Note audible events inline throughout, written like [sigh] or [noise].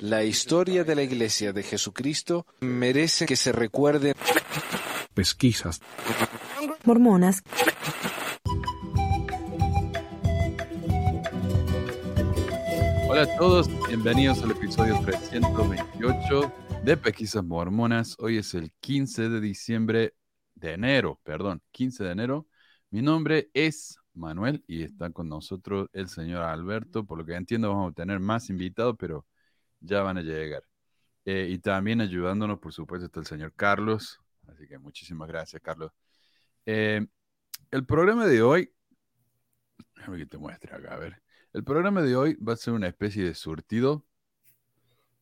La historia de la Iglesia de Jesucristo merece que se recuerde. Pesquisas. Mormonas. Hola a todos, bienvenidos al episodio 328 de Pesquisas Mormonas. Hoy es el 15 de diciembre, de enero, perdón, 15 de enero. Mi nombre es Manuel y está con nosotros el señor Alberto. Por lo que entiendo, vamos a tener más invitados, pero ya van a llegar. Eh, y también ayudándonos, por supuesto, está el señor Carlos. Así que muchísimas gracias, Carlos. Eh, el programa de hoy, déjame que te muestre acá, a ver. El programa de hoy va a ser una especie de surtido.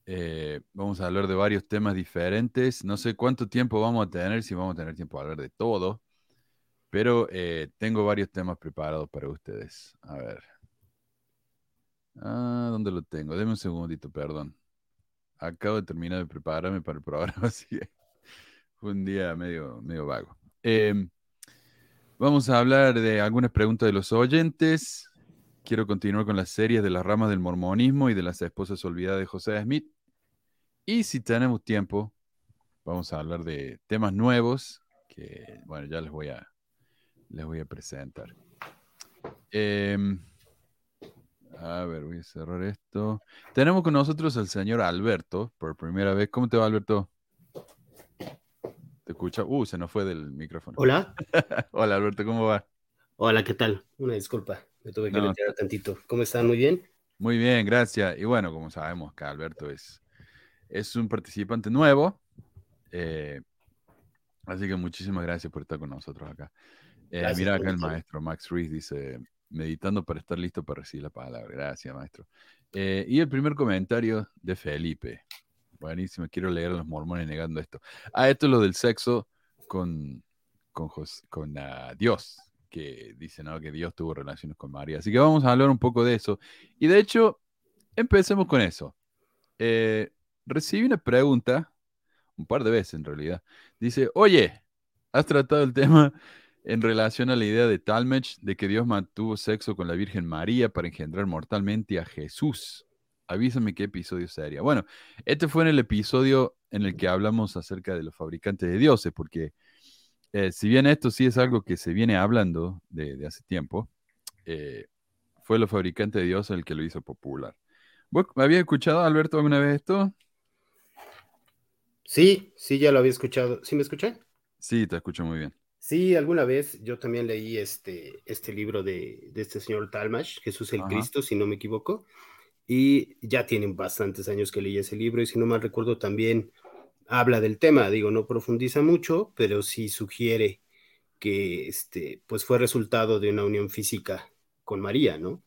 Eh, vamos a hablar de varios temas diferentes. No sé cuánto tiempo vamos a tener, si vamos a tener tiempo a hablar de todo. Pero tengo varios temas preparados para ustedes. A ver. Ah, ¿dónde lo tengo? Deme un segundito, perdón. Acabo de terminar de prepararme para el programa, [laughs] así que fue un día medio, medio vago. Em, vamos a hablar de algunas preguntas de los oyentes. Quiero continuar con las series de las ramas del mormonismo y de las esposas olvidadas de José Smith. Y si tenemos tiempo, vamos a hablar de temas nuevos que, bueno, ya les voy a, les voy a presentar. Eh, a ver, voy a cerrar esto. Tenemos con nosotros al señor Alberto por primera vez. ¿Cómo te va, Alberto? ¿Te escucha? Uh, se nos fue del micrófono. Hola. [laughs] Hola, Alberto, ¿cómo va? Hola, ¿qué tal? Una disculpa, me tuve que retirar tantito. ¿Cómo están? ¿Muy bien? Muy bien, gracias. Y bueno, como sabemos, que Alberto es, es un participante nuevo. Eh, así que muchísimas gracias por estar con nosotros acá. Eh, mira acá el maestro Max Ruiz dice, meditando para estar listo para recibir la palabra. Gracias, maestro. Eh, y el primer comentario de Felipe. Buenísimo, quiero leer a los mormones negando esto. Ah, esto es lo del sexo con, con, con ah, Dios, que dice ¿no? que Dios tuvo relaciones con María. Así que vamos a hablar un poco de eso. Y de hecho, empecemos con eso. Eh, recibí una pregunta, un par de veces en realidad. Dice, oye, ¿has tratado el tema en relación a la idea de Talmage de que Dios mantuvo sexo con la Virgen María para engendrar mortalmente a Jesús. Avísame qué episodio sería. Bueno, este fue en el episodio en el que hablamos acerca de los fabricantes de dioses, porque eh, si bien esto sí es algo que se viene hablando de, hace tiempo, eh, fue los fabricantes de dioses el que lo hizo popular. ¿Vos habías escuchado, Alberto, alguna vez esto? Sí, sí, ya lo había escuchado. ¿Sí me escuché? Sí, te escucho muy bien. Sí, alguna vez yo también leí este, este libro de, este señor Talmash, Jesús el Cristo, si no me equivoco, y ya tienen bastantes años que leí ese libro y si no mal recuerdo también habla del tema, digo, no profundiza mucho, pero sí sugiere que este, pues fue resultado de una unión física con María, ¿no?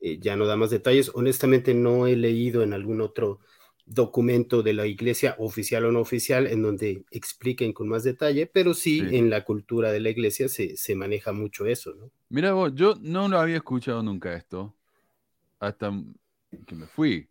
Eh, ya no da más detalles. Honestamente no he leído en algún otro documento de la iglesia, oficial o no oficial, en donde expliquen con más detalle, pero sí, en la cultura de la iglesia se, maneja mucho eso, ¿no? Mira vos, yo no lo había escuchado nunca esto, hasta que me fui.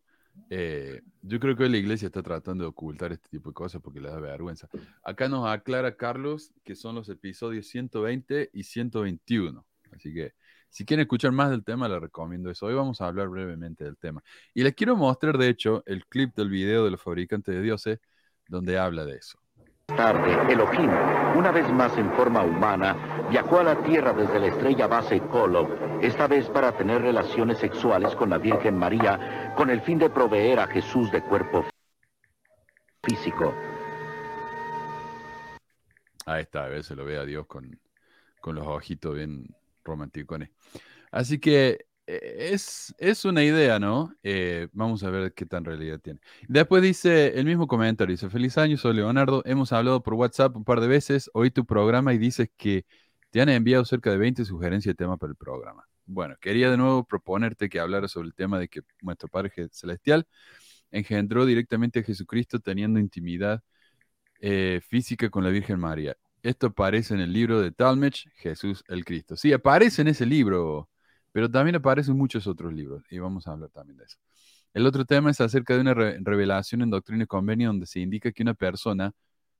Eh, yo creo que la iglesia está tratando de ocultar este tipo de cosas porque le da vergüenza. Acá nos aclara Carlos que son los episodios 120 y 121. Así que si quieren escuchar más del tema, les recomiendo eso. Hoy vamos a hablar brevemente del tema. Y les quiero mostrar, de hecho, el clip del video de los fabricantes de dioses, donde habla de eso. Tarde, Elohim, una vez más en forma humana, viajó a la Tierra desde la estrella base Kolob, esta vez para tener relaciones sexuales con la Virgen María, con el fin de proveer a Jesús de cuerpo físico. Ahí está, a ver, se lo ve a Dios con, con los ojitos bien romanticones. Así que eh, es, es una idea, ¿no? Eh, vamos a ver qué tan realidad tiene. Después dice el mismo comentario, dice, feliz año, soy Leonardo, hemos hablado por WhatsApp un par de veces, oí tu programa y dices que te han enviado cerca de 20 sugerencias de tema para el programa. Bueno, quería de nuevo proponerte que hablara sobre el tema de que nuestro Padre Celestial engendró directamente a Jesucristo teniendo intimidad eh, física con la Virgen María. Esto aparece en el libro de Talmage, Jesús el Cristo. Sí, aparece en ese libro, pero también aparece en muchos otros libros, y vamos a hablar también de eso. El otro tema es acerca de una revelación en Doctrina y Convenio donde se indica que una persona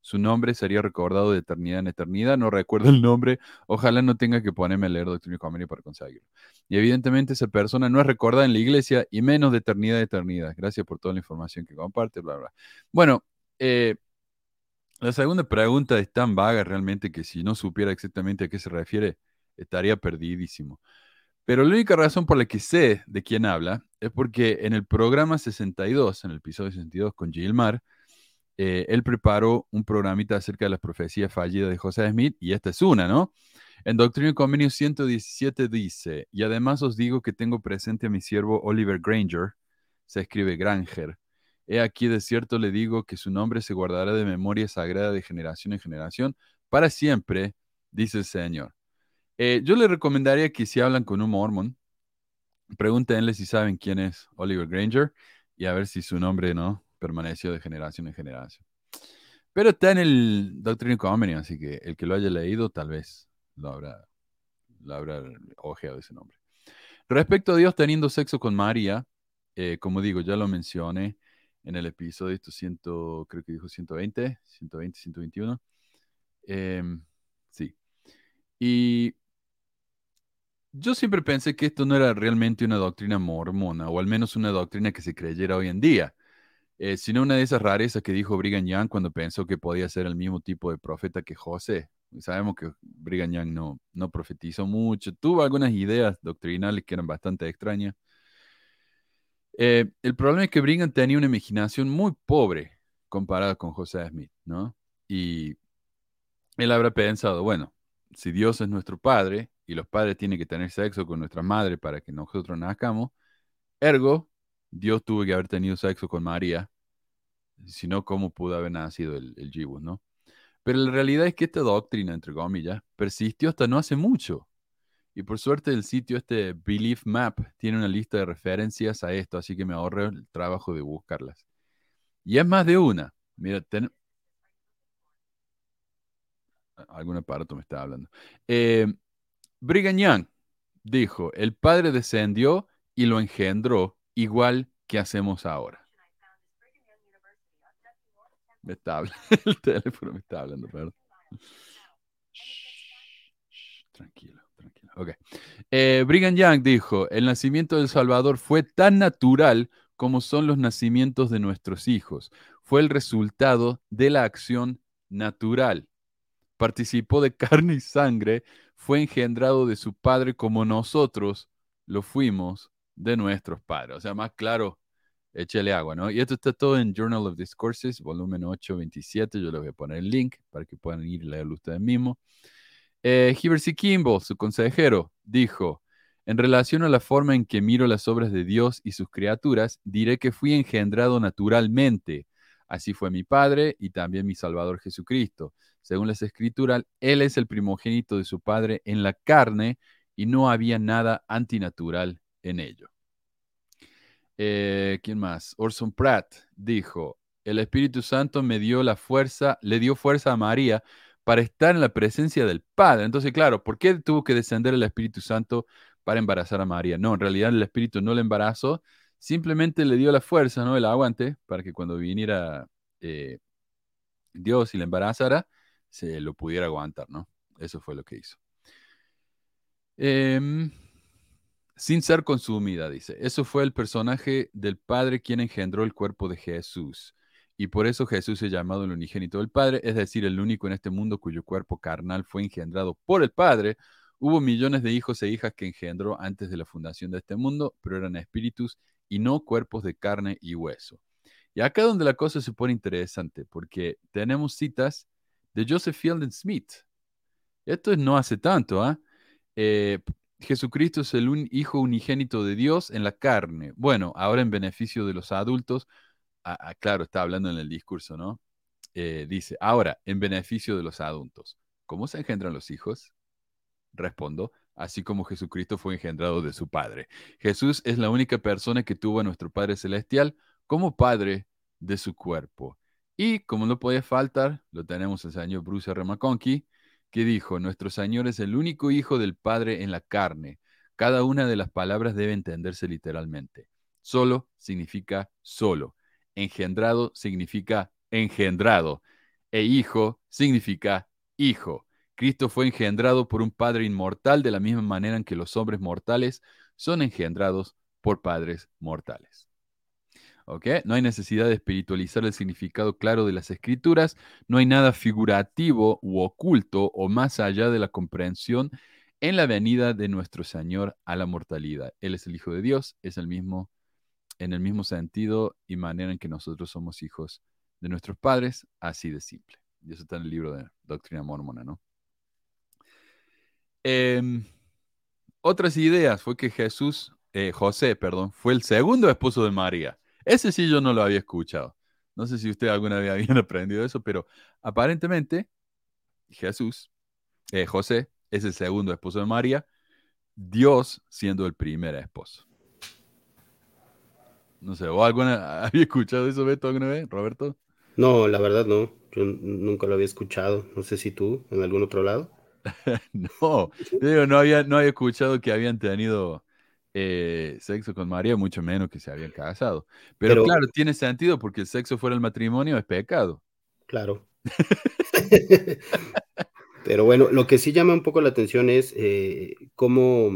Su nombre sería recordado de eternidad en eternidad. No recuerdo el nombre. Ojalá no tenga que ponerme a leer Doctrina y Convenio para conseguirlo. Y evidentemente esa persona no es recordada en la iglesia y menos de eternidad a eternidad. Gracias por toda la información que comparte, bla, bla. Bueno, eh, la segunda pregunta es tan vaga realmente que si no supiera exactamente a qué se refiere, estaría perdidísimo. Pero la única razón por la que sé de quién habla es porque en el programa 62, en el episodio 62 con Gilmar, eh, él preparó un programita acerca de las profecías fallidas de José Smith, y esta es una, ¿no? En Doctrina y Convenio 117 dice, y además os digo que tengo presente a mi siervo Oliver Granger, se escribe Granger. He aquí de cierto le digo que su nombre se guardará de memoria sagrada de generación en generación, para siempre, dice el Señor. Eh, yo le recomendaría que si hablan con un mormon, pregúntenle si saben quién es Oliver Granger y a ver si su nombre no permaneció de generación en generación. Pero está en el Doctrine Convenio, así que el que lo haya leído tal vez lo habrá, lo ojeado ese nombre. Respecto a Dios teniendo sexo con María, eh, como digo, ya lo mencioné en el episodio, esto ciento, creo que dijo 120, 120, 121. sí. Y yo siempre pensé que esto no era realmente una doctrina mormona, o al menos una doctrina que se creyera hoy en día, eh, sino una de esas rarezas que dijo Brigham Young cuando pensó que podía ser el mismo tipo de profeta que José. Sabemos que Brigham Young no, no profetizó mucho, tuvo algunas ideas doctrinales que eran bastante extrañas. Eh, el problema es que Brigham tenía una imaginación muy pobre comparada con José Smith, ¿no? Y él habrá pensado, bueno, si Dios es nuestro Padre y los padres tienen que tener sexo con nuestra madre para que nosotros nazcamos, ergo, Dios tuvo que haber tenido sexo con María, si no, ¿cómo pudo haber nacido el, el ¿no? Pero la realidad es que esta doctrina, entre comillas, persistió hasta no hace mucho. Y por suerte el sitio este Belief Map tiene una lista de referencias a esto, así que me ahorro el trabajo de buscarlas. Y es más de una. Mira, ten... algún aparato me está hablando. Eh, Brigham Young dijo, el Padre descendió y lo engendró igual que hacemos ahora. Me está hablando, [laughs] el teléfono me está hablando, perdón. Tranquilo, tranquilo. Eh, Brigham Young dijo, el nacimiento del Salvador fue tan natural como son los nacimientos de nuestros hijos. Fue el resultado de la acción natural. Participó de carne y sangre fue engendrado de su padre como nosotros lo fuimos de nuestros padres. O sea, más claro, échale agua, ¿no? Y esto está todo en Journal of Discourses, volumen 827. Yo les voy a poner el link para que puedan ir y leerlo ustedes mismos. Eh. Kimball, su consejero, dijo, en relación a la forma en que miro las obras de Dios y sus criaturas, diré que fui engendrado naturalmente. Así fue mi Padre y también mi Salvador Jesucristo. Según las escrituras, Él es el primogénito de su Padre en la carne y no había nada antinatural en ello. Eh, ¿Quién más? Orson Pratt dijo, el Espíritu Santo me dio la fuerza, le dio fuerza a María para estar en la presencia del Padre. Entonces, claro, ¿por qué tuvo que descender el Espíritu Santo para embarazar a María? No, en realidad el Espíritu no le embarazó, simplemente le dio la fuerza, ¿no? El aguante para que cuando viniera eh, Dios y la embarazara, se lo pudiera aguantar, ¿no? Eso fue lo que hizo. Em, sin ser consumida, dice. Eso fue el personaje del Padre quien engendró el cuerpo de Jesús. Y por eso Jesús es llamado el unigénito del Padre, es decir, el único en este mundo cuyo cuerpo carnal fue engendrado por el Padre. Hubo millones de hijos e hijas que engendró antes de la fundación de este mundo, pero eran espíritus y no cuerpos de carne y hueso. Y acá donde la cosa se pone interesante, porque tenemos citas de Joseph Fielding Smith. Esto no hace tanto, ¿ah? ¿eh? Jesucristo es el Hijo unigénito de Dios en la carne. Bueno, ahora en beneficio de los adultos, claro, está hablando en el discurso, ¿no? Eh, dice, ahora, en beneficio de los adultos, ¿cómo se engendran los hijos? Respondo, así como Jesucristo fue engendrado de su Padre. Jesús es la única persona que tuvo a nuestro Padre Celestial como Padre de su cuerpo. Y como no podía faltar, lo tenemos el señor Bruce R. McConkie, que dijo, nuestro Señor es el único Hijo del Padre en la carne. Cada una de las palabras debe entenderse literalmente. Solo significa solo. Engendrado significa engendrado. e hijo significa hijo. Cristo fue engendrado por un Padre inmortal de la misma manera en que los hombres mortales son engendrados por padres mortales. ¿Ok? No hay necesidad de espiritualizar el significado claro de las escrituras, no hay nada figurativo u oculto o más allá de la comprensión en la venida de nuestro Señor a la mortalidad. Él es el Hijo de Dios, es el mismo, en el mismo sentido y manera en que nosotros somos hijos de nuestros padres, así de simple. Y eso está en el libro de Doctrina Mormona, ¿no? Em, otras ideas fue que Jesús, eh, José, perdón, fue el segundo esposo de María. Ese sí yo no lo había escuchado. No sé si usted alguna vez habían [laughs] aprendido eso, pero aparentemente Jesús, eh, José, es el segundo esposo de María, Dios siendo el primer esposo. No sé, ¿o alguna [laughs] había escuchado eso, Beto, alguna vez, Roberto? No, la verdad no. Yo nunca lo había escuchado. No sé si tú, en algún otro lado. [laughs] no, digo, no había, no había escuchado que habían tenido eh, sexo con María, mucho menos que se habían casado. Pero, claro, tiene sentido porque el sexo fuera el matrimonio es pecado. Claro. [laughs] Pero bueno, lo que sí llama un poco la atención es eh, cómo,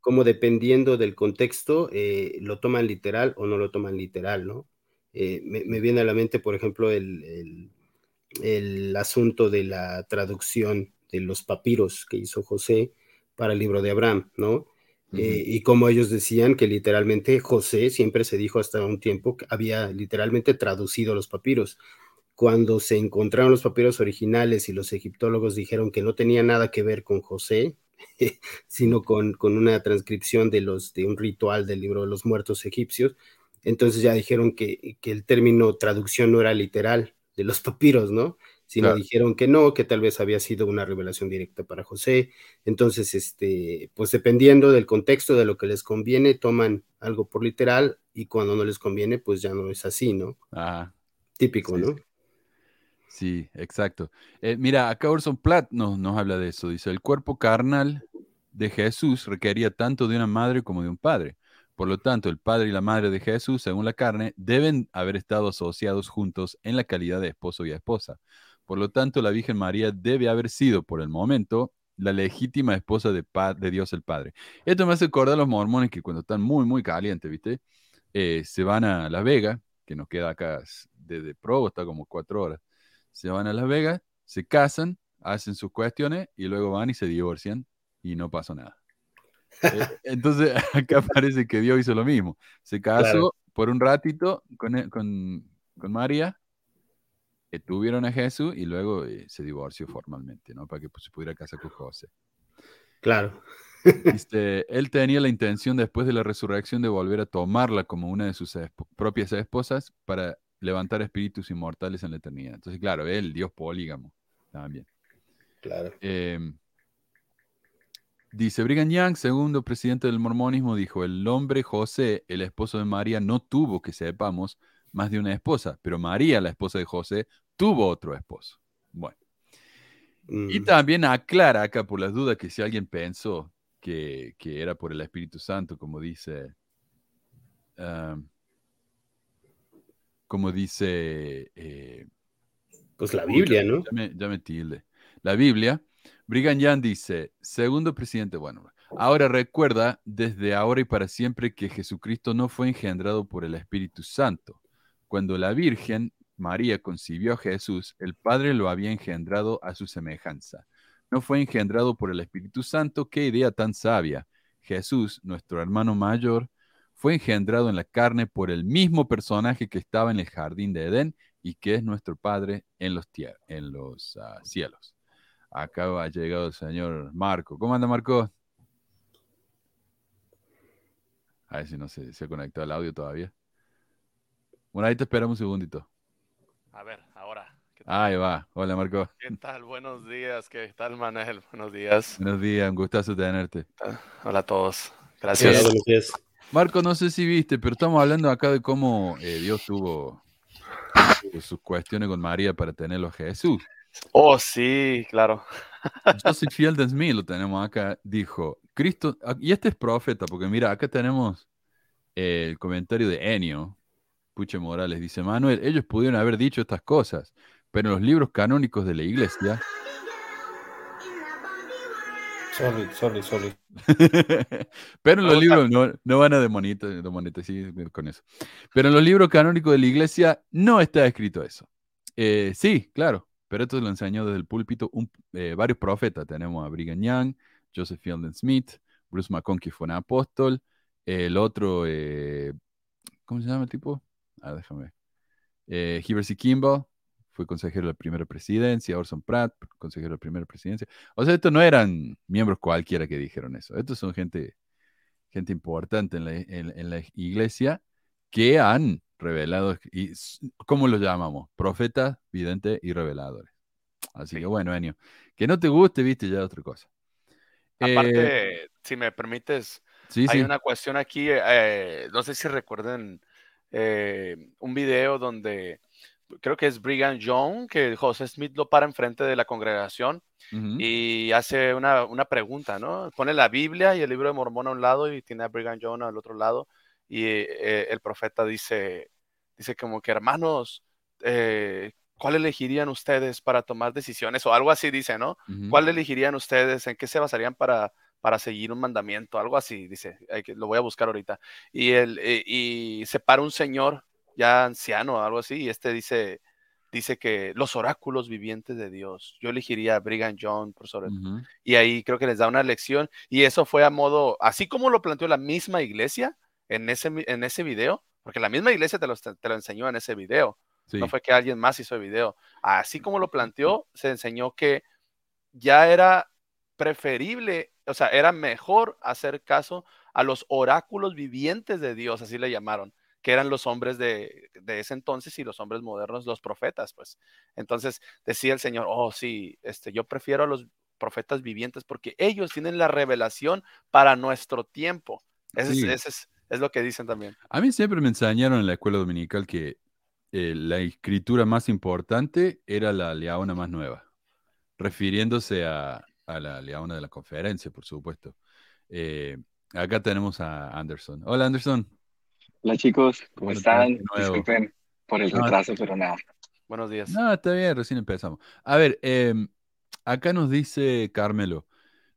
cómo, dependiendo del contexto eh, lo toman literal o no lo toman literal, ¿no? Eh, me, viene a la mente, por ejemplo, el, el, asunto de la traducción de los papiros que hizo José para el libro de Abraham, ¿no? y como ellos decían que literalmente José siempre se dijo hasta un tiempo que había literalmente traducido los papiros cuando se encontraron los papiros originales y los egiptólogos dijeron que no tenía nada que ver con José, [laughs] sino con, con, una transcripción de, los, de un ritual del libro de los muertos egipcios, entonces ya dijeron que, que el término traducción no era literal de los [laughs] papiros, ¿no? Sino dijeron que no, que tal vez había sido una revelación directa para José. Entonces, este, pues dependiendo del contexto de lo que les conviene, toman algo por literal y cuando no les conviene, pues ya no es así, ¿no? Ah, Típico, ¿no? Sí, exacto. Eh, mira, acá Orson Platt nos, habla de eso. Dice, el cuerpo carnal de Jesús requería tanto de una madre como de un padre. Por lo tanto, el padre y la madre de Jesús, según la carne, deben haber estado asociados juntos en la calidad de esposo y esposa. Por lo tanto, la Virgen María debe haber sido, por el momento, la legítima esposa de, de Dios el Padre. Esto me hace acordar a los mormones que cuando están muy, muy calientes, ¿viste? Eh, se van a Las Vegas, que nos queda acá desde Provo, está como cuatro horas se van a Las Vegas, se casan, hacen sus cuestiones y luego van y se divorcian y no pasó nada. [laughs] Eh, entonces, [laughs] acá parece que Dios hizo lo mismo. Se casó por un ratito con, e, con, con María, tuvieron a Jesús y luego eh, se divorció formalmente, ¿no? Para que pues, se pudiera casar con José. Claro. [laughs] él tenía la intención después de la resurrección de volver a tomarla como una de sus propias esposas para levantar espíritus inmortales en la eternidad. Entonces, claro, el Dios polígamo también. Claro. Em, dice Brigham Young, segundo presidente del mormonismo, dijo, el hombre José, el esposo de María, no tuvo, que sepamos, más de una esposa, pero María, la esposa de José, tuvo otro esposo. Bueno. Y mm. también aclara acá por las dudas que si alguien pensó que, era por el Espíritu Santo, como dice... Um, como dice... Eh, pues la Biblia, ¿no? Ya me, tilde. La Biblia, Brigham Young dice, segundo presidente, bueno, ahora recuerda desde ahora y para siempre que Jesucristo no fue engendrado por el Espíritu Santo. Cuando la Virgen María concibió a Jesús, el Padre lo había engendrado a su semejanza. No fue engendrado por el Espíritu Santo, qué idea tan sabia. Jesús, nuestro hermano mayor, fue engendrado en la carne por el mismo personaje que estaba en el jardín de Edén y que es nuestro Padre en los, en los ah, cielos. Acá ha llegado el señor Marco. ¿Cómo anda, Marco? A ver si no se, se ha conectado el audio todavía. Bueno, ahí te esperamos un segundito. A ver, ahora. Ahí va. Hola, Marco. ¿Qué tal? Buenos días. ¿Qué tal, Manel? Buenos días. Buenos días. Un gustazo tenerte. Hola a todos. Gracias. Hola, Marco, no sé si viste, pero estamos hablando acá de cómo eh, Dios tuvo sus cuestiones con María para tenerlo a Jesús. Oh, sí, claro. Joseph Fielden Smith lo tenemos acá, dijo, Cristo, ah, y este es profeta, porque mira, acá tenemos eh, el comentario de Enio, Puche Morales, dice, Manuel, ellos pudieron haber dicho estas cosas, pero en los libros canónicos de la iglesia. Sorry, sorry, sorry. [laughs] pero en los libros no, no van a demonetizar con eso. Pero en los libros canónicos de la iglesia no está escrito eso. Eh, sí, claro, pero esto lo enseñó desde el púlpito un, eh, varios profetas. Tenemos a Brigham Young, Joseph Fielding Smith, Bruce McConkie fue un apóstol, el otro, eh, ¿cómo se llama el tipo? Ah, déjame ver. Eh, Heber C. Kimball fue consejero de la primera presidencia, Orson Pratt, consejero de la primera presidencia. O sea, estos no eran miembros cualquiera que dijeron eso. Estos son gente, gente importante en la, en, la iglesia que han revelado, y, ¿cómo los llamamos? Profetas, videntes y reveladores. Así que bueno, Enio, que no te guste, viste, ya otra cosa. Aparte, eh, si me permites, hay una cuestión aquí, eh, no sé si recuerden eh, un video donde creo que es Brigham Young, que José Smith lo para enfrente de la congregación y hace una, una, pregunta, ¿no? Pone la Biblia y el libro de Mormón a un lado y tiene a Brigham Young al otro lado y el profeta dice, dice como que hermanos, ¿cuál elegirían ustedes para tomar decisiones? O algo así dice, ¿no? ¿Cuál elegirían ustedes? ¿En qué se basarían para, para seguir un mandamiento? Algo así, dice. lo voy a buscar ahorita. Y, el, eh, y se para un señor ya anciano o algo así, y este dice, dice que los oráculos vivientes de Dios, yo elegiría a Brigham Young por sobre Y ahí creo que les da una lección, y eso fue a modo, así como lo planteó la misma iglesia en ese, en ese video, porque la misma iglesia te lo, te lo enseñó en ese video. No fue que alguien más hizo el video. Así como lo planteó, [laughs] se enseñó que ya era preferible, o sea, era mejor hacer caso a los oráculos vivientes de Dios, así le llamaron, que eran los hombres de, ese entonces y los hombres modernos, los profetas, pues. Entonces decía el Señor, oh, sí, este, yo prefiero a los profetas vivientes porque ellos tienen la revelación para nuestro tiempo. Ese, es, es, lo que dicen también. A mí siempre me enseñaron en la escuela dominical que eh, la escritura más importante era la leona más nueva, refiriéndose a, la leona de la conferencia, por supuesto. Eh, acá tenemos a Anderson. Hola, Anderson. Hola, chicos, ¿cómo están? Disculpen por el retraso, pero nada. Buenos días. No, está bien, recién empezamos. A ver, em, acá nos dice Carmelo,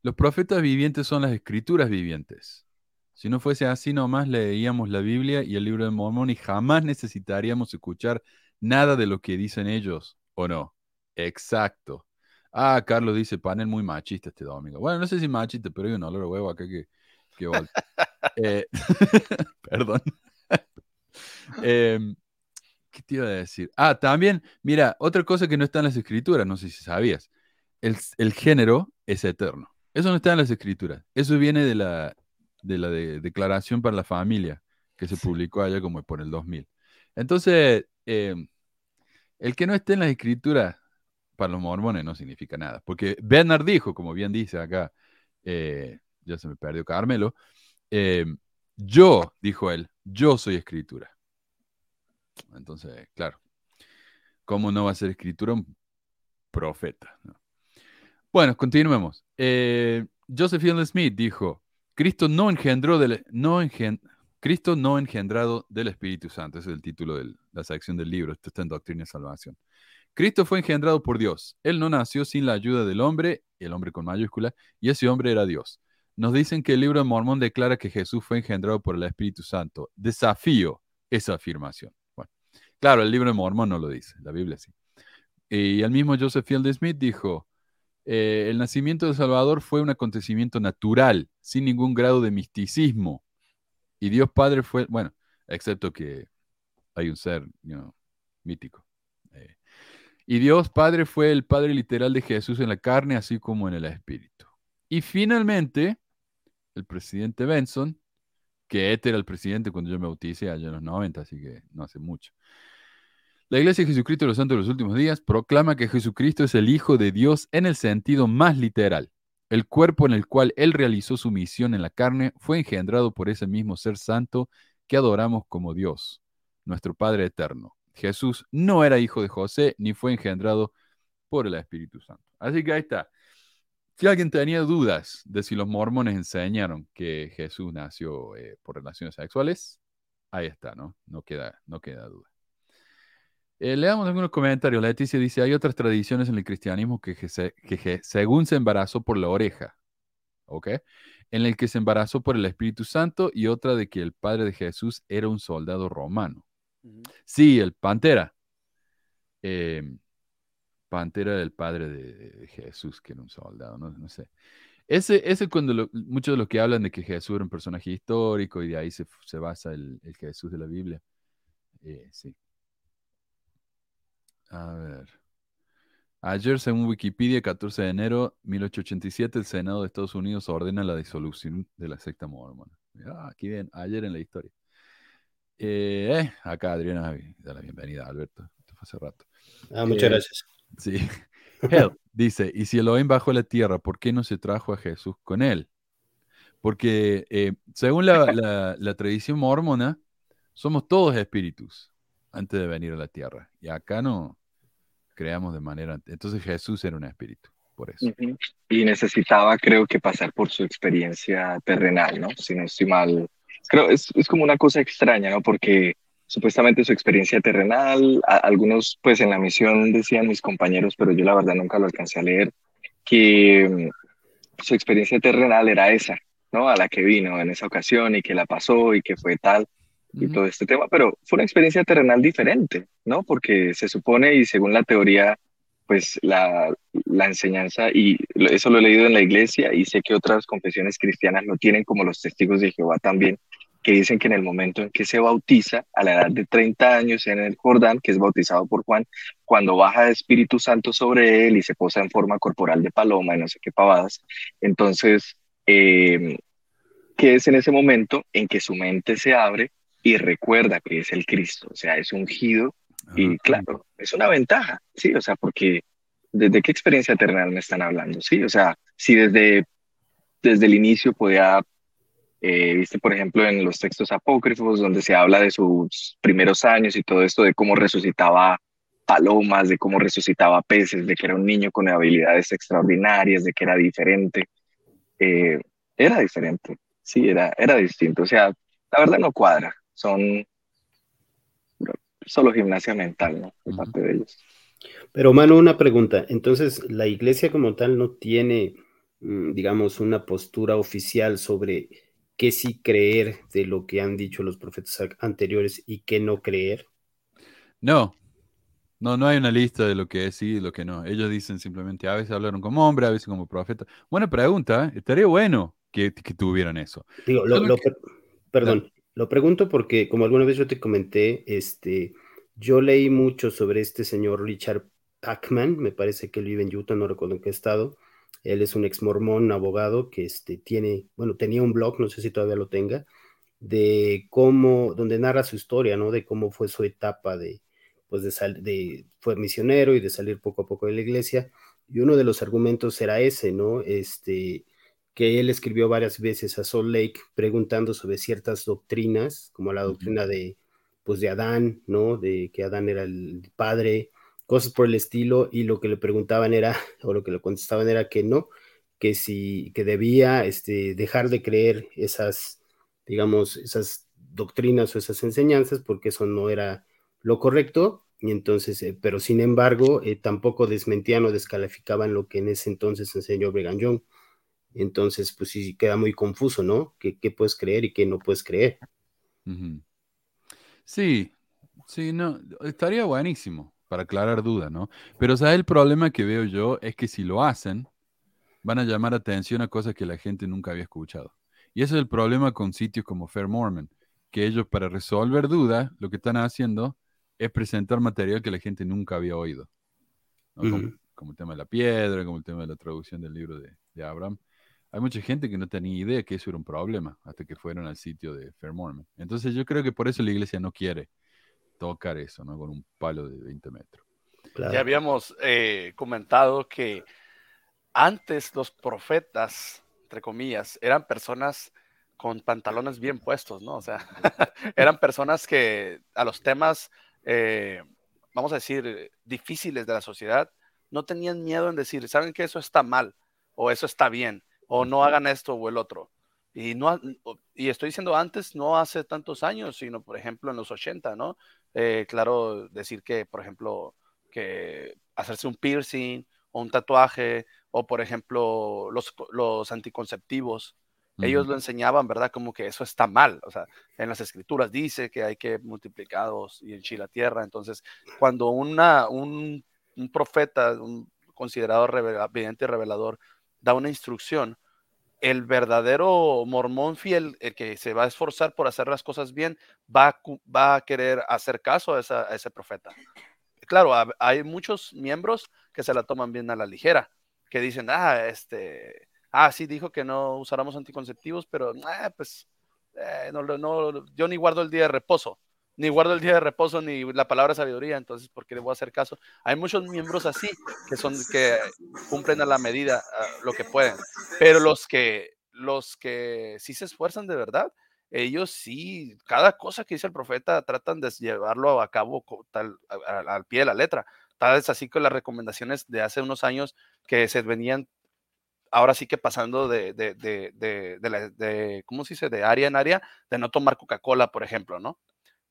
los profetas vivientes son las escrituras vivientes. Si no fuese así, nomás leíamos la Biblia y el libro de Mormón y jamás necesitaríamos escuchar nada de lo que dicen ellos, ¿o no? Exacto. Ah, Carlos dice, panel muy machista este domingo. Bueno, no sé si machista, pero hay un olor huevo acá que... que [laughs] eh, [laughs] perdón. [laughs] Em, ¿Qué te iba a decir? Ah, también, mira, otra cosa que no está en las escrituras, no sé si sabías. El, el género es eterno. Eso no está en las escrituras. Eso viene de la de la Declaración para la Familia, que se publicó allá como por el 2000. Entonces, em, el que no esté en las escrituras para los mormones no significa nada, porque Bernard dijo, como bien dice acá, eh, ya se me perdió Carmelo, em, yo, dijo él, yo soy escritura. Entonces, claro, ¿cómo no va a ser escritura un profeta? Bueno, continuemos. Eh, Joseph Fielding Smith dijo, Cristo no engendró del, no Cristo no engendrado del Espíritu Santo. Ese es el título de la sección del libro. Esto está en Doctrina y Salvación. Cristo fue engendrado por Dios. Él no nació sin la ayuda del hombre, el hombre con mayúscula, y ese hombre era Dios. Nos dicen que el libro de Mormón declara que Jesús fue engendrado por el Espíritu Santo. Desafío esa afirmación. Bueno, claro, el libro de Mormón no lo dice, la Biblia sí. Y el mismo Joseph Field Smith dijo, eh, el nacimiento de Salvador fue un acontecimiento natural, sin ningún grado de misticismo. Y Dios Padre fue, bueno, excepto que hay un ser mítico. Eh, y Dios Padre fue el Padre literal de Jesús en la carne, así como en el espíritu. Y finalmente, el presidente Benson, que este era el presidente cuando yo me bauticé allá en los 90, así que no hace mucho. La Iglesia de Jesucristo de los Santos de los Últimos Días proclama que Jesucristo es el Hijo de Dios en el sentido más literal. El cuerpo en el cual Él realizó su misión en la carne fue engendrado por ese mismo ser santo que adoramos como Dios, nuestro Padre eterno. Jesús no era hijo de José ni fue engendrado por el Espíritu Santo. Así que ahí está. Si alguien tenía dudas de si los mormones enseñaron que Jesús nació eh, por relaciones sexuales, ahí está, ¿no? No queda, no queda duda. Eh, leamos algunos comentarios. Leticia dice, hay otras tradiciones en el cristianismo que, que, según se embarazó por la oreja, ¿ok? En el que se embarazó por el Espíritu Santo y otra de que el padre de Jesús era un soldado romano. Sí, el Pantera. Em, Pantera era el padre de, Jesús, que era un soldado, no, sé. Ese, ese cuando muchos de los que hablan de que Jesús era un personaje histórico y de ahí se, basa el, Jesús de la Biblia. Eh, sí. A ver. Ayer, según Wikipedia, 14 de enero de 1887, el Senado de Estados Unidos ordena la disolución de la secta mormona. Ah, aquí bien, ayer en la historia. Eh, eh, acá Adriana da la bienvenida, Alberto. Esto fue hace rato. Ah, muchas gracias. Sí. [laughs] Hell dice, y si Elohim bajó la tierra, ¿por qué no se trajo a Jesús con él? Porque eh, según la, tradición mormona, somos todos espíritus antes de venir a la tierra. Y acá no creamos de manera... Entonces Jesús era un espíritu, por eso. Y necesitaba, creo que, pasar por su experiencia terrenal, ¿no? Si no estoy mal. Creo, es, es como una cosa extraña, ¿no? Porque supuestamente su experiencia terrenal. algunos, pues en la misión decían mis compañeros, pero yo la verdad nunca lo alcancé a leer, que mm, su experiencia terrenal era esa, ¿no? A la que vino en esa ocasión y que la pasó y que fue tal y todo este tema, pero fue una experiencia terrenal diferente, ¿no? Porque se supone y según la teoría, pues la, la enseñanza, y eso lo he leído en la iglesia y sé que otras confesiones cristianas lo tienen como los testigos de Jehová también, que dicen que en el momento en que se bautiza, a la edad de 30 años en el Jordán, que es bautizado por Juan, cuando baja el Espíritu Santo sobre él y se posa en forma corporal de paloma y no sé qué pavadas, entonces, eh, que es en ese momento en que su mente se abre y recuerda que es el Cristo, o sea, es ungido y claro, es una ventaja, sí, o sea, porque ¿desde qué experiencia terrenal me están hablando? Sí, o sea, si desde, desde el inicio podía eh, viste, por ejemplo, en los textos apócrifos donde se habla de sus primeros años y todo esto, de cómo resucitaba palomas, de cómo resucitaba peces, de que era un niño con habilidades extraordinarias, de que era diferente. Eh, era diferente, sí, era, era distinto. O sea, la verdad no cuadra, son solo gimnasia mental, ¿no? De parte de ellos. Pero, Manu, una pregunta. Entonces, la iglesia como tal no tiene, mm, digamos, una postura oficial sobre qué sí creer de lo que han dicho los profetas anteriores y qué no creer? No, no, no hay una lista de lo que es sí y lo que no. Ellos dicen simplemente, a veces hablaron como hombre, a veces como profeta. Buena pregunta, ¿eh? estaría bueno que, tuvieran eso. Digo, lo, perdón, lo pregunto porque como alguna vez yo te comenté, este, yo leí mucho sobre este señor Richard Pacman, me parece que él vive en Utah, no recuerdo en qué estado, él es un ex mormón, abogado, que este, tiene, bueno, tenía un blog, no sé si todavía lo tenga, de cómo, donde narra su historia, ¿no? De cómo fue su etapa de, pues de, de fue misionero y de salir poco a poco de la iglesia. Y uno de los argumentos era ese, ¿no? Este, que él escribió varias veces a Salt Lake preguntando sobre ciertas doctrinas, como la doctrina de, pues de Adán, ¿no? De que Adán era el padre, cosas por el estilo, y lo que le preguntaban era, [laughs] o lo que le contestaban era que no, que si, que debía este, dejar de creer esas, digamos, esas doctrinas o esas enseñanzas, porque eso no era lo correcto, y entonces, eh, pero sin embargo, eh, tampoco desmentían o descalificaban lo que en ese entonces enseñó Brigham Young. Entonces, pues sí, queda muy confuso, ¿no? ¿Qué, qué puedes creer y qué no puedes creer? Sí, sí, no, estaría buenísimo para aclarar dudas, ¿no? Pero, ¿sabes? El problema que veo yo es que si lo hacen, van a llamar atención a cosas que la gente nunca había escuchado. Y ese es el problema con sitios como Fair Mormon, que ellos para resolver dudas, lo que están haciendo es presentar material que la gente nunca había oído. como, el tema de la piedra, como el tema de la traducción del libro de, de, Abraham. Hay mucha gente que no tenía idea que eso era un problema hasta que fueron al sitio de Fair Mormon. Entonces yo creo que por eso la iglesia no quiere tocar eso, ¿no? Con un palo de 20 metros. Ya habíamos eh, comentado que antes los profetas, entre comillas, eran personas con pantalones bien puestos, ¿no? O sea, [laughs] eran personas que a los temas, eh, vamos a decir, difíciles de la sociedad, no tenían miedo en decir, ¿saben que eso está mal? O eso está bien, o no hagan esto o el otro. Y, no, y estoy diciendo antes, no hace tantos años, sino por ejemplo en los 80, ¿no? Eh, claro, decir que, por ejemplo, que hacerse un piercing o un tatuaje, o por ejemplo los, los anticonceptivos, ellos lo enseñaban, ¿verdad? Como que eso está mal. O sea, en las escrituras dice que hay que multiplicados y enchir la tierra. Entonces, cuando una, un, un profeta, un considerado evidente y revelador, da una instrucción, el verdadero mormón fiel, el que se va a esforzar por hacer las cosas bien, va, va a querer hacer caso a, a ese profeta. Claro, hay muchos miembros que se la toman bien a la ligera, que dicen, ah, este, ah, sí, dijo que no usáramos anticonceptivos, pero ah, pues eh, no, no, yo ni guardo el día de reposo, ni guardo el día de reposo ni la palabra sabiduría, entonces, ¿por qué le voy a hacer caso? Hay muchos miembros así que son que cumplen a la medida lo que pueden, pero los que los que sí se esfuerzan de verdad, ellos sí, cada cosa que dice el profeta tratan de llevarlo a cabo al pie de la letra. Tal vez así con las recomendaciones de hace unos años que se venían ahora sí que pasando de, de, de, de, ¿cómo se dice? De área en área, de no tomar Coca-Cola, por ejemplo, ¿no?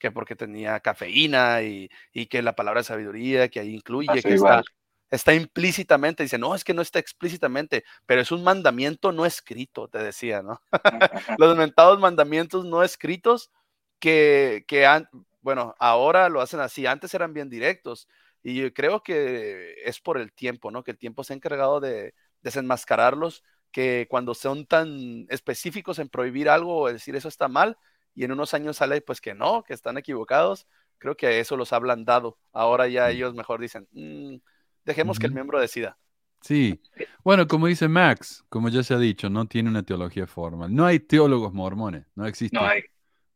Que porque tenía cafeína y, y que la palabra sabiduría que ahí incluye, que está, está, implícitamente, dice, no, es que no está explícitamente, pero es un mandamiento no escrito, te decía, ¿no? [laughs] Los mentados mandamientos no escritos que, que han, bueno, ahora lo hacen así, antes eran bien directos. Y yo creo que es por el tiempo, ¿no? Que el tiempo se ha encargado de, desenmascararlos, que cuando son tan específicos en prohibir algo o decir eso está mal, y en unos años sale pues que no, que están equivocados, creo que eso los ha ablandado. Ahora ya ellos mejor dicen, mm, dejemos que el miembro decida. Sí, bueno, como dice Max, como ya se ha dicho, no tiene una teología formal. No hay teólogos mormones, no existe. No hay.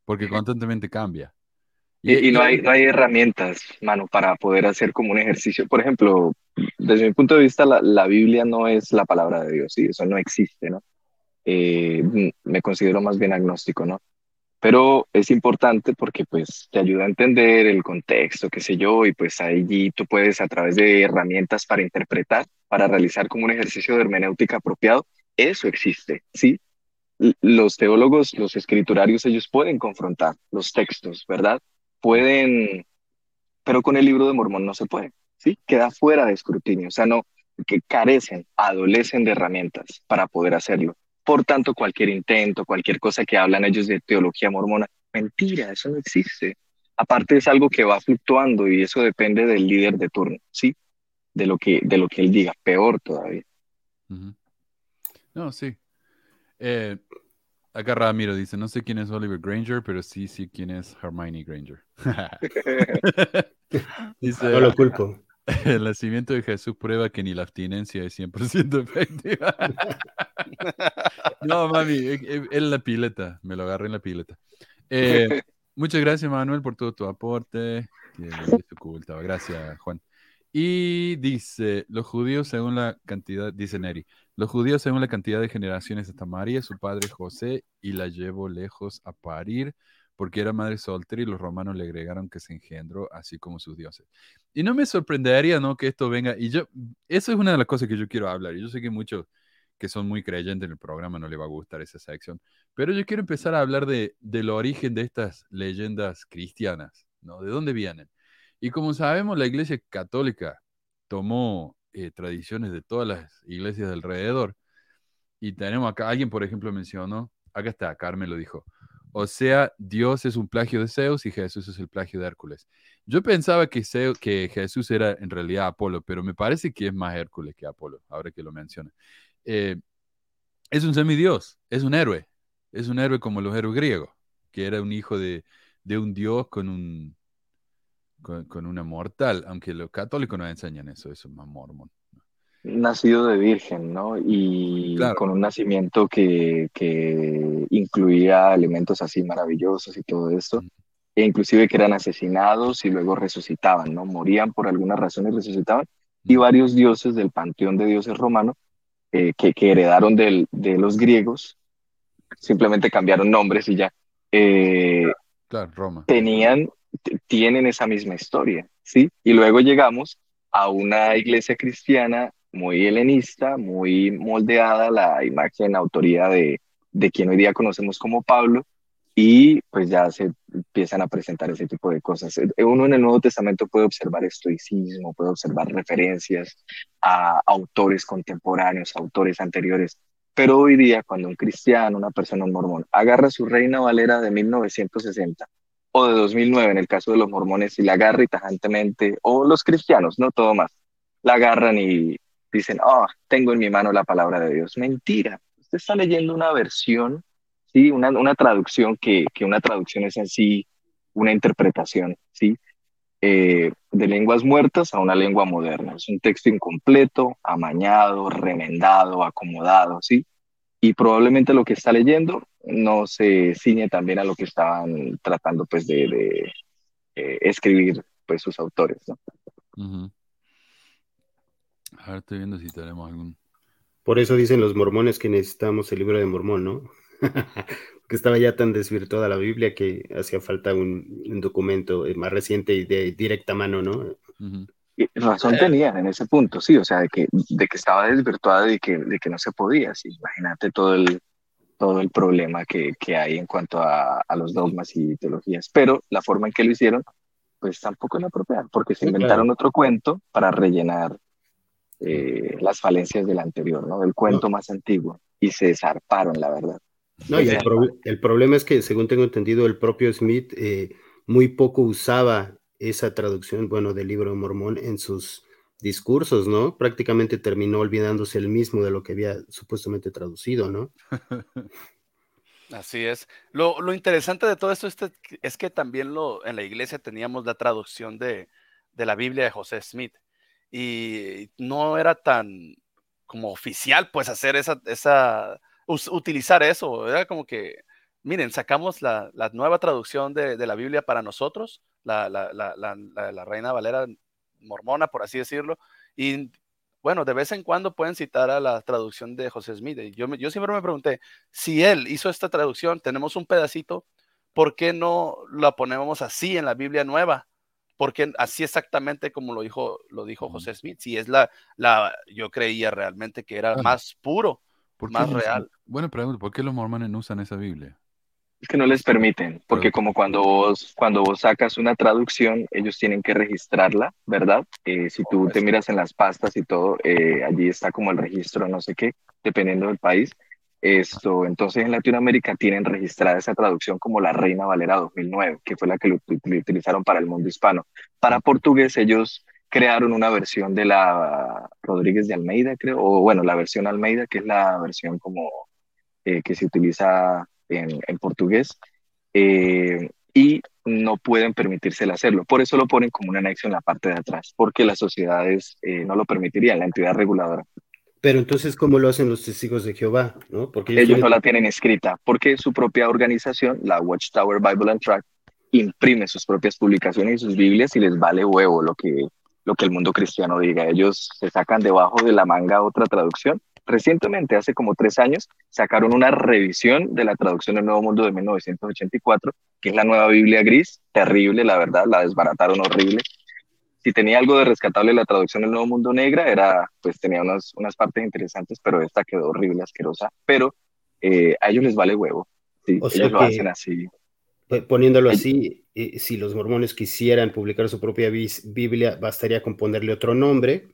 Porque constantemente cambia. Y, no, hay, no hay herramientas, mano, para poder hacer como un ejercicio. Por ejemplo, desde mi punto de vista, la, la Biblia no es la palabra de Dios, ¿sí? eso no existe, ¿no? Eh, me considero más bien agnóstico, ¿no? Pero es importante porque pues te ayuda a entender el contexto, qué sé yo, y pues allí tú puedes a través de herramientas para interpretar, para realizar como un ejercicio de hermenéutica apropiado, eso existe, ¿sí? Los teólogos, los escriturarios, ellos pueden confrontar los textos, ¿verdad? pueden, pero con el libro de Mormón no se puede, ¿sí? Queda fuera de escrutinio, o sea, no, que carecen, adolecen de herramientas para poder hacerlo. Por tanto, cualquier intento, cualquier cosa que hablan ellos de teología mormona, mentira, eso no existe. Aparte es algo que va fluctuando y eso depende del líder de turno, ¿sí? De lo que, de lo que él diga, peor todavía. No, sí. Eh, Acá Ramiro dice, no sé quién es Oliver Granger, pero sí, sí quién es Hermione Granger. [laughs] [laughs] dice, no lo culpo. El nacimiento de Jesús prueba que ni la abstinencia es 100% efectiva. no, mami, es la pileta, me lo agarré en la pileta. Eh, muchas gracias, Manuel, por todo tu aporte. Gracias, Juan. Y dice, los judíos según la cantidad, dice Neri, los judíos según la cantidad de generaciones hasta María, su padre José, y la llevó lejos a parir, porque era madre soltera y los romanos le agregaron que se engendró, así como sus dioses. Y no me sorprendería, ¿no? Que esto venga, y yo, eso es una de las cosas que yo quiero hablar, y yo sé que muchos que son muy creyentes en el programa no le va a gustar esa sección, pero yo quiero empezar a hablar de, del origen de estas leyendas cristianas, ¿no? ¿De dónde vienen? Y como sabemos, la Iglesia Católica tomó eh, tradiciones de todas las iglesias alrededor. Y tenemos acá, alguien por ejemplo mencionó, acá está, Carmen lo dijo, o sea, Dios es un plagio de Zeus y Jesús es el plagio de Hércules. Yo pensaba que, que Jesús era en realidad Apolo, pero me parece que es más Hércules que Apolo, ahora que lo menciona. Eh, es un semidios, es un héroe, es un héroe como los héroes griegos, que era un hijo de, de un dios con un, con, una mortal, aunque los católicos no enseñan eso, eso es más mormón. Nacido de virgen, ¿no? Y con un nacimiento que, que, incluía elementos así maravillosos y todo esto, e inclusive que eran asesinados y luego resucitaban, ¿no? Morían por alguna razón y resucitaban, y varios dioses del panteón de dioses romano eh, que, que, heredaron del, de los griegos, simplemente cambiaron nombres y ya. Eh, claro, Roma. Tenían tienen esa misma historia, ¿sí? Y luego llegamos a una iglesia cristiana muy helenista, muy moldeada la imagen, autoría de, de quien hoy día conocemos como Pablo, y pues ya se empiezan a presentar ese tipo de cosas. Eh, uno en el Nuevo Testamento puede observar estoicismo, puede observar referencias a autores contemporáneos, autores anteriores, pero hoy día cuando un cristiano, una persona, un mormón, agarra su Reina Valera de 1960 o de 2009 en el caso de los mormones y la agarra y tajantemente, o los cristianos, no todo más, la agarran y dicen, oh, tengo en mi mano la palabra de Dios. Mentira, usted está leyendo una versión ¿sí? Una, una traducción que, que, una traducción es en sí una interpretación, ¿sí? Eh, de lenguas muertas a una lengua moderna. Es un texto incompleto, amañado, remendado, acomodado, ¿sí? Y probablemente lo que está leyendo no se ciñe también a lo que estaban tratando, pues, de, eh, escribir, pues, sus autores, ¿no? A ver, estoy viendo si tenemos algún... Por eso dicen los mormones que necesitamos el libro de Mormón, ¿no? [laughs] que estaba ya tan desvirtuada la Biblia que hacía falta un, documento eh, más reciente y de directa mano, ¿no? y razón eh. tenían en ese punto, sí, o sea, de que, de que estaba desvirtuada y que, de que no se podía, sí, imagínate todo el, todo el problema que, que hay en cuanto a, a, los dogmas y teologías, pero la forma en que lo hicieron, pues tampoco es la propia, porque se inventaron otro cuento para rellenar eh, las falencias del anterior, ¿no? Del cuento más antiguo, y se zarparon, la verdad. No, y el, problema es que, según tengo entendido, el propio Smith eh, muy poco usaba esa traducción, bueno, del libro de Mormón en sus discursos, ¿no? Prácticamente terminó olvidándose el mismo de lo que había supuestamente traducido, ¿no? [laughs] Así es. Lo, interesante de todo esto es, que también lo, en la iglesia teníamos la traducción de, de la Biblia de José Smith y no era tan como oficial, pues, hacer esa, esa utilizar eso. Era como que, miren, sacamos la, nueva traducción de, la Biblia para nosotros, la, la, Reina Valera mormona, por así decirlo. Y bueno, de vez en cuando pueden citar a la traducción de José Smith. Yo, yo siempre me pregunté, si él hizo esta traducción, tenemos un pedacito, ¿por qué no la ponemos así en la Biblia nueva? Porque así exactamente como lo dijo, lo dijo José Smith, si es la, la, yo creía realmente que era más puro más real. Buena pregunta, ¿por qué los mormones no usan esa Biblia? Es que no les permiten, porque como cuando vos, cuando vos sacas una traducción, ellos tienen que registrarla, ¿verdad? Eh, si tú te miras en las pastas y todo, eh, allí está como el registro, no sé qué, dependiendo del país. Esto, entonces en Latinoamérica tienen registrada esa traducción como la Reina Valera 2009, que fue la que lo utilizaron para el mundo hispano. Para portugués ellos crearon una versión de la Rodríguez de Almeida, creo, o bueno, la versión Almeida, que es la versión como eh, que se utiliza en, en portugués, eh, y no pueden permitirse hacerlo. Por eso lo ponen como un anexo en la parte de atrás, porque las sociedades eh, no lo permitirían, la entidad reguladora. Pero entonces, ¿cómo lo hacen los testigos de Jehová? ¿no? Porque ellos, no la tienen escrita, porque su propia organización, la Watchtower Bible and Tract, imprime sus propias publicaciones y sus Biblias y les vale huevo lo que lo que el mundo cristiano diga. Ellos se sacan debajo de la manga otra traducción. Recientemente, hace como tres años, sacaron una revisión de la traducción del Nuevo Mundo de 1984, que es la nueva Biblia gris, terrible, la verdad, la desbarataron horrible. Si tenía algo de rescatable la traducción del Nuevo Mundo Negra, era, pues tenía unas, unas partes interesantes, pero esta quedó horrible, asquerosa. Pero eh, a ellos les vale huevo. Sí, ellos lo hacen así. Poniéndolo así, eh, si los mormones quisieran publicar su propia Biblia, bastaría con ponerle otro nombre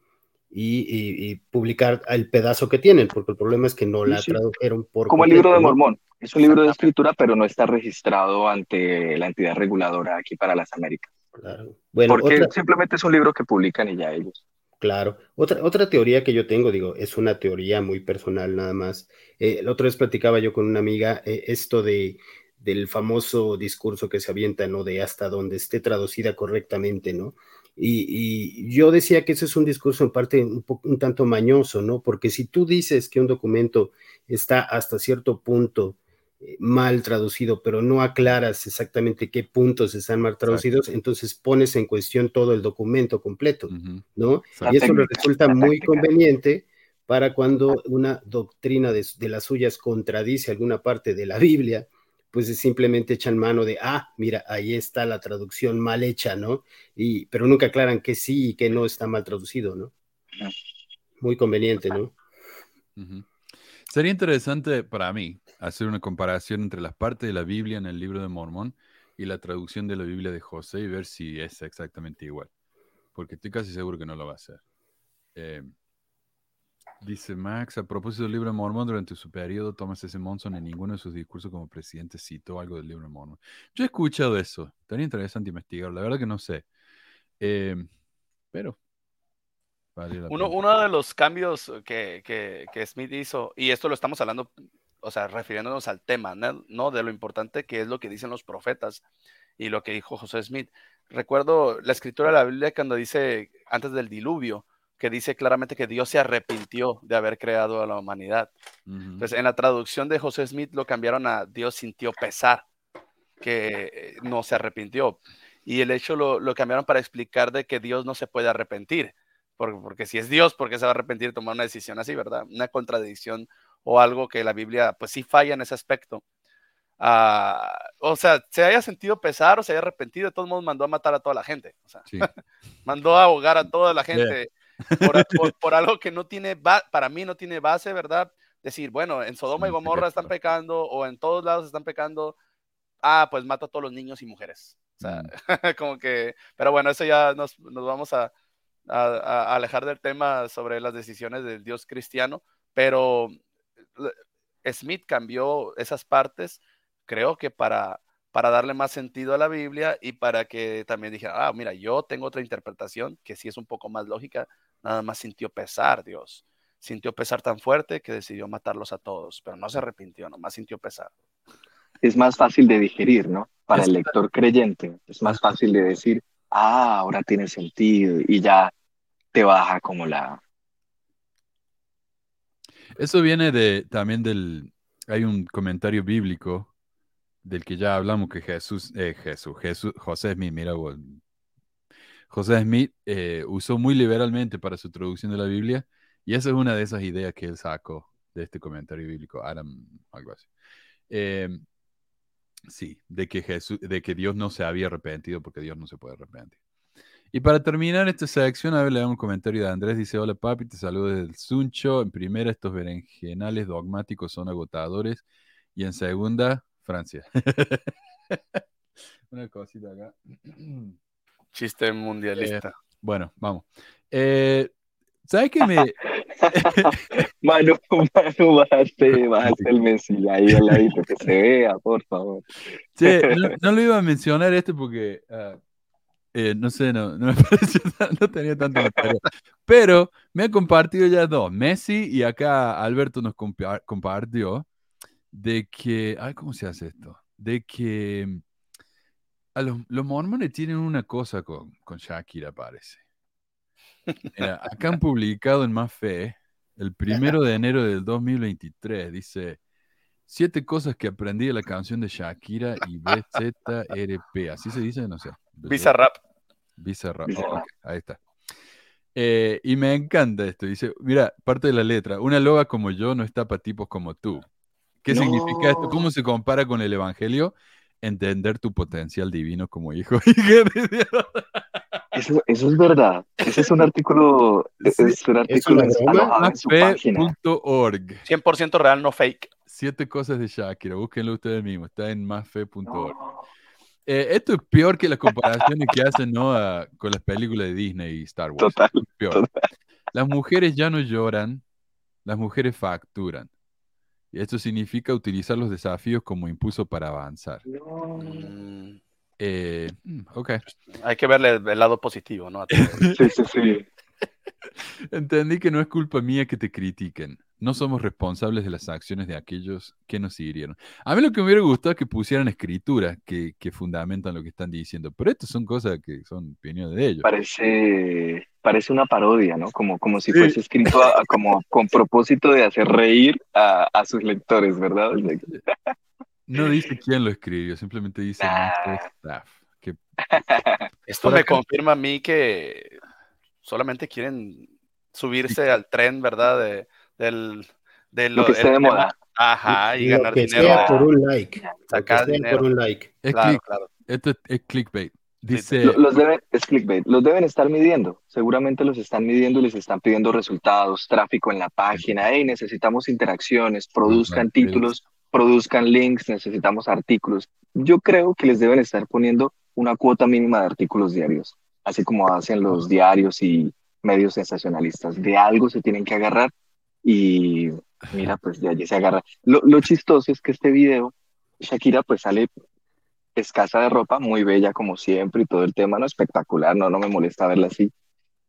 y, publicar el pedazo que tienen, porque el problema es que no la tradujeron por... Como el libro de Mormón, es un libro de escritura, pero no está registrado ante la entidad reguladora aquí para las Américas. Claro. Bueno, porque simplemente es un libro que publican y ya ellos. Claro. Otra, otra teoría que yo tengo, digo, es una teoría muy personal nada más. Eh, la otra vez platicaba yo con una amiga eh, esto de del famoso discurso que se avienta, ¿no? De hasta donde esté traducida correctamente, ¿no? Y, yo decía que ese es un discurso en parte un, un, tanto mañoso, ¿no? Porque si tú dices que un documento está hasta cierto punto mal traducido, pero no aclaras exactamente qué puntos están mal traducidos, entonces pones en cuestión todo el documento completo, ¿no? Y eso le resulta muy conveniente para cuando una doctrina de, de las suyas contradice alguna parte de la Biblia, pues simplemente echan mano de, ah, mira, ahí está la traducción mal hecha, ¿no? Y, pero nunca aclaran que sí y que no está mal traducido, ¿no? Muy conveniente, ¿no? Sería interesante para mí hacer una comparación entre las partes de la Biblia en el libro de Mormón y la traducción de la Biblia de José y ver si es exactamente igual. Porque estoy casi seguro que no lo va a hacer. Eh, dice Max, a propósito del libro de Mormón, durante su periodo, Thomas S. Monson en ninguno de sus discursos como presidente citó algo del libro de Mormón. Yo he escuchado eso. Estaría interesante investigarlo. La verdad que no sé. Eh, pero uno, de los cambios que, que, Smith hizo, y esto lo estamos hablando, o sea, refiriéndonos al tema, ¿no? De lo importante que es lo que dicen los profetas y lo que dijo José Smith. Recuerdo la escritura de la Biblia cuando dice, antes del diluvio, que dice claramente que Dios se arrepintió de haber creado a la humanidad. Entonces, en la traducción de José Smith lo cambiaron a Dios sintió pesar, que no se arrepintió. Y el hecho lo, lo cambiaron para explicar de que Dios no se puede arrepentir porque, si es Dios, ¿por qué se va a arrepentir de tomar una decisión así, verdad? Una contradicción o algo que la Biblia, pues sí falla en ese aspecto. Ah, o sea, se haya sentido pesar o se haya arrepentido, de todos modos mandó a matar a toda la gente. O sea, [laughs] mandó a ahogar a toda la gente por, algo que no tiene, para mí no tiene base, ¿verdad? Decir, bueno, en Sodoma y Gomorra están pecando o en todos lados están pecando. Ah, pues mata a todos los niños y mujeres. O sea, mm. [laughs] como que, pero bueno, eso ya nos, nos vamos a, a, alejar del tema sobre las decisiones del Dios cristiano, pero Smith cambió esas partes, creo que para, para darle más sentido a la Biblia y para que también dijera, ah, mira, yo tengo otra interpretación que sí es un poco más lógica, nada más sintió pesar Dios, sintió pesar tan fuerte que decidió matarlos a todos, pero no se arrepintió, nomás sintió pesar. Es más fácil de digerir, ¿no? Para el lector creyente, es más fácil de decir, ah, ahora tiene sentido y ya te baja como la... Eso viene de también del... Hay un comentario bíblico del que ya hablamos que Jesús, eh, Jesús, Jesús, José Smith, mira, José Smith eh, usó muy liberalmente para su traducción de la Biblia y esa es una de esas ideas que él sacó de este comentario bíblico, Adam, algo así. Eh, sí, de que Jesús, de que Dios no se había arrepentido porque Dios no se puede arrepentir. Y para terminar esta sección, a ver, le damos un comentario de Andrés. Dice, hola papi, te saludo desde el Suncho. En primera, estos berenjenales dogmáticos son agotadores. Y en segunda, Francia. [laughs] Una cosita acá. [clears throat] Chiste mundialista. Eh, bueno, vamos. Eh, ¿Sabes qué me...? [laughs] Manu, Manu, bajaste, bajaste el mensaje ahí al ladito, que se vea, por favor. Sí, [laughs] no, lo iba a mencionar este porque... Eh, no sé, no, no, me [laughs] pareció, no tenía tanto Pero me ha compartido ya dos. Messi y acá Alberto nos compartió de que, ay, ¿cómo se hace esto? De que a los, los mormones tienen una cosa con, con Shakira, parece. Acá han publicado en Más Fe, el primero de enero del 2023, dice, siete cosas que aprendí de la canción de Shakira y BZRP, así se dice, no sé. Bizarrap. Bizarrap. ahí está. Eh, y me encanta esto. Dice, mira, parte de la letra. Una loba como yo no está para tipos como tú. ¿Qué significa esto? ¿Cómo se compara con el Evangelio? Entender tu potencial divino como hijo [laughs] Eso, eso es verdad. Ese es un artículo. [laughs] es un artículo es en su página. 100% real, no fake. Siete cosas de Shakira. Búsquenlo ustedes mismos. Está en másfe.org. Eh, esto es peor que las comparaciones que hacen ¿no? con las películas de Disney y Star Wars. Total, peor. Las mujeres ya no lloran, las mujeres facturan. Y esto significa utilizar los desafíos como impulso para avanzar. Mm. Eh, mm, ok. Hay que verle el lado positivo, ¿no? [laughs] sí, sí, sí. Entendí que no es culpa mía que te critiquen no somos responsables de las acciones de aquellos que nos siguieron. A mí lo que me hubiera gustado es que pusieran escrituras que, fundamentan lo que están diciendo, pero estas son cosas que son opiniones de ellos. Parece, parece una parodia, ¿no? Como, como si fuese escrito como con propósito de hacer reír a, sus lectores, ¿verdad? [laughs] No [laughs] dice quién lo escribió, simplemente dice staff. [laughs] Esto me confirma a mí que solamente quieren subirse al tren, ¿verdad? De, del, de lo, que esté de moda. Ajá, y, ganar que dinero. Sea por un like. Sacar dinero. por un like. Es claro, claro. Esto es, clickbait. Dice... Los deben, es clickbait, los deben estar midiendo. Seguramente los están midiendo y les están pidiendo resultados, tráfico en la página. Hey, necesitamos interacciones, produzcan títulos, produzcan links, necesitamos artículos. Yo creo que les deben estar poniendo una cuota mínima de artículos diarios, así como hacen los diarios y medios sensacionalistas. De algo se tienen que agarrar y mira, pues de allí se agarra. Lo, chistoso es que este video, Shakira pues sale escasa de ropa, muy bella como siempre y todo el tema, no espectacular, no, no me molesta verla así,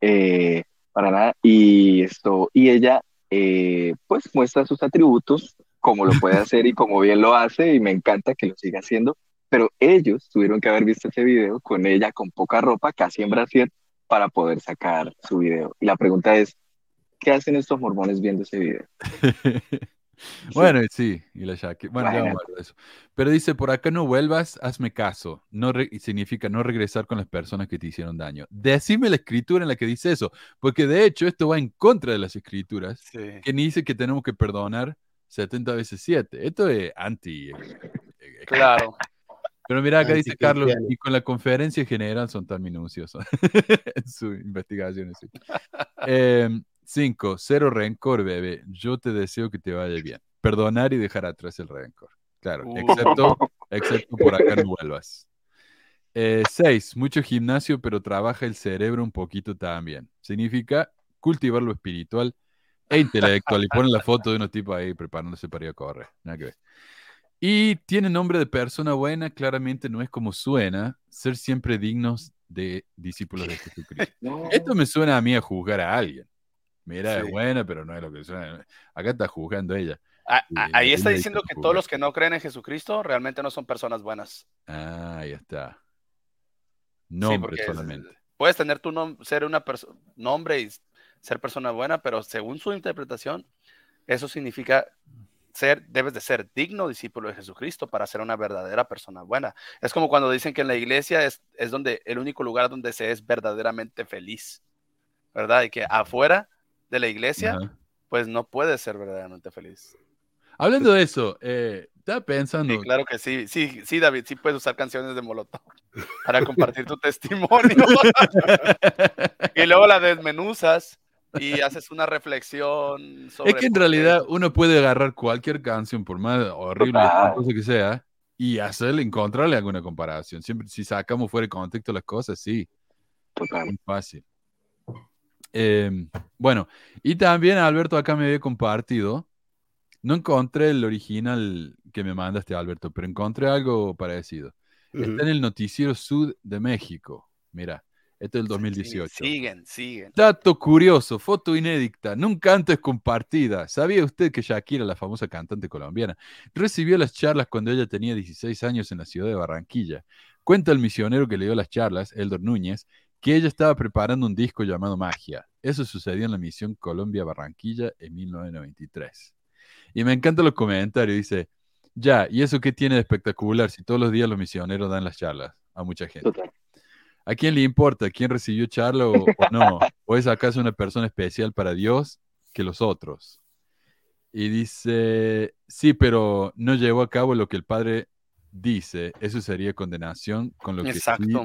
eh, para nada. Y esto, y ella, eh, pues muestra sus atributos, como lo puede hacer y como bien lo hace, y me encanta que lo siga haciendo. Pero ellos tuvieron que haber visto ese video con ella con poca ropa, casi en Brasil, para poder sacar su video. Y la pregunta es, ¿qué hacen estos mormones viendo ese video? [laughs] Bueno, sí, y la Bueno, ya vamos a de eso. Pero dice, por acá no vuelvas, hazme caso. No significa no regresar con las personas que te hicieron daño. Decime la escritura en la que dice eso, porque de hecho esto va en contra de las escrituras, que ni dice que tenemos que perdonar 70 veces 7. Esto es anti. Eh, eh, claro. [laughs] Pero mira, acá dice Carlos, y con la conferencia general son tan minuciosos [laughs] en su investigación. [laughs] Eh, Cinco, cero rencor, bebé. Yo te deseo que te vaya bien. Perdonar y dejar atrás el rencor. Claro, uh. excepto, excepto por acá no vuelvas. Eh, seis, mucho gimnasio, pero trabaja el cerebro un poquito también. Significa cultivar lo espiritual e intelectual. Y pone la foto de unos tipos ahí preparándose para ir a correr. Nada que ver. Y tiene nombre de persona buena, claramente no es como suena, ser siempre dignos de discípulos de Jesucristo. [laughs] Esto me suena a mí a juzgar a alguien. Mira, es buena, pero no es lo que suena. Acá está juzgando ella. Ah, ah, ahí está diciendo que todos los que no creen en Jesucristo realmente no son personas buenas. Ah, ahí está. Nombre solamente. Puedes tener tu nombre, ser una persona, nombre y ser persona buena, pero según su interpretación, eso significa ser, debes de ser digno discípulo de Jesucristo para ser una verdadera persona buena. Es como cuando dicen que en la iglesia es, es donde el único lugar donde se es verdaderamente feliz, ¿verdad? Y que afuera de la iglesia, pues no puedes ser verdaderamente feliz. Hablando de eso, eh, estaba pensando. claro que sí, sí, sí, David, sí puedes usar canciones de Molotov [laughs] para compartir tu testimonio. [laughs] y luego la desmenuzas y haces una reflexión sobre. Es que en realidad uno puede agarrar cualquier canción, por más horrible que sea, y hacerle, encontrarle alguna comparación. Siempre, si sacamos fuera de contexto las cosas, sí. Total. Muy fácil. Em, bueno, y también Alberto acá me había compartido. No encontré el original que me mandaste, Alberto, pero encontré algo parecido. Está en el Noticiero Sud de México. Mira, esto es el 2018. Siguen, siguen. Dato curioso, foto inédita, nunca antes compartida. ¿Sabía usted que Shakira, la famosa cantante colombiana, recibió las charlas cuando ella tenía 16 años en la ciudad de Barranquilla? Cuenta el misionero que le dio las charlas, Eldor Núñez, que ella estaba preparando un disco llamado Magia. Eso sucedió en la misión Colombia-Barranquilla en 1993. Y me encantan los comentarios. Dice, ya, ¿y eso qué tiene de espectacular si todos los días los misioneros dan las charlas a mucha gente? ¿A quién le importa quién recibió charla o, o no? [laughs] ¿O es acaso una persona especial para Dios que los otros? Y dice, sí, pero no llevó a cabo lo que el Padre dice, eso sería condenación con lo que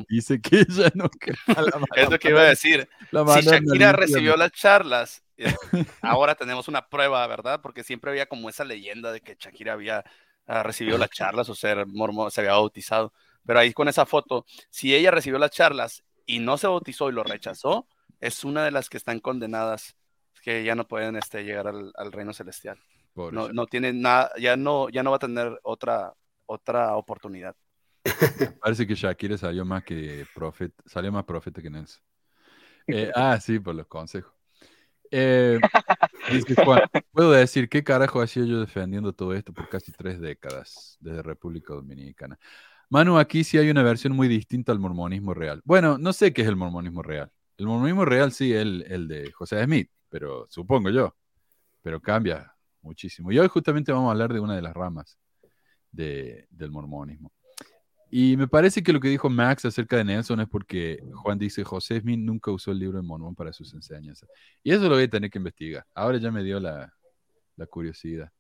dice que [laughs] ella no [laughs] Es lo que iba a decir. si Shakira recibió las charlas, eh, ahora tenemos una prueba, ¿verdad? Porque siempre había como esa leyenda de que Shakira había ah, recibido las charlas o ser mormón, se había bautizado. Pero ahí con esa foto, si ella recibió las charlas y no se bautizó y lo rechazó, es una de las que están condenadas, que ya no pueden este, llegar al, reino celestial. No, no tiene nada, ya no, ya no va a tener otra, otra oportunidad. [laughs] Parece que Shakira salió más que profeta, salió más profeta que Nelson. [laughs] Eh, ah, sí, por los consejos. Eh, puedo decir qué carajo hacía yo defendiendo todo esto por casi tres décadas desde República Dominicana. Manu, aquí sí hay una versión muy distinta al mormonismo real. Bueno, no sé qué es el mormonismo real. El mormonismo real sí, el, el de José Smith, pero supongo yo. Pero cambia muchísimo. Y hoy justamente vamos a hablar de una de las ramas del mormonismo. Y me parece que lo que dijo Max acerca de Nelson es porque Juan dice, José Smith nunca usó el libro de Mormón para sus enseñanzas. Y eso lo voy a tener que investigar. Ahora ya me dio la, curiosidad.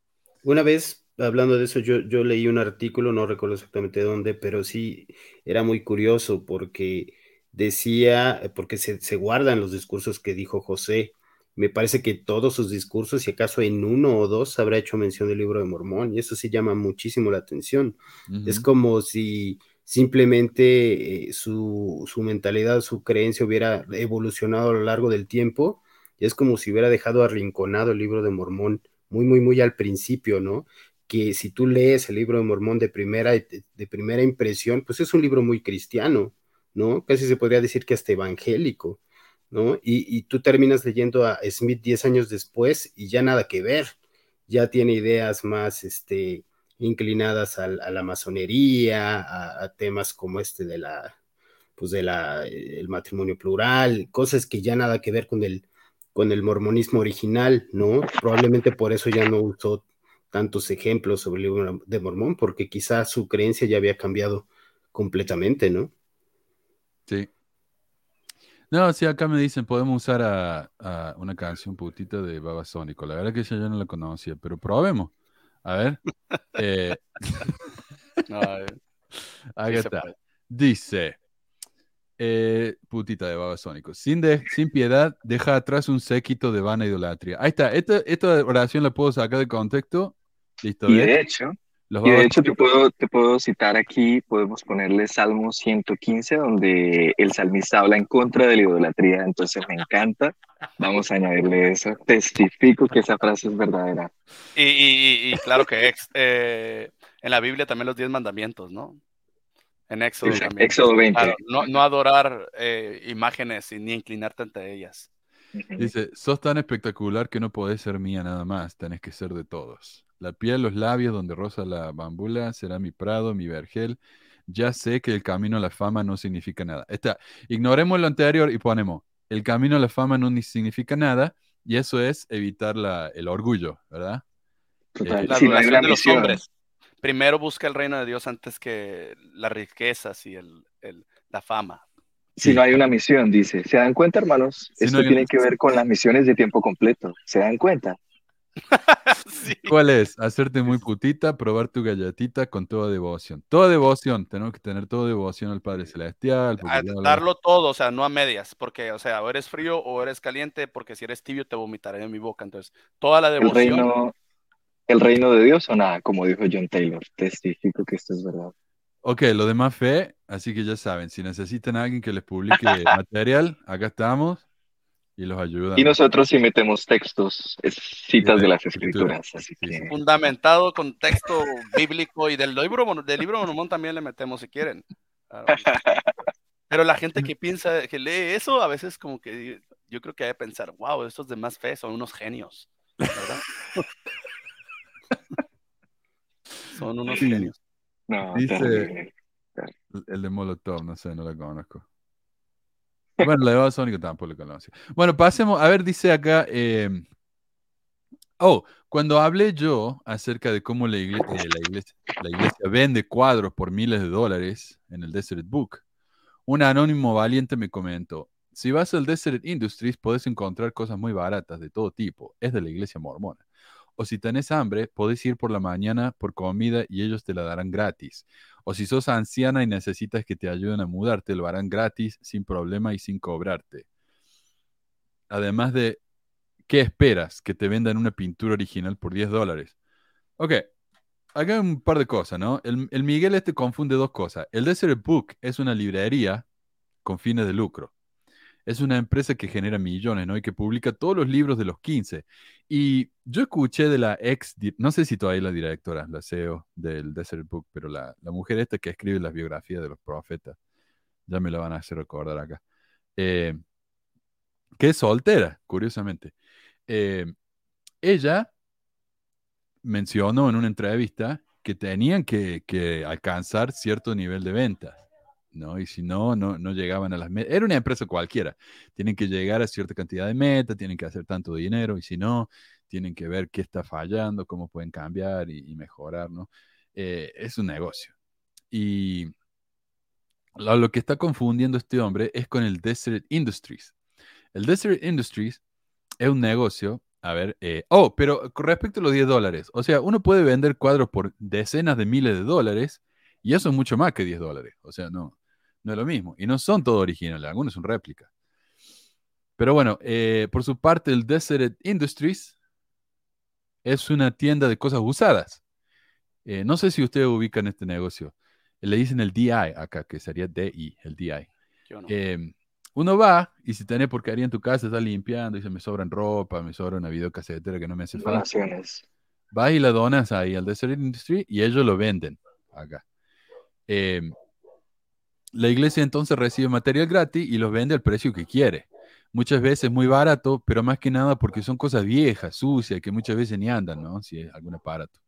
Una vez hablando de eso, yo, yo leí un artículo, no recuerdo exactamente dónde, pero sí era muy curioso porque decía, porque se, se guardan los discursos que dijo José. Me parece que todos sus discursos, si acaso en uno o dos, habrá hecho mención del libro de Mormón, y eso sí llama muchísimo la atención. Es como si simplemente eh, su, su, mentalidad, su creencia hubiera evolucionado a lo largo del tiempo, y es como si hubiera dejado arrinconado el libro de Mormón muy, muy, muy al principio, ¿no? Que si tú lees el libro de Mormón de primera, de primera impresión, pues es un libro muy cristiano, ¿no? Casi se podría decir que hasta evangélico, ¿no? Y, y tú terminas leyendo a Smith 10 años después y ya nada que ver, ya tiene ideas más, este, inclinadas a, la masonería, a, temas como este de la, pues de la, el matrimonio plural, cosas que ya nada que ver con el, con el mormonismo original, ¿no? Probablemente por eso ya no usó tantos ejemplos sobre el libro de Mormón, porque quizás su creencia ya había cambiado completamente, ¿no? Sí. No, sí, acá me dicen, podemos usar a, una canción putita de Babasónico. La verdad que yo no la conocía, pero probemos. A ver. [laughs] [laughs] Eh, Ahí está. Dice, eh, putita de babasónico, sin, sin piedad, deja atrás un séquito de vana idolatría. Ahí está, esta, esta oración la puedo sacar de contexto. Listo. Y de hecho, y de hecho te puedo, te puedo citar aquí, podemos ponerle Salmo 115, donde el salmista habla en contra de la idolatría, entonces me encanta. Vamos a añadirle eso. Testifico que esa frase es verdadera. Y, claro que eh, en la Biblia también los diez mandamientos, ¿no? En Éxodo también. Éxodo 20. no, adorar eh, imágenes ni inclinarte ante ellas. Dice, sos tan espectacular que no podés ser mía nada más, tenés que ser de todos. La piel, los labios, donde rosa la bambula, será mi prado, mi vergel. Ya sé que el camino a la fama no significa nada. Está, ignoremos lo anterior y ponemos, el camino a la fama no significa nada, y eso es evitar la, el orgullo, ¿verdad? Total. Eh, la de los hombres. Primero busca el reino de Dios antes que las riquezas y el, la fama. Si no hay una misión, dice. ¿Se dan cuenta, hermanos? Esto tiene que ver con las misiones de tiempo completo. ¿Se dan cuenta? [laughs] ¿Cuál es? Hacerte muy putita, probar tu galletita con toda devoción. Toda devoción, tenemos que tener toda devoción al Padre Celestial. darlo todo, o sea, no a medias, porque, o sea, o eres frío o eres caliente, porque si eres tibio te vomitaré en mi boca. Entonces, toda la devoción. El reino, el reino de Dios o nada, como dijo John Taylor. Testifico que esto es verdad. Ok, lo demás fe, así que ya saben, si necesitan a alguien que les publique [laughs] material, acá estamos y los ayuda. Y nosotros sí metemos textos, citas de, las escrituras, así que... Fundamentado con texto bíblico y del libro, del libro Mormón también le metemos si quieren. Pero la gente que piensa, que lee eso, a veces como que yo creo que hay que pensar, wow, estos de más fe son unos genios, ¿verdad? [laughs] son unos genios. No, Dice el de Molotov, no sé, no lo conozco. Bueno, la de Sónico tampoco lo conoce. Bueno, pasemos, a ver, dice acá. Em, oh, cuando hablé yo acerca de cómo la iglesia, eh, la, iglesia, la iglesia vende cuadros por miles de dólares en el Desert Book, un anónimo valiente me comentó: si vas al Desert Industries, puedes encontrar cosas muy baratas de todo tipo. Es de la iglesia mormona. O si tenés hambre, podés ir por la mañana por comida y ellos te la darán gratis. O si sos anciana y necesitas que te ayuden a mudarte, lo harán gratis, sin problema y sin cobrarte. Además de, ¿qué esperas? Que te vendan una pintura original por 10 dólares. Ok, acá un par de cosas, ¿no? El, el Miguel este confunde dos cosas. El Desert Book es una librería con fines de lucro es una empresa que genera millones, ¿no? Y que publica todos los libros de los 15. Y yo escuché de la ex, no sé si todavía la directora, la CEO del Desert Book, pero la, mujer esta que escribe las biografías de los profetas, ya me lo van a hacer recordar acá, eh, que es soltera, curiosamente. Eh, ella mencionó en una entrevista que tenían que, que alcanzar cierto nivel de ventas ¿no? Y si no, no, no llegaban a las metas. Era una empresa cualquiera. Tienen que llegar a cierta cantidad de metas, tienen que hacer tanto dinero, y si no, tienen que ver qué está fallando, cómo pueden cambiar y, mejorar, ¿no? Eh, es un negocio. Y lo, lo, que está confundiendo este hombre es con el Desert Industries. El Desert Industries es un negocio A ver, eh, oh, pero con respecto a los 10 dólares, o sea, uno puede vender cuadros por decenas de miles de dólares y eso es mucho más que 10 dólares. O sea, no, no es lo mismo. Y no son todos originales, algunos son réplicas. Pero bueno, eh, por su parte, el Desert Industries es una tienda de cosas usadas. Eh, no sé si ustedes ubican este negocio. Le dicen el DI acá, que sería DI, el DI. Em, uno va y si tenés porquería en tu casa, está limpiando y se me sobran ropa, me sobra una videocasetera que no me hace falta. Vas y la donas ahí al Desert Industry y ellos lo venden acá. Em, la iglesia entonces recibe material gratis y los vende al precio que quiere. Muchas veces muy barato, pero más que nada porque son cosas viejas, sucias, que muchas veces ni andan, ¿no? Si es algún aparato.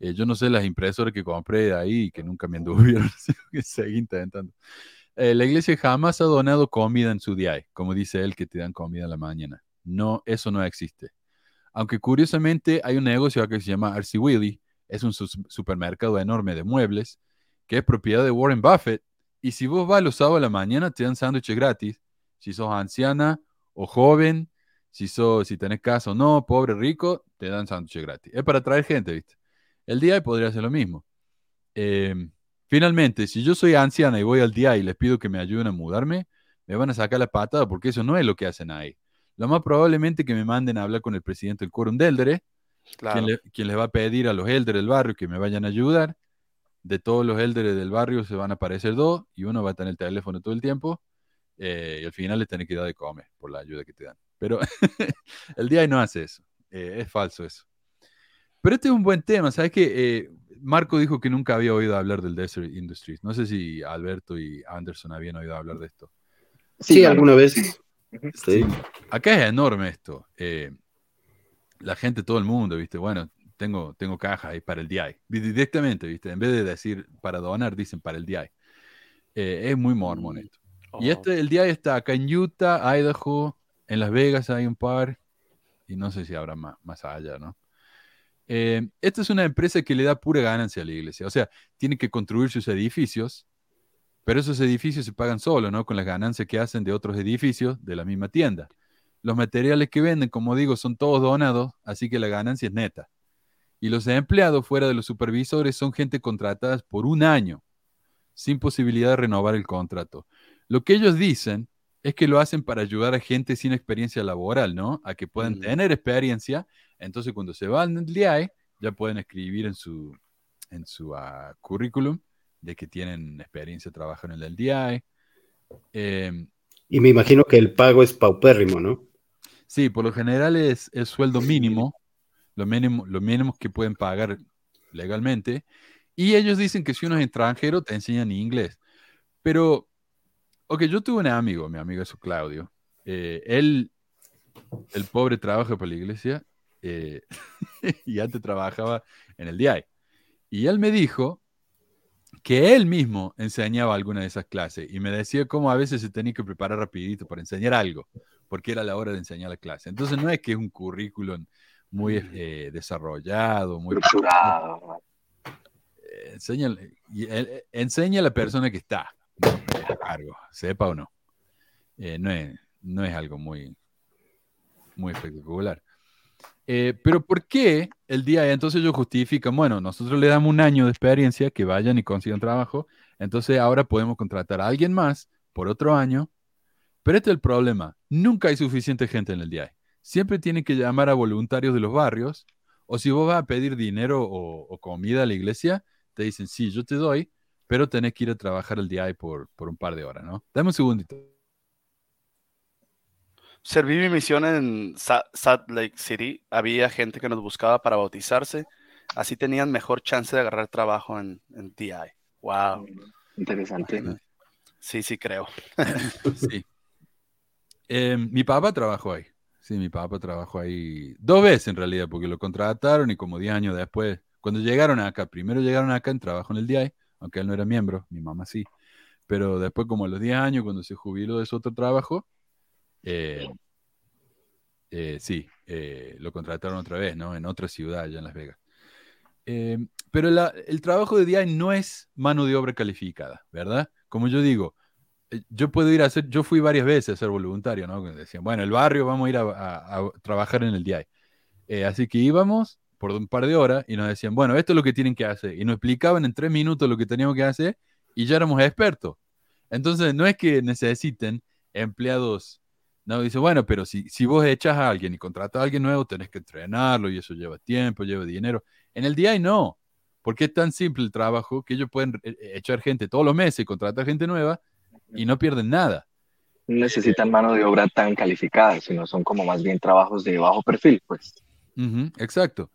Eh, yo no sé las impresoras que compré de ahí que nunca me anduvieron, [laughs] que seguí intentando. Eh, la iglesia jamás ha donado comida en su día, como dice él que te dan comida en la mañana. No, eso no existe. Aunque curiosamente hay un negocio que se llama Arcy Willy, es un supermercado enorme de muebles, que es propiedad de Warren Buffett, y si vos vas los sábados a la mañana te dan sándwiches gratis, si sos anciana o joven, si, sos, si tenés casa o no, pobre, rico, te dan sándwiches gratis. Es para atraer gente, ¿viste? El día podría ser lo mismo. Em, finalmente, si yo soy anciana y voy al día y les pido que me ayuden a mudarme, me van a sacar la patada porque eso no es lo que hacen ahí. Lo más probablemente que me manden a hablar con el presidente del Quórum Deldere, quien, quien, les va a pedir a los elders del barrio que me vayan a ayudar. De todos los elders del barrio se van a aparecer dos y uno va a tener el teléfono todo el tiempo eh, y al final le tenés que dar de comer por la ayuda que te dan. Pero [laughs] el día no hace eso. Eh, es falso eso. Pero este es un buen tema, ¿sabes qué? Eh, Marco dijo que nunca había oído hablar del Desert Industries. No sé si Alberto y Anderson habían oído hablar de esto. Sí, alguna vez. Sí. Acá es enorme esto. La gente, todo el mundo, ¿viste? Bueno, tengo, tengo caja ahí para el DI. Directamente, ¿viste? En vez de decir para donar, dicen para el DI. Eh, es muy mormón esto. Y oh. este, el DI está acá en Utah, Idaho, en Las Vegas hay un par, y no sé si habrá más, más allá, ¿no? Eh, esta es una empresa que le da pura ganancia a la iglesia. O sea, tiene que construir sus edificios, pero esos edificios se pagan solo, ¿no? Con las ganancias que hacen de otros edificios de la misma tienda. Los materiales que venden, como digo, son todos donados, así que la ganancia es neta. Y los empleados fuera de los supervisores son gente contratada por un año, sin posibilidad de renovar el contrato. Lo que ellos dicen es que lo hacen para ayudar a gente sin experiencia laboral, ¿no? A que puedan tener experiencia entonces, cuando se van al DI, ya pueden escribir en su, en su ah, currículum de que tienen experiencia trabajando en el DI. Em, y me imagino que el pago es paupérrimo, ¿no? Sí, por lo general es, el sueldo mínimo, lo mínimo, lo mínimo que pueden pagar legalmente. Y ellos dicen que si uno es extranjero, te enseñan inglés. Pero, ok, yo tuve un amigo, mi amigo es Claudio. Eh, él, el pobre trabaja para la iglesia eh, [laughs] y antes trabajaba en el DI. Y él me dijo que él mismo enseñaba alguna de esas clases y me decía cómo a veces se tenía que preparar rapidito para enseñar algo, porque era la hora de enseñar la clase. Entonces no es que es un currículum muy eh, desarrollado, muy... Eh, enseña, enseña a la persona que está a cargo, sepa o no. no, es, no es algo muy, muy espectacular. Eh, pero ¿por qué el día entonces ellos justifican, bueno, nosotros le damos un año de experiencia, que vayan y consigan trabajo, entonces ahora podemos contratar a alguien más por otro año, pero este es el problema, nunca hay suficiente gente en el día. Siempre tienen que llamar a voluntarios de los barrios, o si vos vas a pedir dinero o, comida a la iglesia, te dicen, sí, yo te doy, pero tenés que ir a trabajar el día por, por un par de horas, ¿no? Dame un segundito serví mi misión en Salt Lake City. Había gente que nos buscaba para bautizarse. Así tenían mejor chance de agarrar trabajo en, en TI. Wow. Interesante. Sí, sí, creo. [laughs] sí. Em, mi papá trabajó ahí. Sí, mi papá trabajó ahí dos veces en realidad, porque lo contrataron y como 10 años después, cuando llegaron acá, primero llegaron acá en trabajo en el DI, aunque él no era miembro, mi mamá sí, pero después como a los 10 años, cuando se jubiló de su otro trabajo, eh, eh, sí, eh, lo contrataron otra vez, ¿no? En otra ciudad, allá en Las Vegas. pero el trabajo de DI no es mano de obra calificada, ¿verdad? Como yo digo, yo puedo ir a hacer, yo fui varias veces a ser voluntario, ¿no? Decían, bueno, el barrio vamos a ir a, trabajar en el DI. Eh, así que íbamos por un par de horas y nos decían, bueno, esto es lo que tienen que hacer. Y nos explicaban en tres minutos lo que teníamos que hacer y ya éramos expertos. Entonces, no es que necesiten empleados, no, dice, bueno, pero si, si vos echas a alguien y contratas a alguien nuevo, tenés que entrenarlo y eso lleva tiempo, lleva dinero. En el DI no, porque es tan simple el trabajo que ellos pueden eh, echar gente todos los meses y contratar gente nueva y no pierden nada. No necesitan mano de obra tan calificada, sino son como más bien trabajos de bajo perfil, pues. exacto.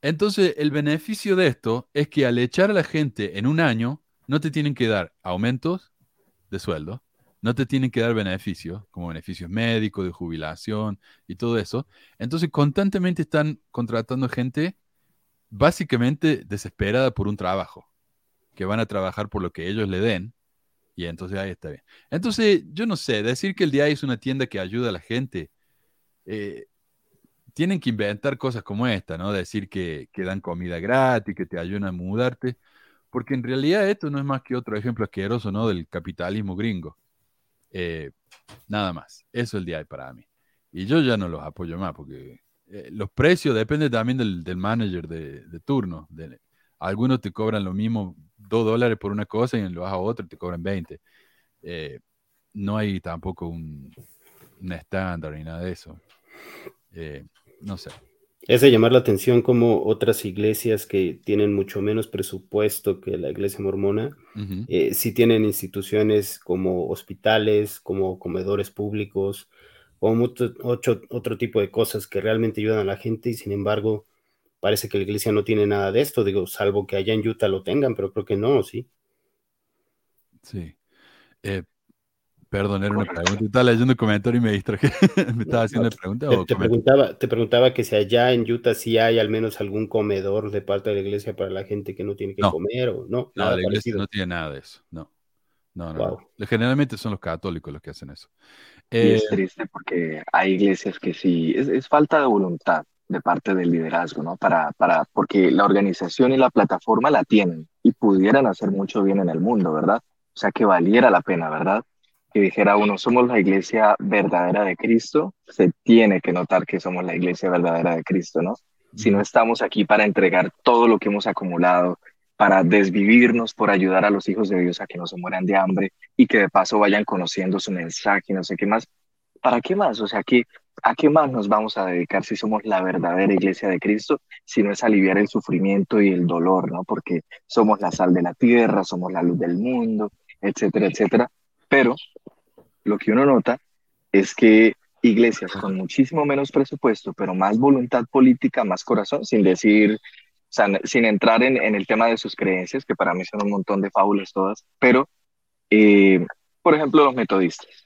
Entonces, el beneficio de esto es que al echar a la gente en un año, no te tienen que dar aumentos de sueldo, no te tienen que dar beneficios, como beneficios médicos, de jubilación y todo eso. Entonces, constantemente están contratando gente básicamente desesperada por un trabajo, que van a trabajar por lo que ellos le den y entonces ahí está bien. Entonces, yo no sé, decir que el DI es una tienda que ayuda a la gente, eh, tienen que inventar cosas como esta, ¿no? Decir que, que, dan comida gratis, que te ayudan a mudarte, porque en realidad esto no es más que otro ejemplo asqueroso, ¿no? Del capitalismo gringo. Eh, nada más, eso es el DI para mí. Y yo ya no los apoyo más, porque eh, los precios dependen también del, del manager de, turno. De, algunos te cobran lo mismo 2 dólares por una cosa y en lo vas a otro te cobran 20. Eh, no hay tampoco un, estándar ni nada de eso. Eh, no sé. Es de llamar la atención como otras iglesias que tienen mucho menos presupuesto que la iglesia mormona, eh, sí tienen instituciones como hospitales, como comedores públicos, o otro, otro tipo de cosas que realmente ayudan a la gente y sin embargo parece que la iglesia no tiene nada de esto, digo, salvo que allá en Utah lo tengan, pero creo que no, ¿sí? Sí. Eh, perdón, era una pregunta. Estaba leyendo el comentario y me distraje. [laughs] ¿Me estaba haciendo la pregunta? Te, preguntaba, te preguntaba que si allá en Utah sí hay al menos algún comedor de parte de la iglesia para la gente que no tiene que comer o no. No, la iglesia no tiene nada de eso. No. No, no, Generalmente son los católicos los que hacen eso. y es eh, triste porque hay iglesias que sí, es falta de voluntad de parte del liderazgo, ¿no? Para, para, porque la organización y la plataforma la tienen y pudieran hacer mucho bien en el mundo, ¿verdad? O sea, que valiera la pena, ¿verdad? Que dijera uno, somos la iglesia verdadera de Cristo, se tiene que notar que somos la iglesia verdadera de Cristo, ¿no? Si no estamos aquí para entregar todo lo que hemos acumulado, para desvivirnos por ayudar a los hijos de Dios a que no se mueran de hambre y que de paso vayan conociendo su mensaje no sé qué más, ¿para qué más? O sea, que ¿a qué más nos vamos a dedicar si somos la verdadera iglesia de Cristo? Si no es aliviar el sufrimiento y el dolor, ¿no? Porque somos la sal de la tierra, somos la luz del mundo, etcétera, etcétera. Pero lo que uno nota es que iglesias con muchísimo menos presupuesto, pero más voluntad política, más corazón, sin decir, sin entrar en, el tema de sus creencias, que para mí son un montón de fábulas todas, pero, eh, por ejemplo, los metodistas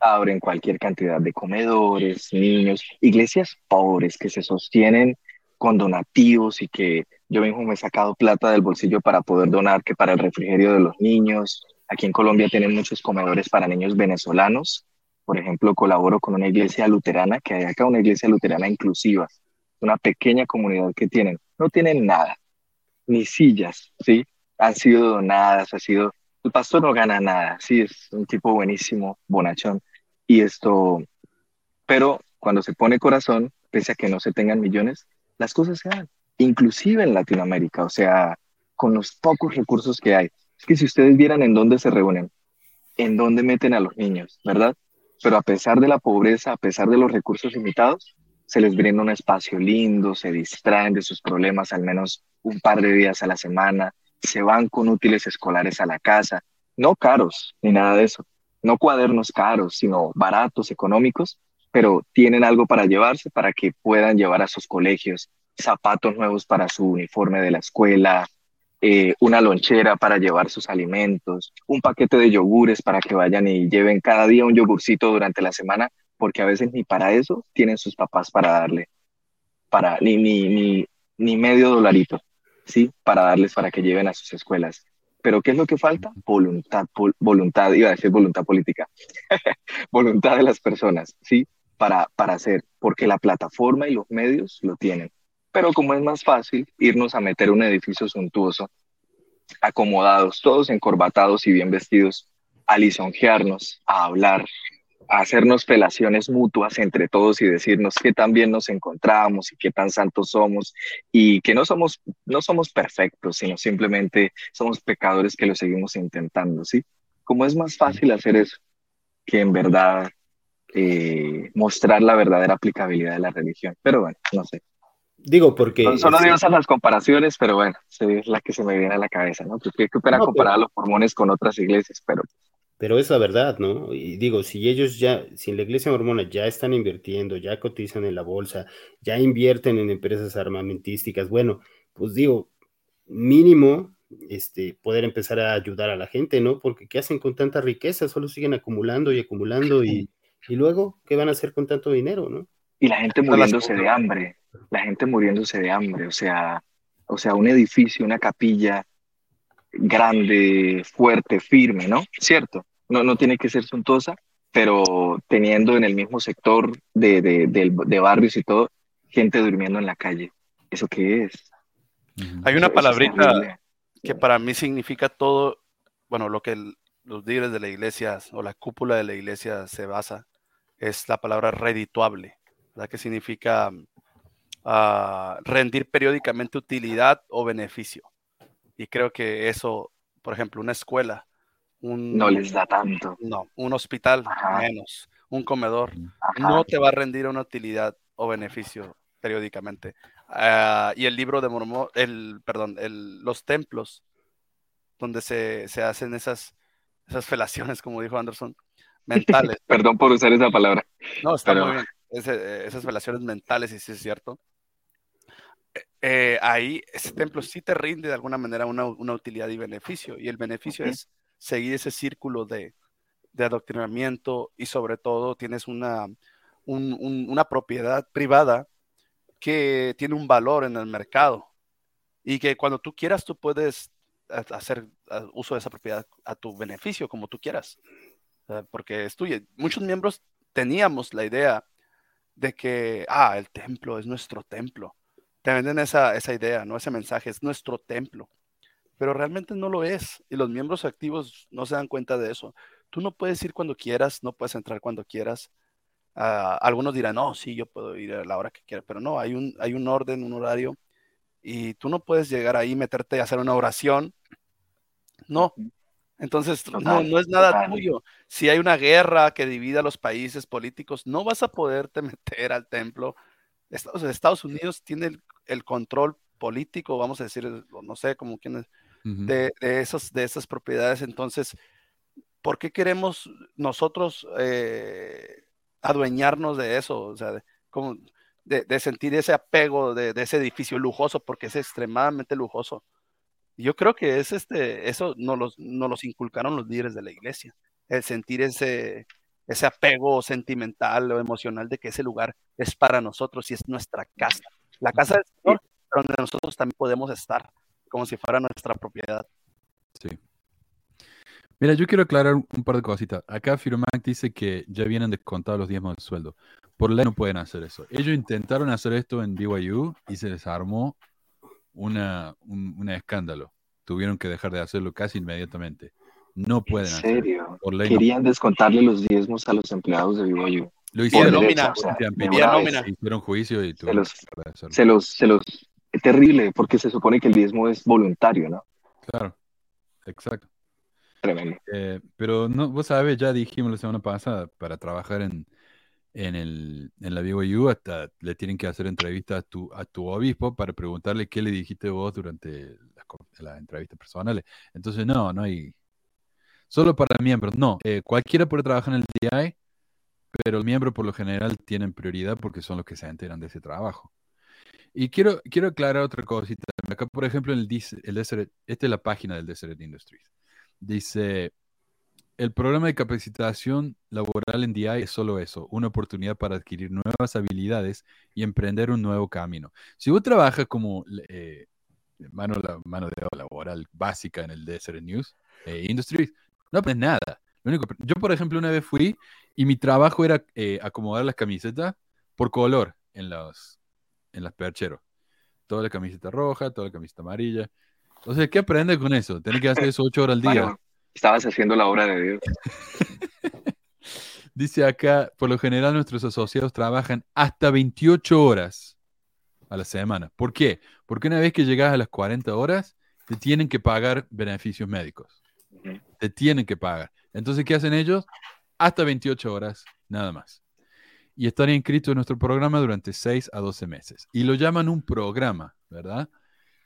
abren cualquier cantidad de comedores, niños, iglesias pobres que se sostienen con donativos y que yo mismo me he sacado plata del bolsillo para poder donar que para el refrigerio de los niños. Aquí en Colombia tienen muchos comedores para niños venezolanos. Por ejemplo, colaboro con una iglesia luterana, que hay acá una iglesia luterana inclusiva, una pequeña comunidad que tienen. No tienen nada, ni sillas, ¿sí? Han sido donadas, ha sido el pastor no gana nada, sí, es un tipo buenísimo, bonachón. Y esto, pero cuando se pone corazón, pese a que no se tengan millones, las cosas se dan, inclusive en Latinoamérica, o sea, con los pocos recursos que hay. Es que si ustedes vieran en dónde se reúnen, en dónde meten a los niños, ¿verdad? Pero a pesar de la pobreza, a pesar de los recursos limitados, se les brinda un espacio lindo, se distraen de sus problemas al menos un par de días a la semana, se van con útiles escolares a la casa, no caros ni nada de eso, no cuadernos caros, sino baratos, económicos, pero tienen algo para llevarse para que puedan llevar a sus colegios zapatos nuevos para su uniforme de la escuela, eh, una lonchera para llevar sus alimentos, un paquete de yogures para que vayan y lleven cada día un yogurcito durante la semana, porque a veces ni para eso tienen sus papás para darle, para ni, ni, ni, ni medio dolarito. ¿sí? Para darles para que lleven a sus escuelas. Pero ¿qué es lo que falta? Voluntad, voluntad, iba a decir voluntad política, [laughs] voluntad de las personas, ¿sí? Para, para hacer, porque la plataforma y los medios lo tienen. Pero como es más fácil irnos a meter un edificio suntuoso, acomodados, todos encorbatados y bien vestidos, a lisonjearnos, a hablar, hacernos felaciones mutuas entre todos y decirnos qué tan bien nos encontramos y qué tan santos somos y que no somos, no somos perfectos, sino simplemente somos pecadores que lo seguimos intentando, ¿sí? Como es más fácil hacer eso que en verdad eh, mostrar la verdadera aplicabilidad de la religión. Pero bueno, no sé. Digo, porque... solo digo las comparaciones, pero bueno, es la que se me viene a la cabeza, ¿no? Porque qué pena comparar a los mormones con otras iglesias, pero... Pero es la verdad, ¿no? Y digo, si ellos ya, si la iglesia mormona ya están invirtiendo, ya cotizan en la bolsa, ya invierten en empresas armamentísticas, bueno, pues digo, mínimo, este, poder empezar a ayudar a la gente, ¿no? Porque ¿qué hacen con tanta riqueza? Solo siguen acumulando y acumulando y, y luego, ¿qué van a hacer con tanto dinero, no? Y la gente muriéndose de hambre la gente muriéndose de hambre, o sea, o sea, un edificio, una capilla grande, fuerte, firme, ¿no? Cierto, no, no tiene que ser suntuosa, pero teniendo en el mismo sector de, de, barrios y todo, gente durmiendo en la calle. ¿Eso qué es? Hay una palabrita que para mí significa todo, bueno, lo que los líderes de la iglesia o la cúpula de la iglesia se basa, es la palabra redituable, ¿verdad? Que significa rendir periódicamente utilidad o beneficio. Y creo que eso, por ejemplo, una escuela, un, no les da tanto. No, un hospital menos, un comedor, no te va a rendir una utilidad o beneficio periódicamente. Ah, y el libro de Mormón, el, perdón, el, los templos donde se, se, hacen esas, esas felaciones, como dijo Anderson, mentales. [laughs] perdón por usar esa palabra. No, está muy bien. esas felaciones mentales, y sí es cierto. Eh, ahí ese templo sí te rinde de alguna manera una, utilidad y beneficio. Y el beneficio es seguir ese círculo de, adoctrinamiento y sobre todo tienes una, propiedad privada que tiene un valor en el mercado y que cuando tú quieras tú puedes hacer uso de esa propiedad a tu beneficio como tú quieras porque es tuya. Muchos miembros teníamos la idea de que, ah, el templo es nuestro templo te venden esa, esa idea, ¿no? Ese mensaje, es nuestro templo. Pero realmente no lo es. Y los miembros activos no se dan cuenta de eso. Tú no puedes ir cuando quieras, no puedes entrar cuando quieras. Ah, algunos dirán, no, sí, yo puedo ir a la hora que quiera, pero no, hay un, hay un orden, un horario, y tú no puedes llegar ahí, meterte y hacer una oración. No. Entonces, no, no es nada tuyo. Si hay una guerra que divida a los países políticos, no vas a poderte [laughs] meter al templo Estados, Unidos tiene el, control político, vamos a decir, no sé, como quienes, de, de, esos, de esas propiedades. Entonces, ¿por qué queremos nosotros eh, adueñarnos de eso? O sea, de, como de, sentir ese apego de, ese edificio lujoso, porque es extremadamente lujoso. Yo creo que es este, eso nos los, nos los inculcaron los líderes de la iglesia, el sentir ese, ese apego sentimental o emocional de que ese lugar es para nosotros y es nuestra casa. La casa del Señor, donde nosotros también podemos estar, como si fuera nuestra propiedad. Sí. Mira, yo quiero aclarar un par de cositas. Acá Firmac dice que ya vienen descontados los diezmos del sueldo. Por ley no pueden hacer eso. Ellos intentaron hacer esto en BYU y se les armó una, un escándalo. Tuvieron que dejar de hacerlo casi inmediatamente. No pueden ¿En serio? Querían descontarle los diezmos a los empleados de BYU. Lo hicieron, nómina, nómina. Hicieron juicio y se los, se los, se los, terrible, porque se supone que el diezmo es voluntario, ¿no? Claro, exacto. Tremendo. Eh, pero no, vos sabes, ya dijimos la semana pasada, para trabajar en, en, el, en la BYU, hasta le tienen que hacer entrevista a tu, a tu obispo para preguntarle qué le dijiste vos durante las la entrevistas personales. Entonces, no, no hay, solo para miembros. No, eh, cualquiera puede trabajar en el DI, pero los miembros por lo general tienen prioridad porque son los que se enteran de ese trabajo. Y quiero, quiero aclarar otra cosita. Acá, por ejemplo, en el, el Desert, esta es la página del Desert Industries. Dice, el programa de capacitación laboral en DI es solo eso, una oportunidad para adquirir nuevas habilidades y emprender un nuevo camino. Si vos trabajas como eh, mano, mano de obra laboral básica en el Desert News eh, Industries, no aprendes nada. Lo único, yo, por ejemplo, una vez fui y mi trabajo era eh, acomodar las camisetas por color en los, en las percheros. Toda la camiseta roja, toda la camiseta amarilla. Entonces, ¿qué aprendes con eso? Tienes que hacer eso ocho horas al día. estabas haciendo la obra de Dios. [laughs] Dice acá, por lo general nuestros asociados trabajan hasta 28 horas a la semana. ¿Por qué? Porque una vez que llegas a las 40 horas, te tienen que pagar beneficios médicos. Te tienen que pagar. Entonces, ¿qué hacen ellos? Hasta 28 horas, nada más. Y están inscritos en nuestro programa durante 6 a 12 meses. Y lo llaman un programa, ¿verdad?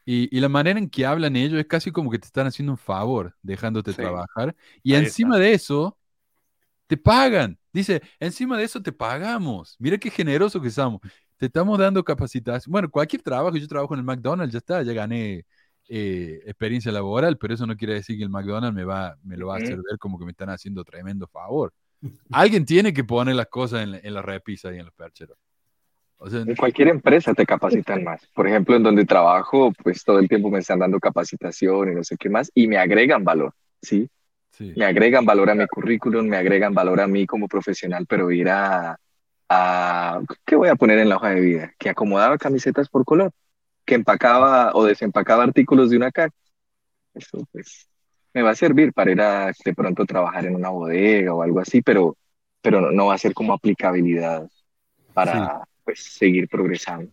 Y, la manera en que hablan ellos es casi como que te están haciendo un favor, dejándote trabajar. Y encima de eso, te pagan. Dice, encima de eso te pagamos. Mira qué generoso que estamos. Te estamos dando capacitación. Bueno, cualquier trabajo, yo trabajo en el McDonald's, ya está, ya gané eh, experiencia laboral, pero eso no quiere decir que el McDonald's me, va, me lo va a hacer ver como que me están haciendo tremendo favor. Alguien tiene que poner las cosas en, en la repisa y en los percheros en cualquier empresa te capacitan [laughs] más. Por ejemplo, en donde trabajo, pues todo el tiempo me están dando capacitación y no sé qué más, y me agregan valor, ¿sí? sí. Me agregan valor a mi currículum, me agregan valor a mí como profesional, pero ir a, a, ¿qué voy a poner en la hoja de vida? Que acomodaba camisetas por color, que empacaba o desempacaba artículos de una caja. Eso, pues, me va a servir para ir a de pronto trabajar en una bodega o algo así, pero, pero no, va a ser como aplicabilidad para, pues seguir progresando.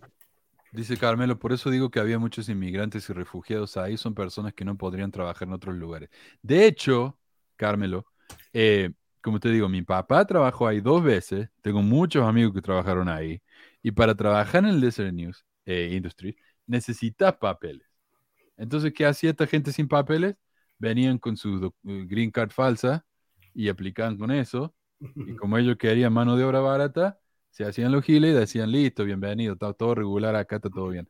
Dice Carmelo, por eso digo que había muchos inmigrantes y refugiados ahí, son personas que no podrían trabajar en otros lugares. De hecho, Carmelo, eh, como te digo, mi papá trabajó ahí dos veces, tengo muchos amigos que trabajaron ahí, y para trabajar en el Desert News eh, Industry necesitas papeles. Entonces, ¿qué hacía esta gente sin papeles? Venían con su eh, green card falsa y aplicaban con eso, y [laughs] como ellos querían mano de obra barata, se hacían los giles y decían, listo, bienvenido, está todo regular, acá está todo bien.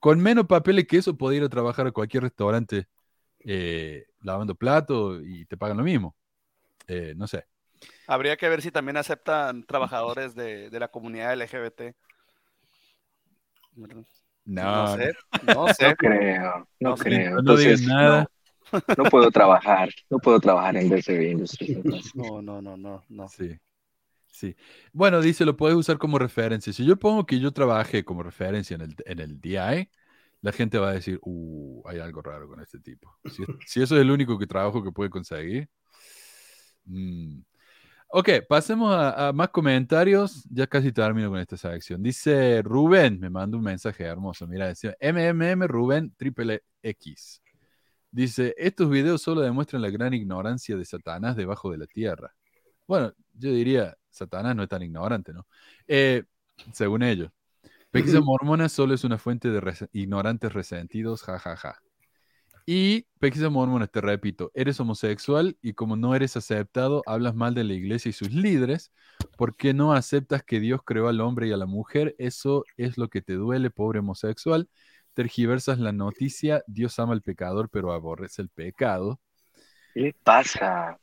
Con menos papeles que eso, podía ir a trabajar a cualquier restaurante eh, lavando plato y te pagan lo mismo. Eh, no sé. Habría que ver si también aceptan trabajadores de, la comunidad LGBT. No, sé, no sé. creo, no, creo. Entonces, nada. No, puedo trabajar, no puedo trabajar en DC Industries. [laughs] No, no, no, no, no. Sí. Sí. Bueno, dice, lo puedes usar como referencia. Si yo pongo que yo trabaje como referencia en el, en el DI, la gente va a decir, uh, hay algo raro con este tipo. Si, eso es el único que trabajo que puede conseguir. Mm. Ok, pasemos a, más comentarios. Ya casi termino con esta sección. Dice Rubén, me manda un mensaje hermoso. Mira, dice MMM Rubén triple X. Dice, estos videos solo demuestran la gran ignorancia de Satanás debajo de la tierra. Bueno, yo diría, Satanás no es tan ignorante, ¿no? Eh, según ellos. Pesquisa mormona solo es una fuente de ignorantes resentidos, jajaja. Ja, ja. Y pesquisa mormona, te repito, eres homosexual y como no eres aceptado, hablas mal de la iglesia y sus líderes, porque no aceptas que Dios creó al hombre y a la mujer? Eso es lo que te duele, pobre homosexual. Tergiversas la noticia, Dios ama al pecador, pero aborrece el pecado. ¿Qué le pasa?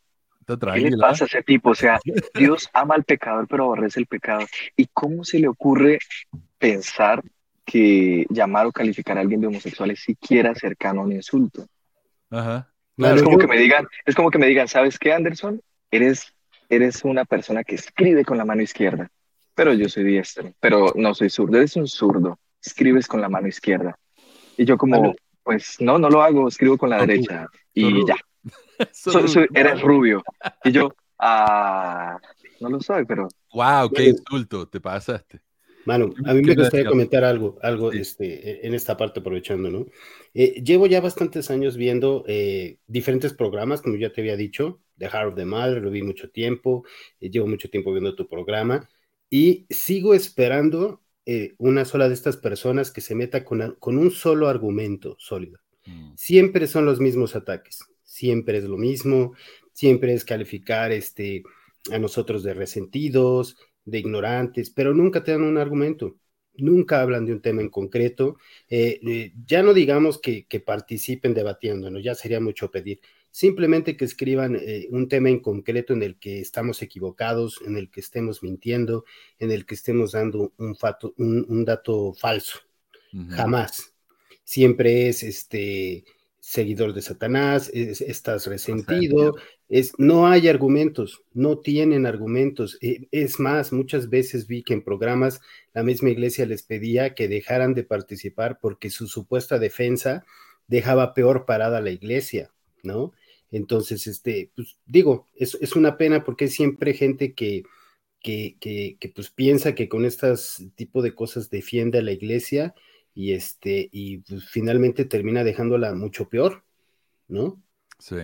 ¿Qué le pasa a ese tipo? O sea, Dios ama al pecador, pero aborrece el pecado. ¿Y cómo se le ocurre pensar que llamar o calificar a alguien de homosexual es siquiera cercano a un insulto? Ajá. es como que me digan, es como que me digan, ¿sabes qué, Anderson? Eres, eres una persona que escribe con la mano izquierda, pero yo soy diestro, pero no soy zurdo, eres un zurdo, escribes con la mano izquierda. Y yo como, pues no, no lo hago, escribo con la derecha y ya. [laughs] eres rubio. [laughs] Y yo, ah, no lo soy, pero. ¡Wow! ¡Qué insulto! Te pasaste. Manu, a mí me gustaría comentar algo, algo este, e, en esta parte, aprovechando, ¿no? Eh, llevo ya bastantes años viendo eh, diferentes programas, como ya te había dicho, The Heart of the Mother, lo vi mucho tiempo, eh, llevo mucho tiempo viendo tu programa y sigo esperando una sola de estas personas que se meta con, con un solo argumento sólido. Mm. Siempre son los mismos ataques siempre es lo mismo, siempre es calificar este, a nosotros de resentidos, de ignorantes, pero nunca te dan un argumento, nunca hablan de un tema en concreto, eh, ya no digamos que, participen debatiendo, ya sería mucho pedir, simplemente que escriban eh, un tema en concreto en el que estamos equivocados, en el que estemos mintiendo, en el que estemos dando un, un, dato falso, jamás. Siempre es este seguidor de Satanás, estás resentido, es, no hay argumentos, no tienen argumentos. Eh, es más, muchas veces vi que en programas la misma iglesia les pedía que dejaran de participar porque su supuesta defensa dejaba peor parada la iglesia, ¿no? Entonces, este, pues digo, es, es una pena porque hay siempre gente que, que, que, que, pues piensa que con estas tipo de cosas defiende a la iglesia y este, y pues, finalmente termina dejándola mucho peor, ¿no? Sí.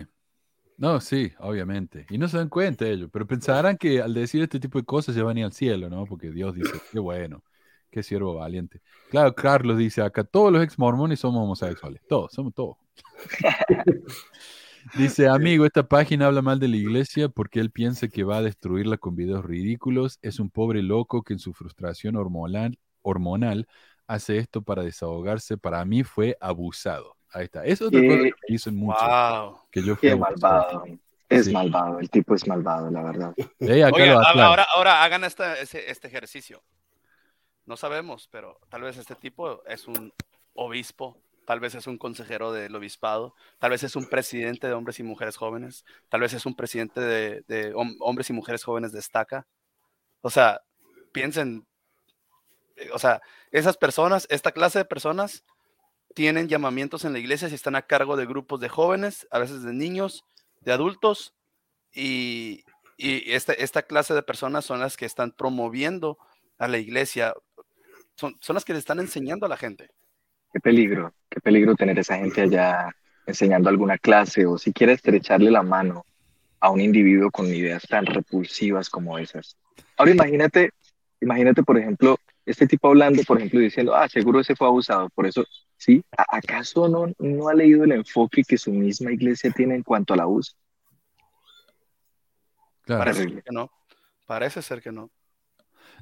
No, sí, obviamente. Y no se dan cuenta ellos, pero pensarán que al decir este tipo de cosas se van a ir al cielo, ¿no? Porque Dios dice, qué bueno, qué siervo valiente. Claro, Carlos dice acá, todos los ex mormones somos homosexuales, todos, somos todos. [laughs] Dice, [laughs] amigo, esta página habla mal de la iglesia porque él piensa que va a destruirla con videos ridículos. Es un pobre loco que en su frustración hormonal, hormonal hace esto para desahogarse. Para mí fue abusado. Ahí está. Es otra cosa que dicen mucho. Que yo fui malvado. Es malvado, el tipo es malvado, la verdad. ahora, ahora hagan este, este ejercicio. No sabemos, pero tal vez este tipo es un obispo tal vez es un consejero del obispado, tal vez es un presidente de hombres y mujeres jóvenes, tal vez es un presidente de, hombres y mujeres jóvenes destaca. O sea, piensen, eh, o sea, esas personas, esta clase de personas tienen llamamientos en la iglesia si están a cargo de grupos de jóvenes, a veces de niños, de adultos, y, esta, clase de personas son las que están promoviendo a la iglesia, son, son las que le están enseñando a la gente. Qué peligro, qué peligro tener esa gente allá enseñando alguna clase o si quiere estrecharle la mano a un individuo con ideas tan repulsivas como esas. Ahora imagínate, imagínate por ejemplo, este tipo hablando, por ejemplo, diciendo, ah, seguro ese fue abusado, por eso, ¿sí? ¿Acaso no, no ha leído el enfoque que su misma iglesia tiene en cuanto al abuso? Parece que no. Parece ser que no.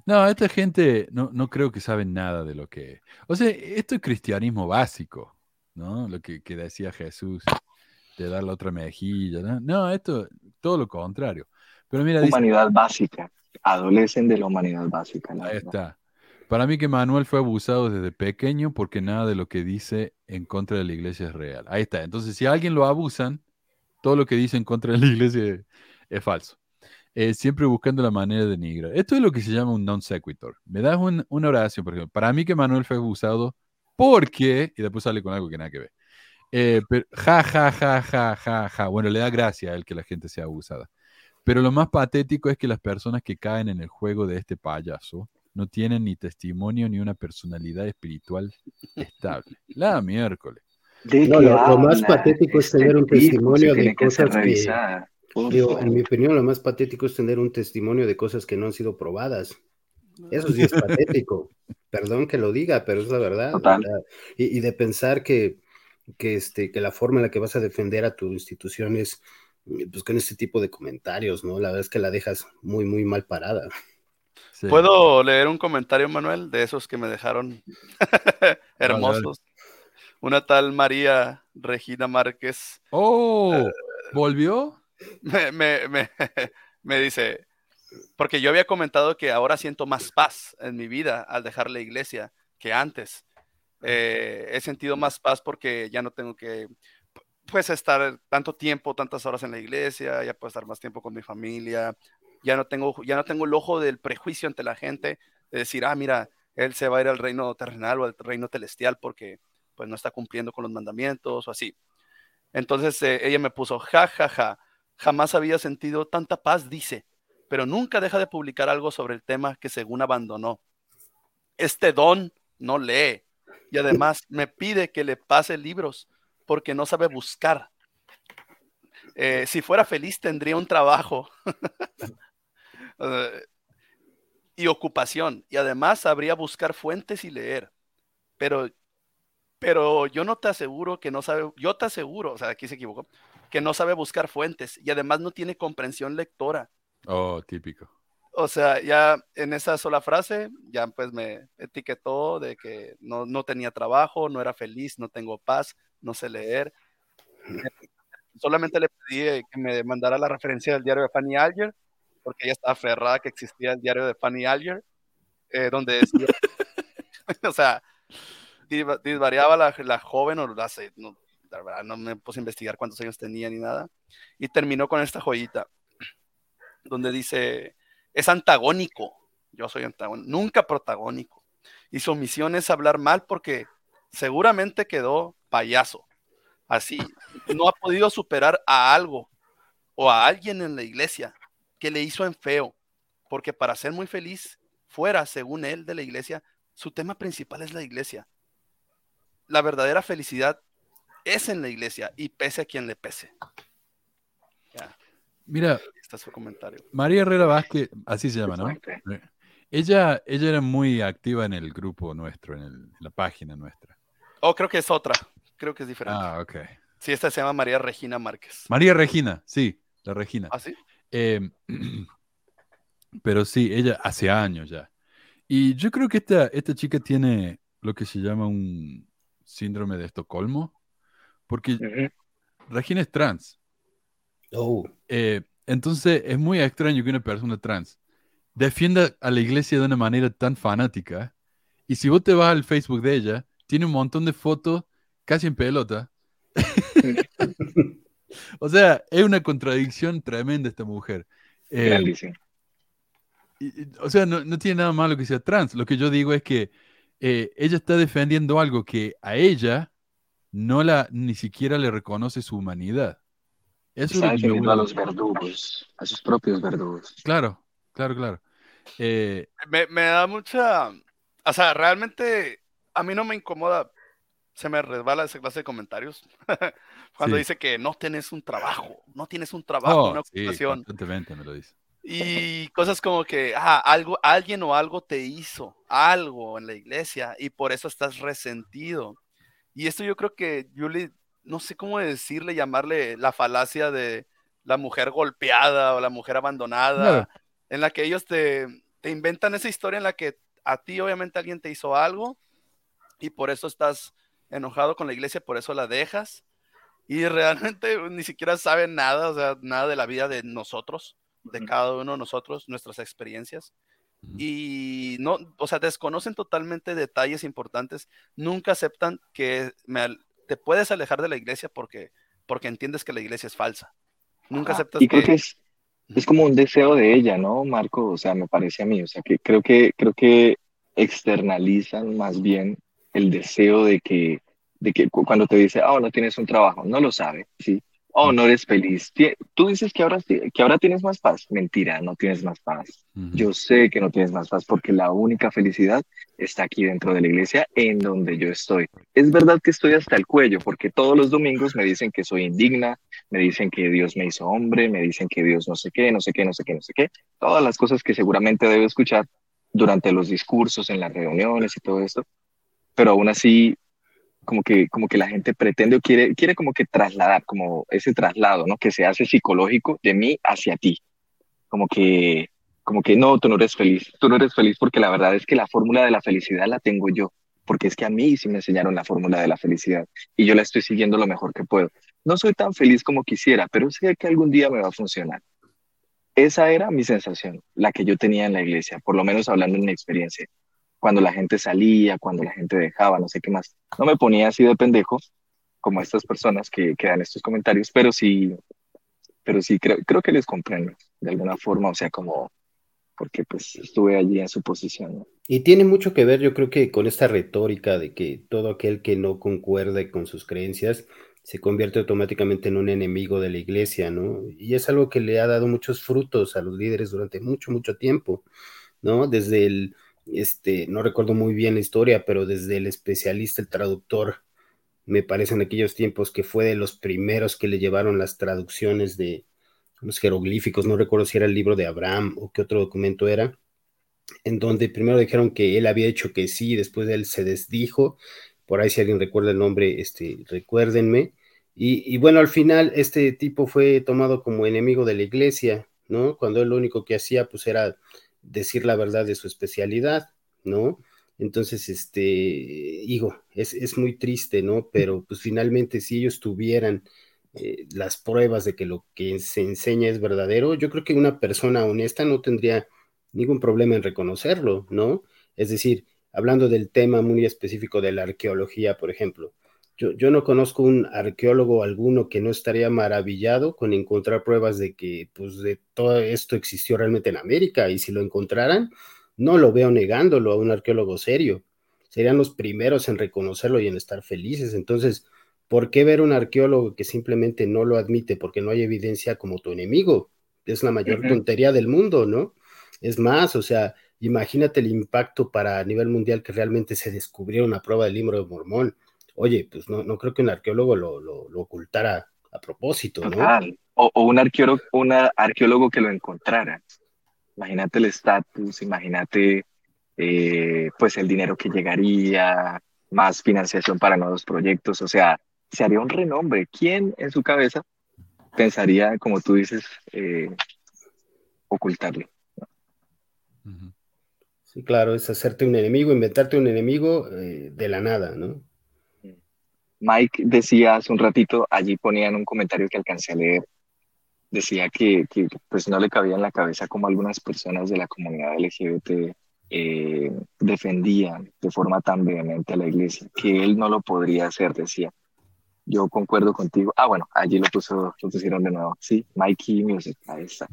No, esta gente no, no creo que saben nada de lo que... O sea, esto es cristianismo básico, ¿no? Lo que, decía Jesús, de dar la otra mejilla, ¿no? No, esto, todo lo contrario. Pero mira, humanidad básica, adolecen de la humanidad básica. Ahí está. Para mí que Manuel fue abusado desde pequeño porque nada de lo que dice en contra de la iglesia es real. Ahí está. Entonces, si a alguien lo abusan, todo lo que dice en contra de la iglesia es falso. Eh, siempre buscando la manera de denigrar. Esto es lo que se llama un non sequitur. Me das una oración, por ejemplo. Para mí que Manuel fue abusado porque, y después sale con algo que nada que ver. Eh, pero, ja, ja, ja, ja, ja, ja. Bueno, le da gracia a él que la gente sea abusada. Pero lo más patético es que las personas que caen en el juego de este payaso no tienen ni testimonio ni una personalidad espiritual estable. La miércoles. No, lo, más patético es tener un testimonio de cosas que, en mi opinión, lo más patético es tener un testimonio de cosas que no han sido probadas. Eso sí es patético. Perdón que lo diga, pero es la verdad. Y, de pensar que, que, este, que la forma en la que vas a defender a tu institución es pues, con este tipo de comentarios, ¿no? La verdad es que la dejas muy, muy mal parada. ¿Puedo leer un comentario, Manuel, de esos que me dejaron [laughs] hermosos? Una tal María Regina Márquez. ¡Oh! Eh, ¿Volvió? Me, me, [laughs] me, dice, porque yo había comentado que ahora siento más paz en mi vida al dejar la iglesia que antes. Eh, he sentido más paz porque ya no tengo que pues estar tanto tiempo, tantas horas en la iglesia, ya puedo estar más tiempo con mi familia, ya no tengo, ya no tengo el ojo del prejuicio ante la gente de decir, ah, mira, él se va a ir al reino terrenal o al reino celestial porque pues no está cumpliendo con los mandamientos o así. Entonces eh, ella me puso, ja, ja, ja, Jamás había sentido tanta paz, dice, pero nunca deja de publicar algo sobre el tema que según abandonó. Este don no lee y además me pide que le pase libros porque no sabe buscar. Eh, si fuera feliz tendría un trabajo [laughs] eh, y ocupación y además sabría buscar fuentes y leer. Pero, pero yo no te aseguro que no sabe, yo te aseguro, o sea, aquí se equivocó, que no sabe buscar fuentes y además no tiene comprensión lectora. Oh, típico. O sea, ya en esa sola frase, ya pues me etiquetó de que no, no tenía trabajo, no era feliz, no tengo paz, no sé leer. [laughs] Solamente le pedí que me mandara la referencia del diario de Fanny Alger, porque ella estaba aferrada que existía el diario de Fanny Alger, eh, donde decía, [laughs] [laughs] o sea, disvariaba la, la joven o la, no, no me puse a investigar cuántos años tenía ni nada. Y terminó con esta joyita, donde dice, es antagónico, yo soy antagónico, nunca protagónico. Y su misión es hablar mal porque seguramente quedó payaso. así, no ha podido superar a algo o a alguien en la iglesia que le hizo en feo, porque para ser muy feliz fuera, según él, de la iglesia, su tema principal es la iglesia. La verdadera felicidad es en la iglesia y pese a quien le pese. Mira, está su comentario. María Herrera Vázquez, así se llama, ¿no? Ella, ella era muy activa en el grupo nuestro, en, la página nuestra. Oh, creo que es otra. Creo que es diferente. Ah, ok. Sí, esta se llama María Regina Márquez. María Regina, sí, la Regina. ¿Ah, sí? Eh, [clears throat] pero sí, ella hace años ya. Y yo creo que esta, esta chica tiene lo que se llama un síndrome de Estocolmo, porque Regina es trans. Oh. Eh, entonces es muy extraño que una persona trans defienda a la iglesia de una manera tan fanática. Y si vos te vas al Facebook de ella, tiene un montón de fotos casi en pelota. [laughs] o sea, es una contradicción tremenda esta mujer. Eh, o sea, no, tiene nada malo que sea trans. Lo que yo digo es que eh, ella está defendiendo algo que a ella no la ni siquiera le reconoce su humanidad. Eso está defendiendo a los verdugos, a sus propios verdugos. Claro, claro, claro. Eh, me, da mucha, o sea, realmente a mí no me incomoda, se me resbala esa clase de comentarios [laughs] cuando dice que no tienes un trabajo, no tienes un trabajo, oh, una ocupación. me lo dice. Y cosas como que ah, algo, alguien o algo te hizo, algo en la iglesia, y por eso estás resentido. Y esto yo creo que Julie, no sé cómo decirle, llamarle la falacia de la mujer golpeada o la mujer abandonada, en la que ellos te, te inventan esa historia en la que a ti obviamente alguien te hizo algo y por eso estás enojado con la iglesia, por eso la dejas. Y [laughs] realmente ni siquiera saben nada, o sea, nada de la vida de nosotros de cada uno de nosotros, nuestras experiencias. Y no, o sea, desconocen totalmente detalles importantes, nunca aceptan que te puedes alejar de la iglesia porque, porque entiendes que la iglesia es falsa. Nunca aceptas y creo que, es, es, como un deseo de ella, ¿no, Marco? O sea, me parece a mí, o sea, que creo que, creo que externalizan más bien el deseo de que, de que cuando te dice, oh, no tienes un trabajo, no lo sabe, ¿sí? Oh, no eres feliz. Tú dices que ahora, que ahora tienes más paz. Mentira, no tienes más paz. Yo sé que no tienes más paz porque la única felicidad está aquí dentro de la iglesia en donde yo estoy. Es verdad que estoy hasta el cuello porque todos los domingos me dicen que soy indigna, me dicen que Dios me hizo hombre, me dicen que Dios no sé qué, no sé qué, no sé qué, no sé qué. Todas las cosas que seguramente debo escuchar durante los discursos, en las reuniones y todo esto. Pero aún así como que, como que la gente pretende o quiere, quiere como que trasladar, como ese traslado, ¿no? Que se hace psicológico de mí hacia ti. Como que, como que no, tú no eres feliz, tú no eres feliz porque la verdad es que la fórmula de la felicidad la tengo yo, porque es que a mí sí me enseñaron la fórmula de la felicidad y yo la estoy siguiendo lo mejor que puedo. No soy tan feliz como quisiera, pero sé que algún día me va a funcionar. Esa era mi sensación, la que yo tenía en la iglesia, por lo menos hablando en mi experiencia cuando la gente salía, cuando la gente dejaba, no sé qué más. No me ponía así de pendejo como estas personas que, que dan estos comentarios, pero sí, pero sí creo, creo que les comprendo de alguna forma, o sea, como porque pues estuve allí en su posición. Y tiene mucho que ver, yo creo que con esta retórica de que todo aquel que no concuerde con sus creencias se convierte automáticamente en un enemigo de la iglesia, ¿no? Y es algo que le ha dado muchos frutos a los líderes durante mucho, mucho tiempo, ¿no? Desde el este, no recuerdo muy bien la historia, pero desde el especialista, el traductor, me parece en aquellos tiempos que fue de los primeros que le llevaron las traducciones de los jeroglíficos, no recuerdo si era el libro de Abraham o qué otro documento era, en donde primero dijeron que él había hecho que sí, después de él se desdijo, por ahí si alguien recuerda el nombre, este, recuérdenme, y, y bueno, al final este tipo fue tomado como enemigo de la iglesia, ¿no? Cuando él lo único que hacía pues era decir la verdad de su especialidad, ¿no? Entonces, este, digo, es, muy triste, ¿no? Pero pues finalmente si ellos tuvieran eh, las pruebas de que lo que se enseña es verdadero, yo creo que una persona honesta no tendría ningún problema en reconocerlo, ¿no? Es decir, hablando del tema muy específico de la arqueología, por ejemplo, yo, no conozco un arqueólogo alguno que no estaría maravillado con encontrar pruebas de que pues, de todo esto existió realmente en América y si lo encontraran, no lo veo negándolo a un arqueólogo serio. Serían los primeros en reconocerlo y en estar felices. Entonces, ¿por qué ver un arqueólogo que simplemente no lo admite porque no hay evidencia como tu enemigo? Es la mayor tontería del mundo, ¿no? Es más, o sea, imagínate el impacto para a nivel mundial que realmente se descubriera una prueba del libro de Mormón. Oye, pues no, no creo que un arqueólogo lo, lo, ocultara a propósito, ¿no? O, un, arqueólogo, una arqueólogo que lo encontrara. Imagínate el estatus, imagínate eh, pues el dinero que llegaría, más financiación para nuevos proyectos, o sea, se haría un renombre. ¿Quién en su cabeza pensaría, como tú dices, eh, ocultarlo? Sí, claro, es hacerte un enemigo, inventarte un enemigo eh, de la nada, ¿no? Mike decía hace un ratito, allí ponía en un comentario que alcancé a leer, decía que, que pues no le cabía en la cabeza como algunas personas de la comunidad LGBT eh, defendían de forma tan vehemente a la iglesia, que él no lo podría hacer, decía. Yo concuerdo contigo. Ah, bueno, allí lo, puso, lo pusieron de nuevo. Sí, Mikey Music, ahí está.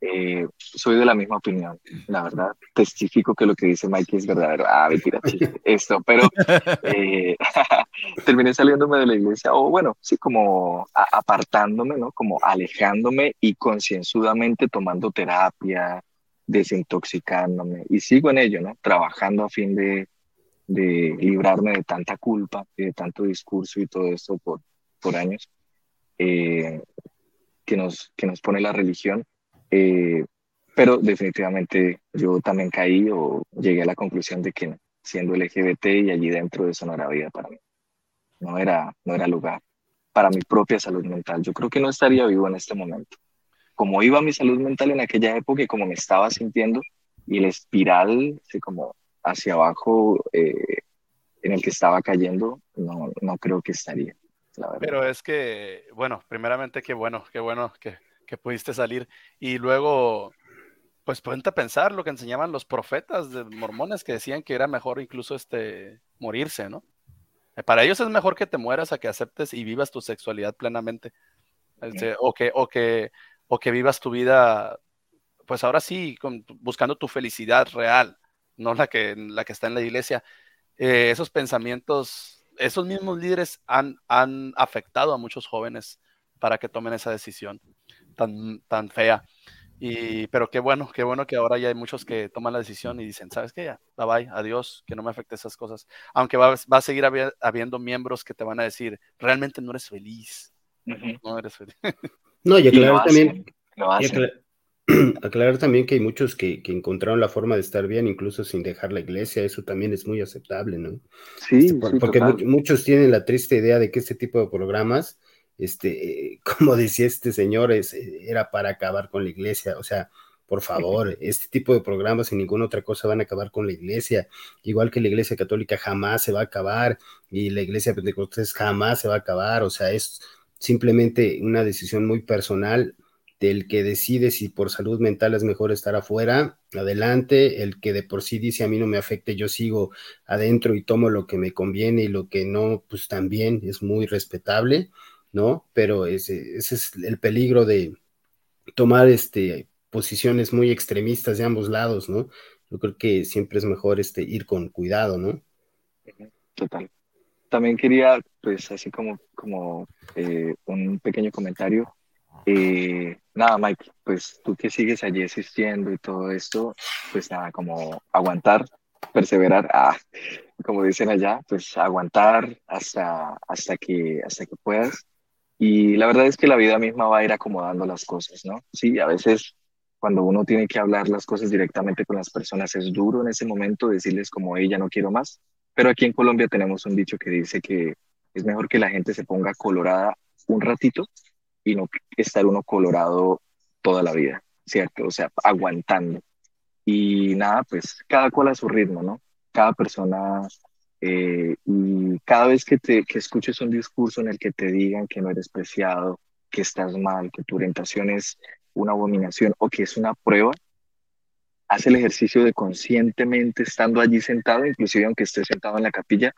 Eh, soy de la misma opinión, la verdad. Testifico que lo que dice Mikey es verdadero. Ah, mentira, esto, pero eh, [laughs] terminé saliéndome de la iglesia, o bueno, sí, como apartándome, ¿no? Como alejándome y concienzudamente tomando terapia, desintoxicándome. Y sigo en ello, ¿no? Trabajando a fin de, de librarme de tanta culpa y de tanto discurso y todo esto por, por años eh, que, nos, que nos pone la religión eh, pero definitivamente yo también caí o llegué a la conclusión de que siendo LGBT y allí dentro de eso no era vida para mí. No era, no era lugar para mi propia salud mental. Yo creo que no estaría vivo en este momento. Como iba mi salud mental en aquella época y como me estaba sintiendo y el espiral así como hacia abajo eh, en el que estaba cayendo, no, no creo que estaría. Pero es que, bueno, primeramente qué bueno, qué bueno que que pudiste salir. Y luego, pues ponte a pensar lo que enseñaban los profetas de mormones que decían que era mejor incluso este morirse, ¿no? Eh, para ellos es mejor que te mueras a que aceptes y vivas tu sexualidad plenamente. Este, o, que, o, que, o que vivas tu vida, pues ahora sí, buscando tu felicidad real, no la que, la que está en la iglesia. Eh, esos pensamientos, esos mismos líderes han, han afectado a muchos jóvenes para que tomen esa decisión tan, tan fea. Y, pero qué bueno, qué bueno que ahora ya hay muchos que toman la decisión y dicen, ¿sabes qué? Ya, bye bye, adiós, que no me afecte esas cosas. Aunque va, va a seguir habiendo miembros que te van a decir, realmente no eres feliz. No eres feliz. No, y aclarar también, [clears throat] aclarar, también que hay muchos que, que, encontraron la forma de estar bien, incluso sin dejar la iglesia, eso también es muy aceptable, ¿no? Sí, este, porque muchos tienen la triste idea de que este tipo de programas este, [laughs] como decía este señor, es, era para acabar con la iglesia, o sea, por [laughs] favor, este tipo de programas y ninguna otra cosa van a acabar con la iglesia, igual que la iglesia católica jamás se va a acabar y la iglesia pentecostés jamás se va a acabar, o sea, es simplemente una decisión muy personal del que decide si por salud mental es mejor estar afuera, adelante, el que de por sí dice a mí no me afecte, yo sigo adentro y tomo lo que me conviene y lo que no, pues también es muy respetable ¿no? Pero ese, ese es el peligro de tomar este, posiciones muy extremistas de ambos lados, ¿no? Yo creo que siempre es mejor este, ir con cuidado, ¿no? Total. También quería, pues, así como, como eh, un pequeño comentario. Eh, nada, Mike, pues tú que sigues allí existiendo y todo esto, pues nada, como aguantar, perseverar, ah, como dicen allá, pues aguantar hasta, hasta, que, hasta que puedas y la verdad es que la vida misma va a ir acomodando las cosas, ¿no? Sí, a veces cuando uno tiene que hablar las cosas directamente con las personas es duro en ese momento decirles como ella no quiero más, pero aquí en Colombia tenemos un dicho que dice que es mejor que la gente se ponga colorada un ratito y no estar uno colorado toda la vida, ¿cierto? O sea, aguantando. Y nada, pues cada cual a su ritmo, ¿no? Cada persona eh, y cada vez que, te, que escuches un discurso en el que te digan que no eres preciado, que estás mal, que tu orientación es una abominación o que es una prueba, haz el ejercicio de conscientemente estando allí sentado, inclusive aunque estés sentado en la capilla,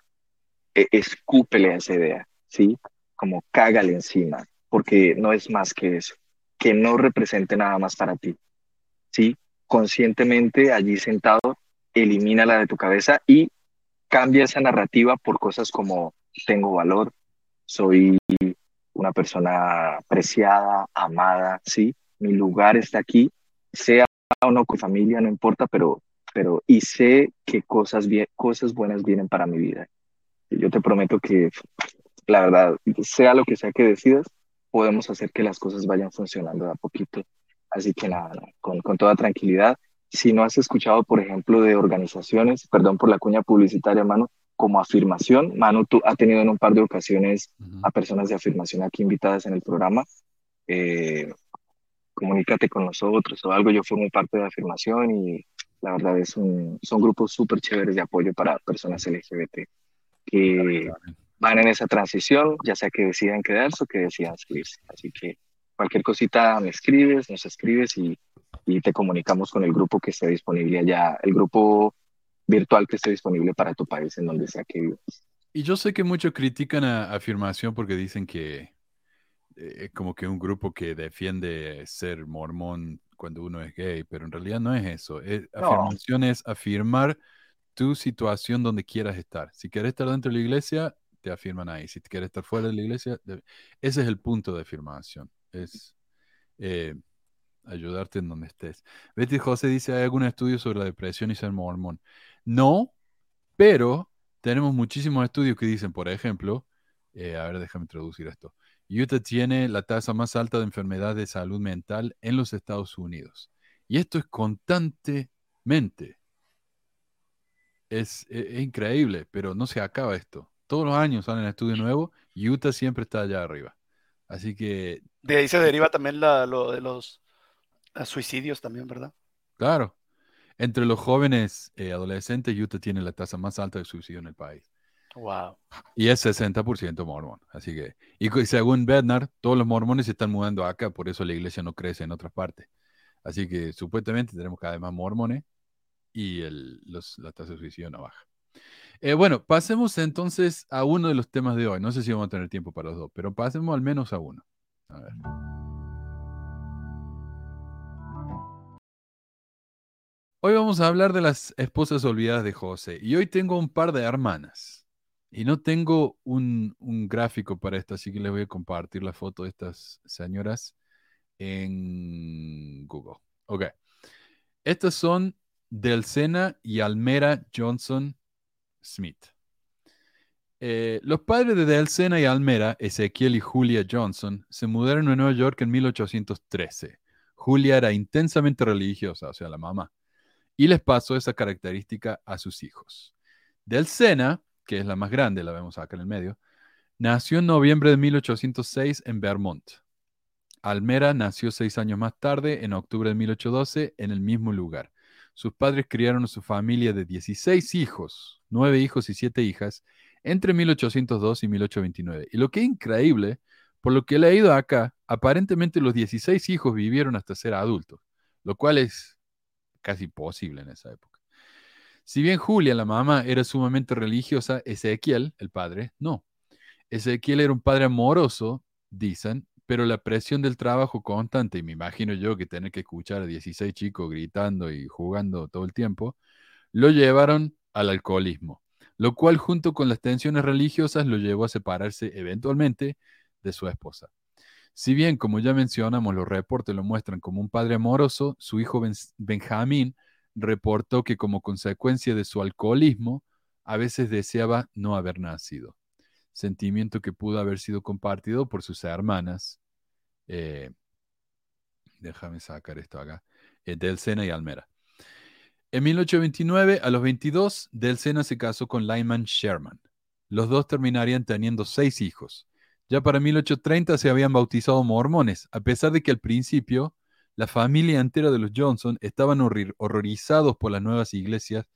e, escúpele a esa idea, ¿sí? Como cágale encima, porque no es más que eso, que no represente nada más para ti, ¿sí? Conscientemente allí sentado, elimínala de tu cabeza y cambia esa narrativa por cosas como tengo valor, soy una persona apreciada, amada, ¿sí? Mi lugar está aquí, sea o no con familia, no importa, pero, pero y sé que cosas, cosas buenas vienen para mi vida. Yo te prometo que, la verdad, sea lo que sea que decidas, podemos hacer que las cosas vayan funcionando de a poquito. Así que nada, con, con toda tranquilidad. Si no has escuchado, por ejemplo, de organizaciones, perdón por la cuña publicitaria, mano, como afirmación. Manu tú, ha tenido en un par de ocasiones a personas de afirmación aquí invitadas en el programa. Eh, comunícate con nosotros o algo. Yo formo parte de afirmación y la verdad es un, son grupos súper chéveres de apoyo para personas LGBT que van en esa transición, ya sea que decidan quedarse o que decidan seguirse. Así que cualquier cosita me escribes, nos escribes y, y te comunicamos con el grupo que esté disponible allá. El grupo virtual que esté disponible para tu país en donde sea que vivas. Y yo sé que muchos critican a Afirmación porque dicen que es eh, como que un grupo que defiende ser mormón cuando uno es gay, pero en realidad no es eso. Afirmación es afirmar tu situación donde quieras estar. Si quieres estar dentro de la iglesia, te afirman ahí. Si quieres estar fuera de la iglesia, ese es el punto de afirmación. Es eh, ayudarte en donde estés. Betty José dice, ¿hay algún estudio sobre la depresión y ser mormón? No, pero tenemos muchísimos estudios que dicen, por ejemplo, eh, a ver, déjame introducir esto. Utah tiene la tasa más alta de enfermedad de salud mental en los Estados Unidos. Y esto es constantemente. Es, e, es, increíble, pero no se acaba esto. Todos los años salen estudios nuevos y Utah siempre está allá arriba. Así que... De ahí se deriva también lo de los suicidios también, ¿verdad? Claro, entre los jóvenes eh, adolescentes, Utah tiene la tasa más alta de suicidio en el país. Wow. Y es 60% mormón. Así que, y según Bernard, todos los mormones se están mudando acá, por eso la iglesia no crece en otras partes. Así que supuestamente tenemos cada vez más mormones y el, la tasa de suicidio no baja. Eh, bueno, pasemos entonces a uno de los temas de hoy. No sé si vamos a tener tiempo para los dos, pero pasemos al menos a uno. A ver. Hoy vamos a hablar de las esposas olvidadas de José. Y hoy tengo un par de hermanas. Y no tengo un, gráfico para esto, así que les voy a compartir la foto de estas señoras en Google. Ok. Estas son Delcena y Almera Johnson Smith. Eh, los padres de Delcena y Almera, Ezequiel y Julia Johnson, se mudaron a Nueva York en 1813. Julia era intensamente religiosa, o sea, la mamá y les pasó esa característica a sus hijos. Del Sena, que es la más grande, la vemos acá en el medio, nació en noviembre de 1806 en Vermont. Almera nació seis años más tarde, en octubre de 1812, en el mismo lugar. Sus padres criaron a su familia de 16 hijos, nueve hijos y siete hijas, entre 1802 y 1829. Y lo que es increíble, por lo que he leído acá, aparentemente los 16 hijos vivieron hasta ser adultos, lo cual es casi posible en esa época. Si bien Julia, la mamá, era sumamente religiosa, Ezequiel, el padre, no. Ezequiel era un padre amoroso, dicen, pero la presión del trabajo constante, y me imagino yo que tener que escuchar a 16 chicos gritando y jugando todo el tiempo, lo llevaron al alcoholismo, lo cual junto con las tensiones religiosas lo llevó a separarse eventualmente de su esposa. Si bien, como ya mencionamos, los reportes lo muestran como un padre amoroso, su hijo Benjamín reportó que como consecuencia de su alcoholismo, a veces deseaba no haber nacido, sentimiento que pudo haber sido compartido por sus hermanas. Eh, déjame sacar esto acá, eh, Del Sena y Almera. En 1829, a los 22, Del Sena se casó con Lyman Sherman. Los dos terminarían teniendo seis hijos. Ya para 1830 se habían bautizado mormones, a pesar de que al principio la familia entera de los Johnson estaban horrorizados por las nuevas iglesias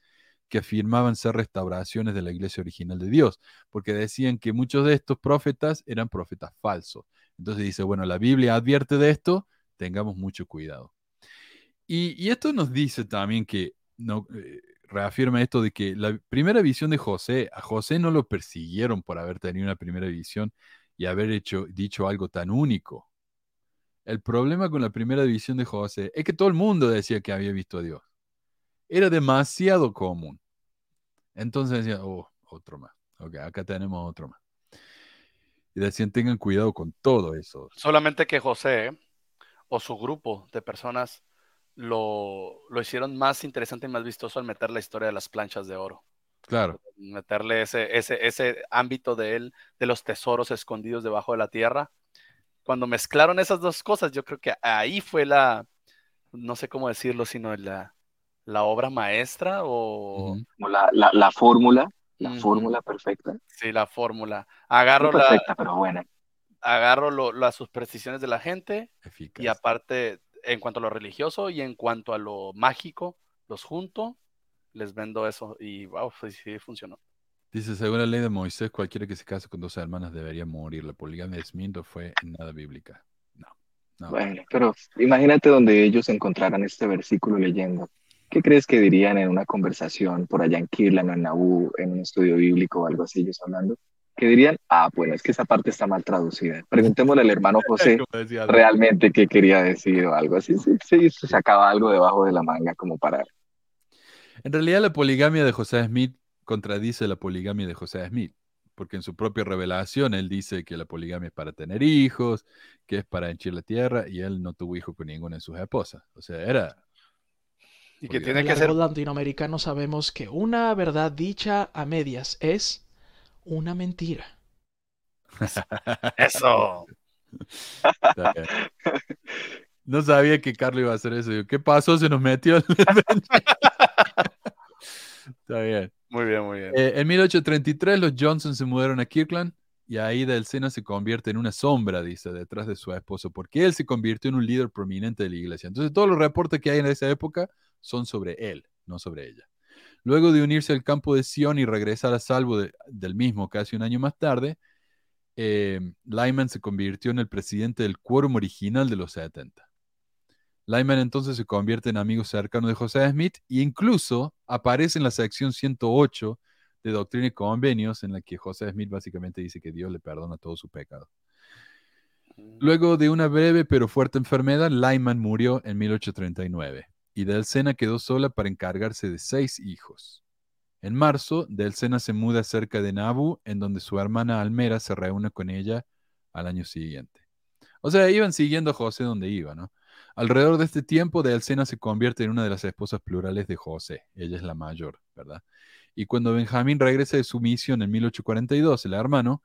que afirmaban ser restauraciones de la iglesia original de Dios, porque decían que muchos de estos profetas eran profetas falsos. Entonces dice, bueno, la Biblia advierte de esto, tengamos mucho cuidado. Y, esto nos dice también que, no, eh, reafirma esto de que la primera visión de José, a José no lo persiguieron por haber tenido una primera visión, y haber hecho, dicho algo tan único. El problema con la primera división de José es que todo el mundo decía que había visto a Dios. Era demasiado común. Entonces decía, oh, otro más. Ok, acá tenemos otro más. Y decían, tengan cuidado con todo eso. Solamente que José o su grupo de personas lo hicieron más interesante y más vistoso al meter la historia de las planchas de oro. Claro. Meterle ese, ese, ese ámbito de él, de los tesoros escondidos debajo de la tierra. Cuando mezclaron esas dos cosas, yo creo que ahí fue la, no sé cómo decirlo, sino la, la obra maestra o... La, la, la fórmula, la fórmula perfecta. Sí, la fórmula. Agarro no perfecta, pero buena. Agarro lo, las supersticiones de la gente y aparte, en cuanto a lo religioso y en cuanto a lo mágico, los junto, les vendo eso y wow, pues sí funcionó. Dice, según la ley de Moisés, cualquiera que se case con dos hermanas debería morir. La poligamia de Smith fue nada bíblica. No, no. Bueno, pero imagínate donde ellos encontraran este versículo leyendo. ¿Qué crees que dirían en una conversación por allá en Kirlan o en Nabú, en un estudio bíblico o algo así, ellos hablando? ¿Qué dirían? Ah, bueno, es que esa parte está mal traducida. Preguntémosle al hermano [laughs] José realmente qué quería decir o algo así. Sí, sí, se sacaba algo debajo de la manga como para... En realidad la poligamia de José Smith contradice la poligamia de José Smith, porque en su propia revelación él dice que la poligamia es para tener hijos, que es para henchir la tierra, y él no tuvo hijo con ninguna de sus esposas. O sea, era y que tiene que ser. latinoamericano sabemos que una verdad dicha a medias es una mentira. Eso. [laughs] No sabía que Carlos iba a hacer eso. ¿Qué pasó? Se nos metió. [laughs] Está bien. Muy bien, muy bien. Eh, en 1833 los Johnson se mudaron a Kirkland y ahí del Sena se convierte en una sombra, dice, detrás de su esposo, porque él se convirtió en un líder prominente de la iglesia. Entonces todos los reportes que hay en esa época son sobre él, no sobre ella. Luego de unirse al campo de Sion y regresar a salvo del mismo casi un año más tarde, eh, Lyman se convirtió en el presidente del quórum original de los 70. Lyman entonces se convierte en amigo cercano de José Smith e incluso aparece en la sección 108 de Doctrina y Convenios, en la que José Smith básicamente dice que Dios le perdona todo su pecado. Mm. Luego de una breve pero fuerte enfermedad, Lyman murió en 1839 y Delcena quedó sola para encargarse de seis hijos. En marzo, Delcena se muda cerca de Nabu, en donde su hermana Almera se reúne con ella al año siguiente. O sea, iban siguiendo a José donde iba, ¿no? Alrededor de este tiempo, Delcena se convierte en una de las esposas plurales de José. Ella es la mayor, ¿verdad? Y cuando Benjamín regresa de su misión en 1842, el hermano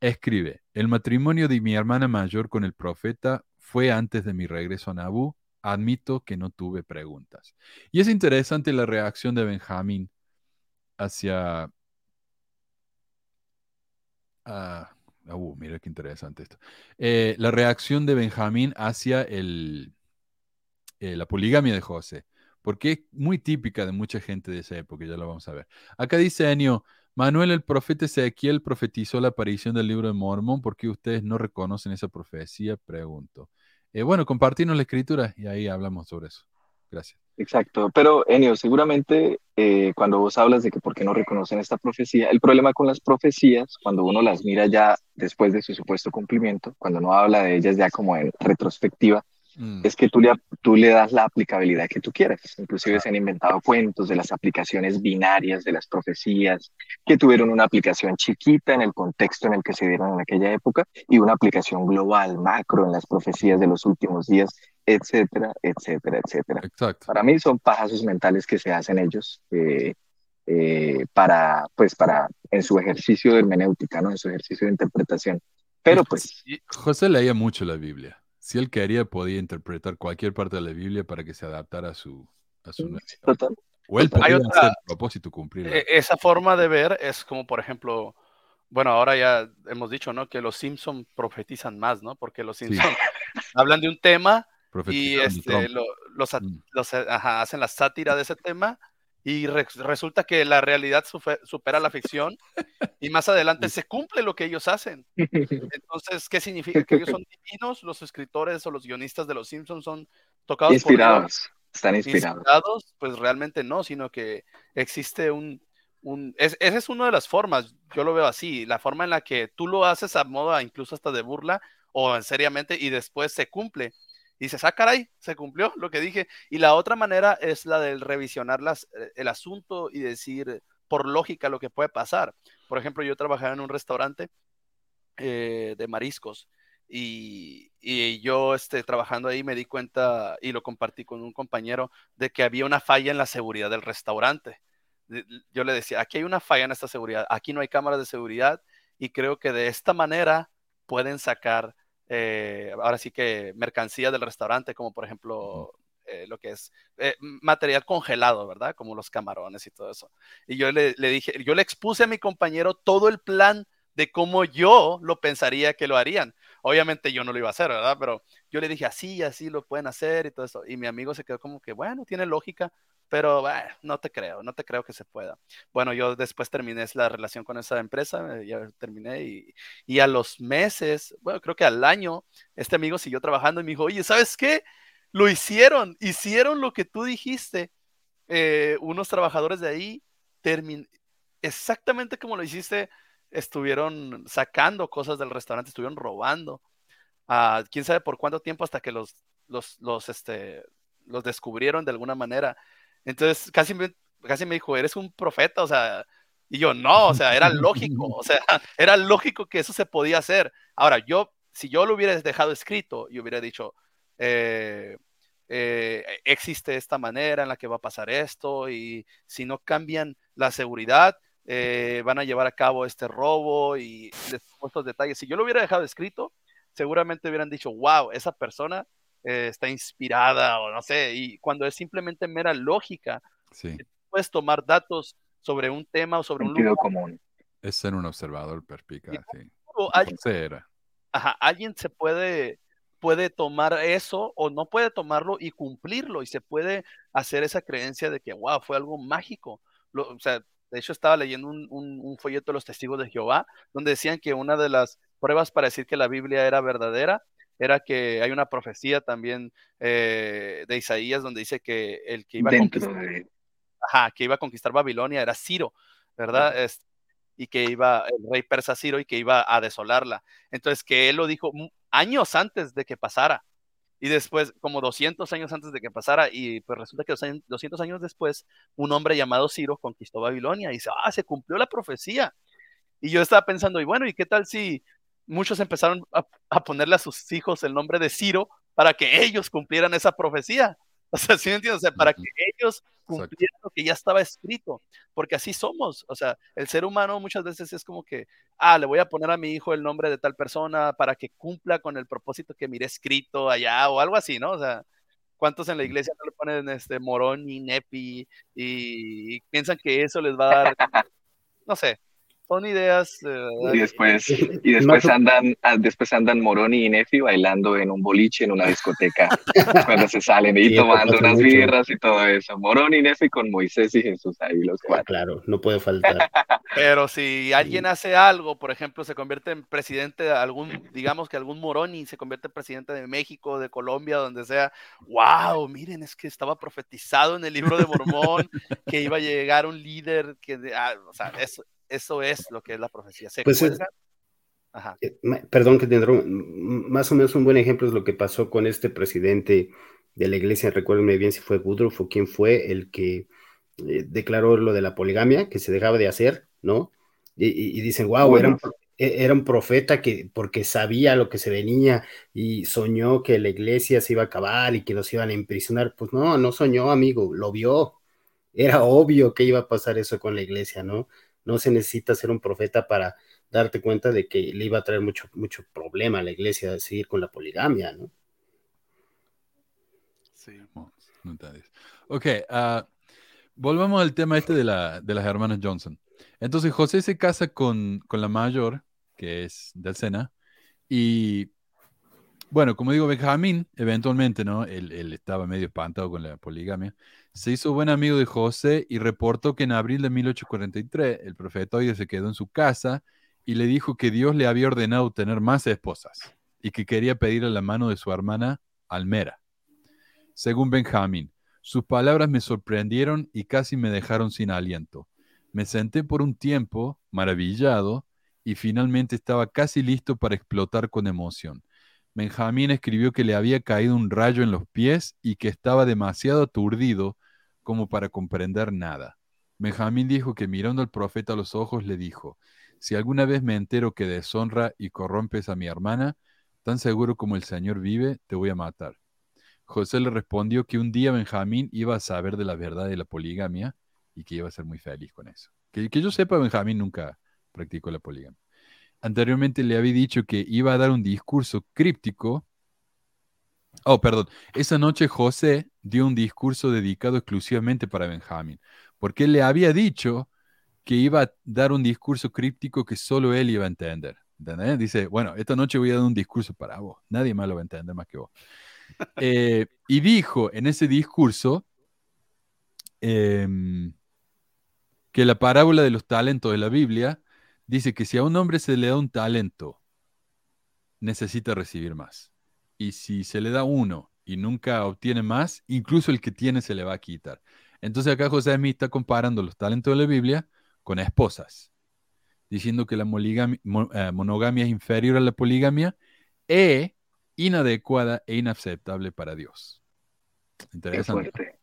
escribe, el matrimonio de mi hermana mayor con el profeta fue antes de mi regreso a Nabú admito que no tuve preguntas. Y es interesante la reacción de Benjamín hacia... Ah, uh, mira qué interesante esto. Eh, la reacción de Benjamín hacia el, eh, la poligamia de José, porque es muy típica de mucha gente de esa época, ya lo vamos a ver. Acá dice Enio, Manuel el profeta Ezequiel profetizó la aparición del libro de Mormón, ¿por qué ustedes no reconocen esa profecía? Pregunto. Eh, bueno, compartirnos la escritura y ahí hablamos sobre eso. Gracias. Exacto, pero Enio, seguramente eh, cuando vos hablas de que por qué no reconocen esta profecía, el problema con las profecías, cuando uno las mira ya después de su supuesto cumplimiento, cuando uno habla de ellas ya como en retrospectiva, Mm. es que tú le, tú le das la aplicabilidad que tú quieras. Inclusive se han inventado cuentos de las aplicaciones binarias de las profecías, que tuvieron una aplicación chiquita en el contexto en el que se dieron en aquella época y una aplicación global, macro en las profecías de los últimos días, etcétera, etcétera, etcétera. Exacto. Para mí son pajazos mentales que se hacen ellos. Eh, eh, para, pues, para, en su ejercicio de hermenéutica, ¿no? En su ejercicio de interpretación. Pero pues... José leía mucho la Biblia si él quería, podía interpretar cualquier parte de la Biblia para que se adaptara a su, a su O él podía hacer propósito cumplir. E, esa forma de ver es como, por ejemplo, bueno, ahora ya hemos dicho, ¿no? Que los Simpson profetizan más, ¿no? Porque los Simpson [laughs] hablan de un tema y este, los, mm. hacen la sátira de ese tema y resulta que la realidad supera la ficción y más adelante se cumple lo que ellos hacen. Entonces, ¿qué significa? ¿Que ellos son [laughs] divinos? ¿Los escritores o los guionistas de Los Simpsons son tocados inspirados? están inspirados. inspirados. Pues realmente no, sino que existe un... un esa es una de las formas, yo lo veo así, la forma en la que tú lo haces a modo incluso hasta de burla o seriamente y después se cumple y dices, ah, se cumplió lo que dije. Y la otra manera es la del revisionar las, eh, el asunto y decir por lógica lo que puede pasar. Por ejemplo, yo trabajaba en un restaurante eh, de mariscos. Y, y, yo este, trabajando ahí me di cuenta y lo compartí con un compañero de que había una falla en la seguridad del restaurante. Yo le decía, aquí hay una falla en esta seguridad, aquí no hay cámaras de seguridad y creo que de esta manera pueden sacar eh, ahora sí que mercancía del restaurante, como por ejemplo eh, lo que es eh, material congelado, ¿verdad? Como los camarones y todo eso. Y yo le, le, dije, yo le expuse a mi compañero todo el plan de cómo yo lo pensaría que lo harían. Obviamente yo no lo iba a hacer, ¿verdad? Pero yo le dije, así, así lo pueden hacer y todo eso. Y mi amigo se quedó como que, bueno, tiene lógica, pero no te creo, no te creo que se pueda. Bueno, yo después terminé la relación con esa empresa, eh, ya terminé y, a los meses, bueno, creo que al año, este amigo siguió trabajando y me dijo, oye, ¿sabes qué? Lo hicieron, hicieron lo que tú dijiste. Eh, unos trabajadores de ahí, termin exactamente como lo hiciste, estuvieron sacando cosas del restaurante, estuvieron robando. Uh, quién sabe por cuánto tiempo hasta que los, los, los, este, los descubrieron de alguna manera. Entonces casi me, casi me dijo, eres un profeta, o sea, y yo no, o sea, era lógico, o sea, [laughs] era lógico que eso se podía hacer. Ahora, yo, si yo lo hubiera dejado escrito y hubiera dicho, eh, eh, existe esta manera en la que va a pasar esto y si no cambian la seguridad, eh, van a llevar a cabo este robo y estos detalles. Si yo lo hubiera dejado escrito, seguramente hubieran dicho, wow, esa persona eh, está inspirada o no sé, y cuando es simplemente mera lógica, puedes tomar datos sobre un tema o sobre un lugar. común. Es ser un observador perspicaz. Alguien, alguien se puede puede tomar eso o no puede tomarlo y cumplirlo y se puede hacer esa creencia de que, wow, fue algo mágico. o sea, de hecho estaba leyendo un, un, folleto de los testigos de Jehová donde decían que una de las pruebas para decir que la Biblia era verdadera era que hay una profecía también eh, de Isaías donde dice que el que iba a conquistar, que iba a conquistar Babilonia era Ciro, ¿verdad? y que iba el rey persa Ciro y que iba a desolarla. Entonces que él lo dijo años antes de que pasara. Y después, como 200 años antes de que pasara, y pues resulta que 200 años después, un hombre llamado Ciro conquistó Babilonia y dice, ah, se cumplió la profecía. Y yo estaba pensando, y bueno, ¿y qué tal si muchos empezaron a, ponerle a sus hijos el nombre de Ciro para que ellos cumplieran esa profecía. [laughs] O sea, ¿sí me entiendes? O sea, para que ellos cumplieran lo que ya estaba escrito, porque así somos. O sea, el ser humano muchas veces es como que, ah, le voy a poner a mi hijo el nombre de tal persona para que cumpla con el propósito que miré escrito allá o algo así, ¿no? O sea, ¿cuántos en la iglesia no le ponen este Morón y Nepi y piensan que eso les va a dar, [laughs] no sé, son ideas. Eh, y después, y después andan, ah, después andan Moroni y Nefi bailando en un boliche en una discoteca [laughs] cuando se salen y tomando unas birras y todo eso. Moroni y Nefi con Moisés y Jesús ahí los cuatro. Claro, no puede faltar. [laughs] Pero si alguien hace algo, por ejemplo, se convierte en presidente de algún, digamos que algún Moroni se convierte en presidente de México, de Colombia, donde sea, wow, miren, es que estaba profetizado en el libro de Mormón que iba a llegar un líder que, ah, o sea, eso, eso es lo que es la profecía. Pues eh, Perdón que tendrá más o menos un buen ejemplo es lo que pasó con este presidente de la iglesia, recuérdenme bien si fue Woodruff o quién fue el que eh, declaró lo de la poligamia, que se dejaba de hacer, ¿no? Y, dicen, wow, era, un, e, era un profeta que porque sabía lo que se venía y soñó que la iglesia se iba a acabar y que los iban a imprisionar. Pues no, no soñó, amigo, lo vio. Era obvio que iba a pasar eso con la iglesia, ¿no? No se necesita ser un profeta para darte cuenta de que le iba a traer mucho, mucho problema a la iglesia seguir con la poligamia, ¿no? Sí. Ok, uh, volvamos al tema este de, la, de las hermanas Johnson. Entonces José se casa con, con la mayor, que es del Sena, y bueno, como digo, Benjamín, eventualmente, ¿no? Él, estaba medio espantado con la poligamia. Se hizo buen amigo de José y reportó que en abril de 1843 el profeta profetoide se quedó en su casa y le dijo que Dios le había ordenado tener más esposas y que quería pedirle la mano de su hermana Almera. Según Benjamín, sus palabras me sorprendieron y casi me dejaron sin aliento. Me senté por un tiempo, maravillado, y finalmente estaba casi listo para explotar con emoción. Benjamín escribió que le había caído un rayo en los pies y que estaba demasiado aturdido como para comprender nada. Benjamín dijo que mirando al profeta a los ojos le dijo, si alguna vez me entero que deshonra y corrompes a mi hermana, tan seguro como el Señor vive, te voy a matar. José le respondió que un día Benjamín iba a saber de la verdad de la poligamia y que iba a ser muy feliz con eso. Que, que yo sepa, Benjamín nunca practicó la poligamia. Anteriormente le había dicho que iba a dar un discurso críptico. Oh, perdón. Esa noche José dio un discurso dedicado exclusivamente para Benjamín, porque le había dicho que iba a dar un discurso críptico que solo él iba a entender. Dice, bueno, esta noche voy a dar un discurso para vos. Nadie más lo va a entender más que vos. Eh, y dijo en ese discurso em, que la parábola de los talentos de la Biblia dice que si a un hombre se le da un talento, necesita recibir más. Y si se le da uno y nunca obtiene más, incluso el que tiene se le va a quitar. Entonces acá José Smith está comparando los talentos de la Biblia con esposas, diciendo que la eh, monogamia es inferior a la poligamia e inadecuada e inaceptable para Dios. Interesante.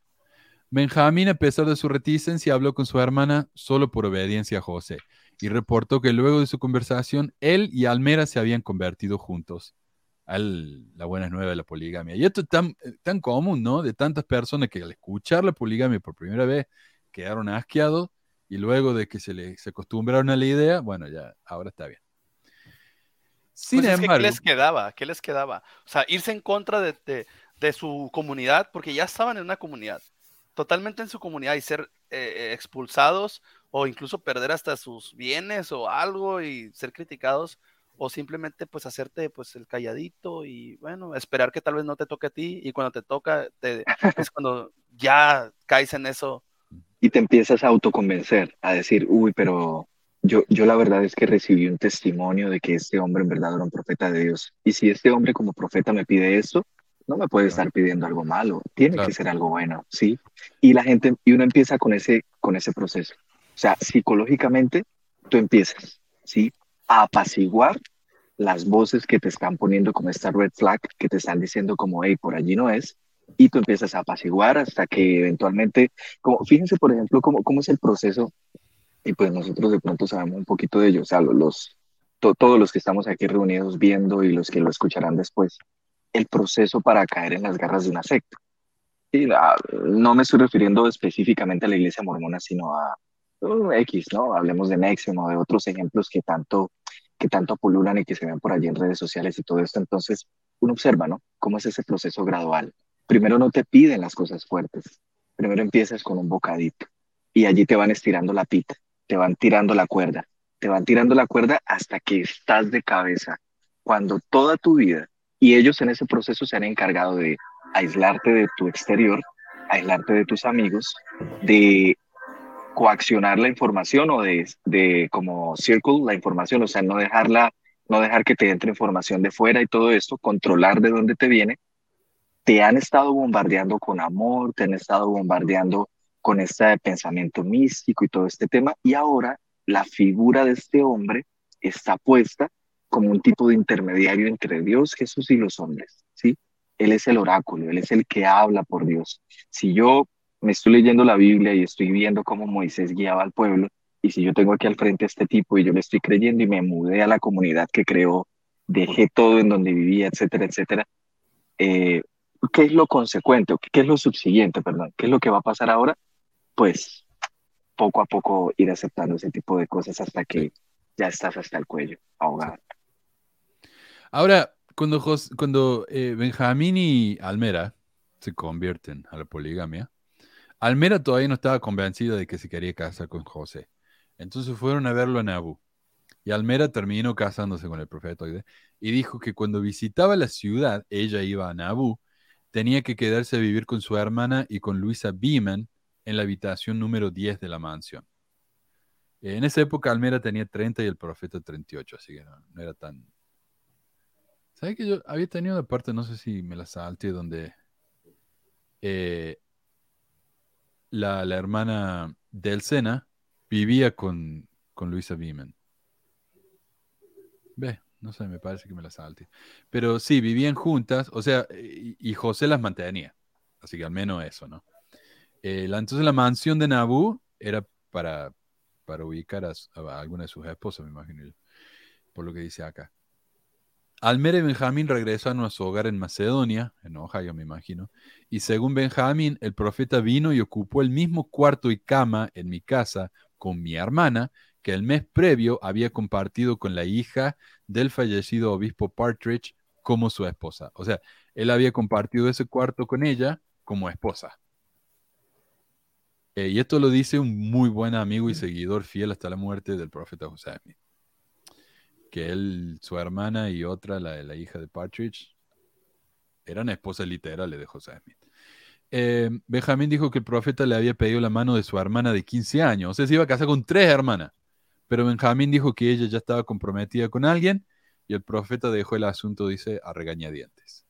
Benjamín, a pesar de su reticencia, habló con su hermana solo por obediencia a José y reportó que luego de su conversación, él y Almera se habían convertido juntos a la buena nueva de la poligamia. Y esto es tan, tan común, ¿no? De tantas personas que al escuchar la poligamia por primera vez quedaron asqueados y luego de que se, le, se acostumbraron a la idea, bueno, ya, ahora está bien. Sin pues embargo, ¿qué les quedaba? ¿Qué les quedaba? O sea, irse en contra de, de, su comunidad, porque ya estaban en una comunidad, totalmente en su comunidad y ser eh, eh, expulsados o incluso perder hasta sus bienes o algo y ser criticados o simplemente pues hacerte pues el calladito y bueno, esperar que tal vez no te toque a ti y cuando te toca te, es [laughs] cuando ya caes en eso. Y te empiezas a autoconvencer, a decir, uy, pero yo, yo la verdad es que recibí un testimonio de que este hombre en verdad era un profeta de Dios. Y si este hombre como profeta me pide esto, no me puede estar pidiendo algo malo, tiene que ser algo bueno, ¿sí? Y la gente, y uno empieza con ese, con ese proceso. Sea, psicológicamente tú empiezas, ¿sí? A apaciguar las voces que te están poniendo como esta red flag, que te están diciendo como, hey, por allí no es, y tú empiezas a apaciguar hasta que eventualmente, como, fíjense por ejemplo cómo, cómo es el proceso, y pues nosotros de pronto sabemos un poquito de ello, o sea, los, todos los que estamos aquí reunidos viendo y los que lo escucharán después, el proceso para caer en las garras de una secta. Y no me estoy refiriendo específicamente a la iglesia mormona, sino a uh, X, ¿no? Hablemos de Nexium o de otros ejemplos que tanto, que tanto pululan y que se ven por allí en redes sociales y todo esto. Entonces, uno observa, ¿no? Cómo es ese proceso gradual. Primero no te piden las cosas fuertes. Primero empiezas con un bocadito y allí te van estirando la pita, te van tirando la cuerda, te van tirando la cuerda hasta que estás de cabeza. Cuando toda tu vida, y ellos en ese proceso se han encargado de aislarte de tu exterior, aislarte de tus amigos, de coaccionar la información o de, de como circle la información, o sea, no dejarla, no dejar que te entre información de fuera y todo esto, controlar de dónde te viene, te han estado bombardeando con amor, te han estado bombardeando con este pensamiento místico y todo este tema, y ahora la figura de este hombre está puesta como un tipo de intermediario entre Dios, Jesús y los hombres, ¿sí? Él es el oráculo, Él es el que habla por Dios. Si yo me estoy leyendo la Biblia y estoy viendo cómo Moisés guiaba al pueblo, y si yo tengo aquí al frente a este tipo y yo le estoy creyendo y me mudé a la comunidad que creó, dejé todo en donde vivía, etcétera, etcétera, eh, ¿qué es lo consecuente? ¿Qué es lo subsiguiente, perdón? ¿Qué es lo que va a pasar ahora? Pues poco a poco ir aceptando ese tipo de cosas hasta que ya estás hasta el cuello, ahogado. Ahora, cuando, cuando eh, Benjamín y Almera se convierten a la poligamia, Almera todavía no estaba convencida de que se quería casar con José. Entonces fueron a verlo a Nabu. Y Almera terminó casándose con el profeta y dijo que cuando visitaba la ciudad, ella iba a Nabu, tenía que quedarse a vivir con su hermana y con Luisa Beeman en la habitación número 10 de la mansión. En esa época Almera tenía 30 y el profeta 38, así que no era tan, ¿Sabes que yo había tenido una parte, no sé si me la salte, donde eh, la, hermana del Sena vivía con, con Luisa Beeman? Ve, no sé, me parece que me la salte. Pero sí, vivían juntas, o sea, y, José las mantenía. Así que al menos eso, ¿no? Eh, entonces la mansión de Nabú era para, para ubicar a, alguna de sus esposas, me imagino, por lo que dice acá. Almera y Benjamín regresaron a su hogar en Macedonia, en Ohio me imagino, y según Benjamín, el profeta vino y ocupó el mismo cuarto y cama en mi casa con mi hermana, que el mes previo había compartido con la hija del fallecido obispo Partridge como su esposa. O sea, él había compartido ese cuarto con ella como esposa. Eh, y esto lo dice un muy buen amigo y seguidor fiel hasta la muerte del profeta José Smith. Que él, su hermana y otra, la, la hija de Partridge, eran esposas literales de José Smith. Eh, Benjamín dijo que el profeta le había pedido la mano de su hermana de 15 años. O sea, se iba a casar con tres hermanas. Pero Benjamín dijo que ella ya estaba comprometida con alguien y el profeta dejó el asunto, dice, a regañadientes.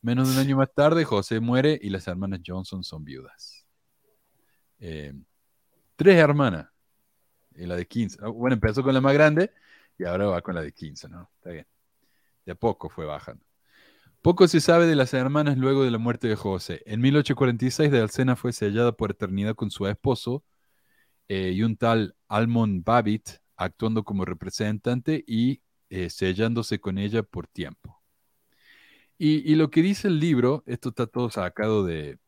Menos de un año más tarde, José muere y las hermanas Johnson son viudas. Eh, tres hermanas. Y la de 15. Ah, bueno, empezó con la más grande y ahora va con la de 15, ¿no? Está bien. De a poco fue bajando. Poco se sabe de las hermanas luego de la muerte de José. En 1846, de Alcena fue sellada por eternidad con su esposo eh, y un tal Almond Babbitt actuando como representante y eh, sellándose con ella por tiempo. Y, lo que dice el libro, esto está todo sacado de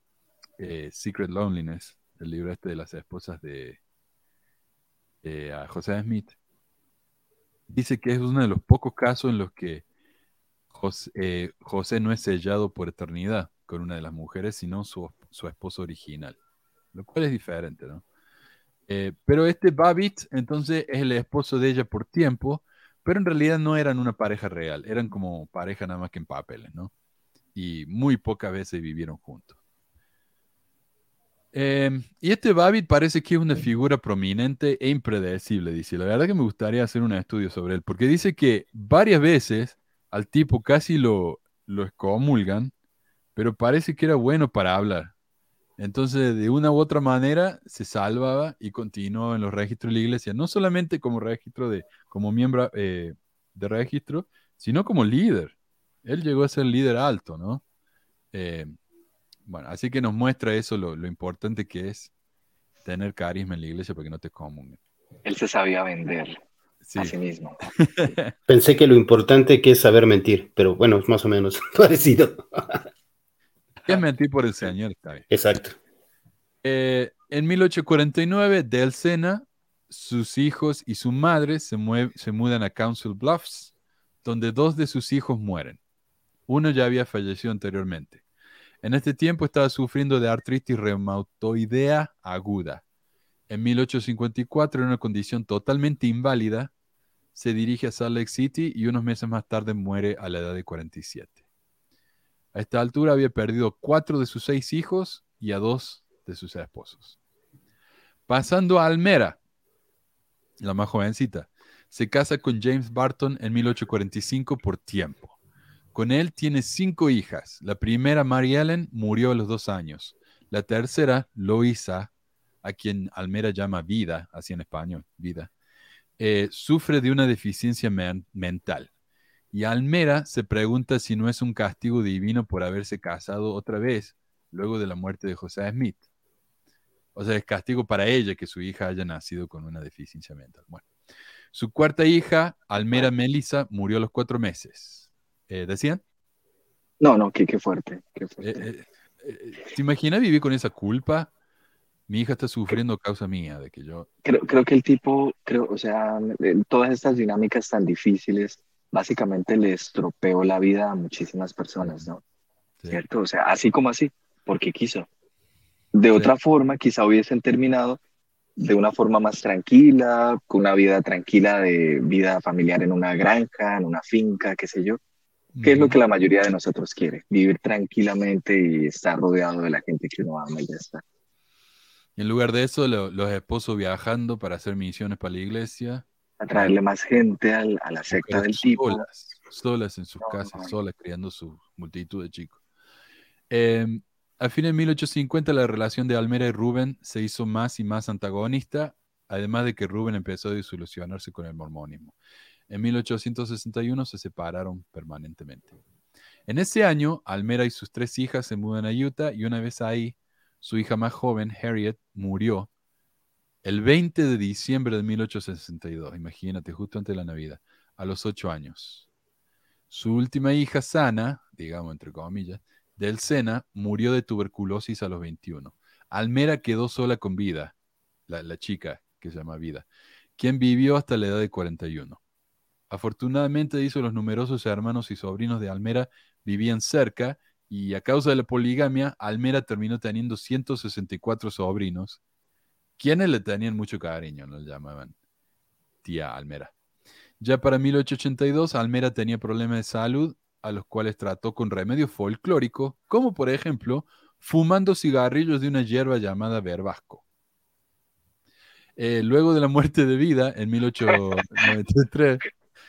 eh, Secret Loneliness, el libro este de las esposas de José Smith, dice que es uno de los pocos casos en los que José, José, no es sellado por eternidad con una de las mujeres, sino su, su esposo original, lo cual es diferente, ¿no? Eh, pero este Babbitt, entonces, es el esposo de ella por tiempo, pero en realidad no eran una pareja real, eran como pareja nada más que en papeles, ¿no? Y muy pocas veces vivieron juntos. Em, y este Babbitt parece que es una figura prominente e impredecible, dice. La verdad que me gustaría hacer un estudio sobre él, porque dice que varias veces al tipo casi lo, lo excomulgan, pero parece que era bueno para hablar. Entonces, de una u otra manera, se salvaba y continuaba en los registros de la iglesia, no solamente como registro de, como miembro eh, de registro, sino como líder. Él llegó a ser líder alto, ¿no? Eh, bueno, así que nos muestra eso, lo, importante que es tener carisma en la iglesia porque no te común. Él se sabía vender a sí mismo. [laughs] Pensé que lo importante que es saber mentir, pero bueno, es más o menos [laughs] parecido. Es mentir por el Señor, está bien. Exacto. Eh, en 1849, Del Sena, sus hijos y su madre se, se mudan a Council Bluffs, donde dos de sus hijos mueren. Uno ya había fallecido anteriormente. En este tiempo estaba sufriendo de artritis reumatoidea aguda. En 1854, en una condición totalmente inválida, se dirige a Salt Lake City y unos meses más tarde muere a la edad de 47. A esta altura había perdido cuatro de sus seis hijos y a dos de sus esposos. Pasando a Almera, la más jovencita, se casa con James Barton en 1845 por tiempo. Con él tiene cinco hijas. La primera, Mary Ellen, murió a los dos años. La tercera, Loisa, a quien Almera llama Vida, así en español, Vida, eh, sufre de una deficiencia mental. Y Almera se pregunta si no es un castigo divino por haberse casado otra vez luego de la muerte de José Smith. O sea, es castigo para ella que su hija haya nacido con una deficiencia mental. Bueno, su cuarta hija, Almera Melissa, murió a los cuatro meses. Eh, ¿Decían? No, no, qué, qué fuerte. Qué eh, eh, ¿Te imaginas vivir con esa culpa? Mi hija está sufriendo a causa mía de que yo... Creo, creo que el tipo, creo, o sea, todas estas dinámicas tan difíciles, básicamente le estropeó la vida a muchísimas personas, ¿no? ¿Cierto? O sea, así como así, porque quiso. De otra forma, quizá hubiesen terminado de una forma más tranquila, con una vida tranquila de vida familiar en una granja, en una finca, qué sé yo. ¿Qué es lo que la mayoría de nosotros quiere? Vivir tranquilamente y estar rodeado de la gente que uno ama y ya está. En lugar de eso, los esposos viajando para hacer misiones para la iglesia, a traerle más gente a la secta del tipo. Solas, en sus casas, solas, criando su multitud de chicos. Eh, a fines de 1850 la relación de Almera y Rubén se hizo más y más antagonista, además de que Rubén empezó a disolucionarse con el mormonismo. En 1861 se separaron permanentemente. En ese año, Almera y sus tres hijas se mudan a Utah y una vez ahí, su hija más joven, Harriet, murió el 20 de diciembre de 1862, imagínate, justo antes de la Navidad, a los ocho años. Su última hija, Sana, digamos entre comillas, del Sena, murió de tuberculosis a los 21. Almera quedó sola con Vida, la, la chica que se llama Vida, quien vivió hasta la edad de 41. Afortunadamente, hizo los numerosos hermanos y sobrinos de Almera vivían cerca y a causa de la poligamia, Almera terminó teniendo 164 sobrinos, quienes le tenían mucho cariño, nos llamaban tía Almera. Ya para 1882, Almera tenía problemas de salud, a los cuales trató con remedios folclóricos, como por ejemplo, fumando cigarrillos de una hierba llamada verbasco. Eh, luego de la muerte de vida, en 1893,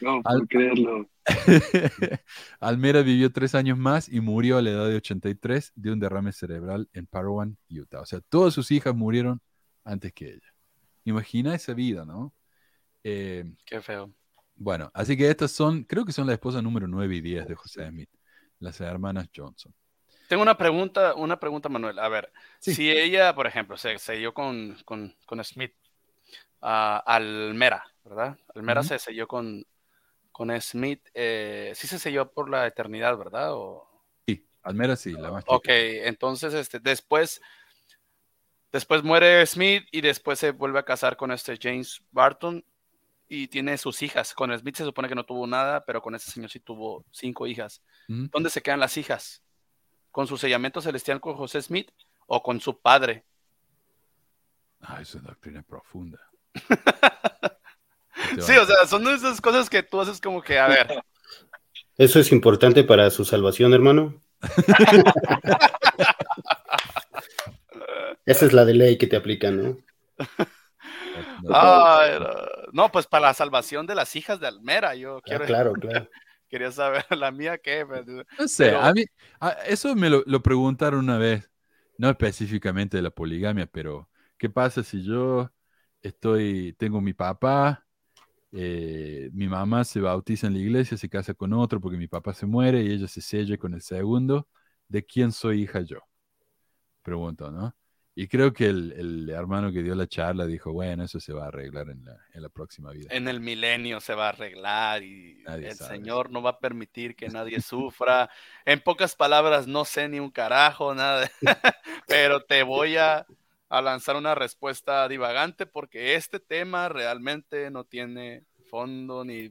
no, puedo creerlo. [laughs] Almera vivió tres años más y murió a la edad de 83 de un derrame cerebral en Parowan, Utah. O sea, todas sus hijas murieron antes que ella. Imagina esa vida, ¿no? Eh, Qué feo. Bueno, así que estas son, creo que son la esposa número 9 y 10 de José Smith, las hermanas Johnson. Tengo una pregunta, una pregunta, Manuel. A ver, si ella, por ejemplo, se selló con, con, con Smith, uh, Almera, ¿verdad? Almera se selló con, con Smith, eh, sí se selló por la eternidad, ¿verdad? O... Sí, Almera sí, la más Ok, entonces, este, después, después muere Smith y después se vuelve a casar con este James Barton y tiene sus hijas. Con Smith se supone que no tuvo nada, pero con ese señor sí tuvo cinco hijas. ¿Dónde se quedan las hijas? ¿Con su sellamiento celestial con José Smith o con su padre? Ah, esa doctrina profunda. [laughs] sí, o sea, son esas cosas que tú haces como que, a ver. ¿Eso es importante para su salvación, hermano? [laughs] Esa es la de ley que te aplican, ¿no? no, pues para la salvación de las hijas de Almera, yo ah, quiero. claro, claro. [laughs] Quería saber [laughs] la mía qué. No sé, a mí, eso me lo, preguntaron una vez, no específicamente de la poligamia, pero ¿qué pasa si yo estoy, tengo mi papá, eh, mi mamá se bautiza en la iglesia, se casa con otro porque mi papá se muere y ella se sella con el segundo? ¿De quién soy hija yo? Pregunto, ¿no? Y creo que el, hermano que dio la charla dijo, bueno, eso se va a arreglar en la, próxima vida. En el milenio se va a arreglar y el Señor no va a permitir que nadie [laughs] sufra. En pocas palabras, no sé ni un carajo, nada, [laughs] [laughs] pero te voy a, lanzar una respuesta divagante porque este tema realmente no tiene fondo ni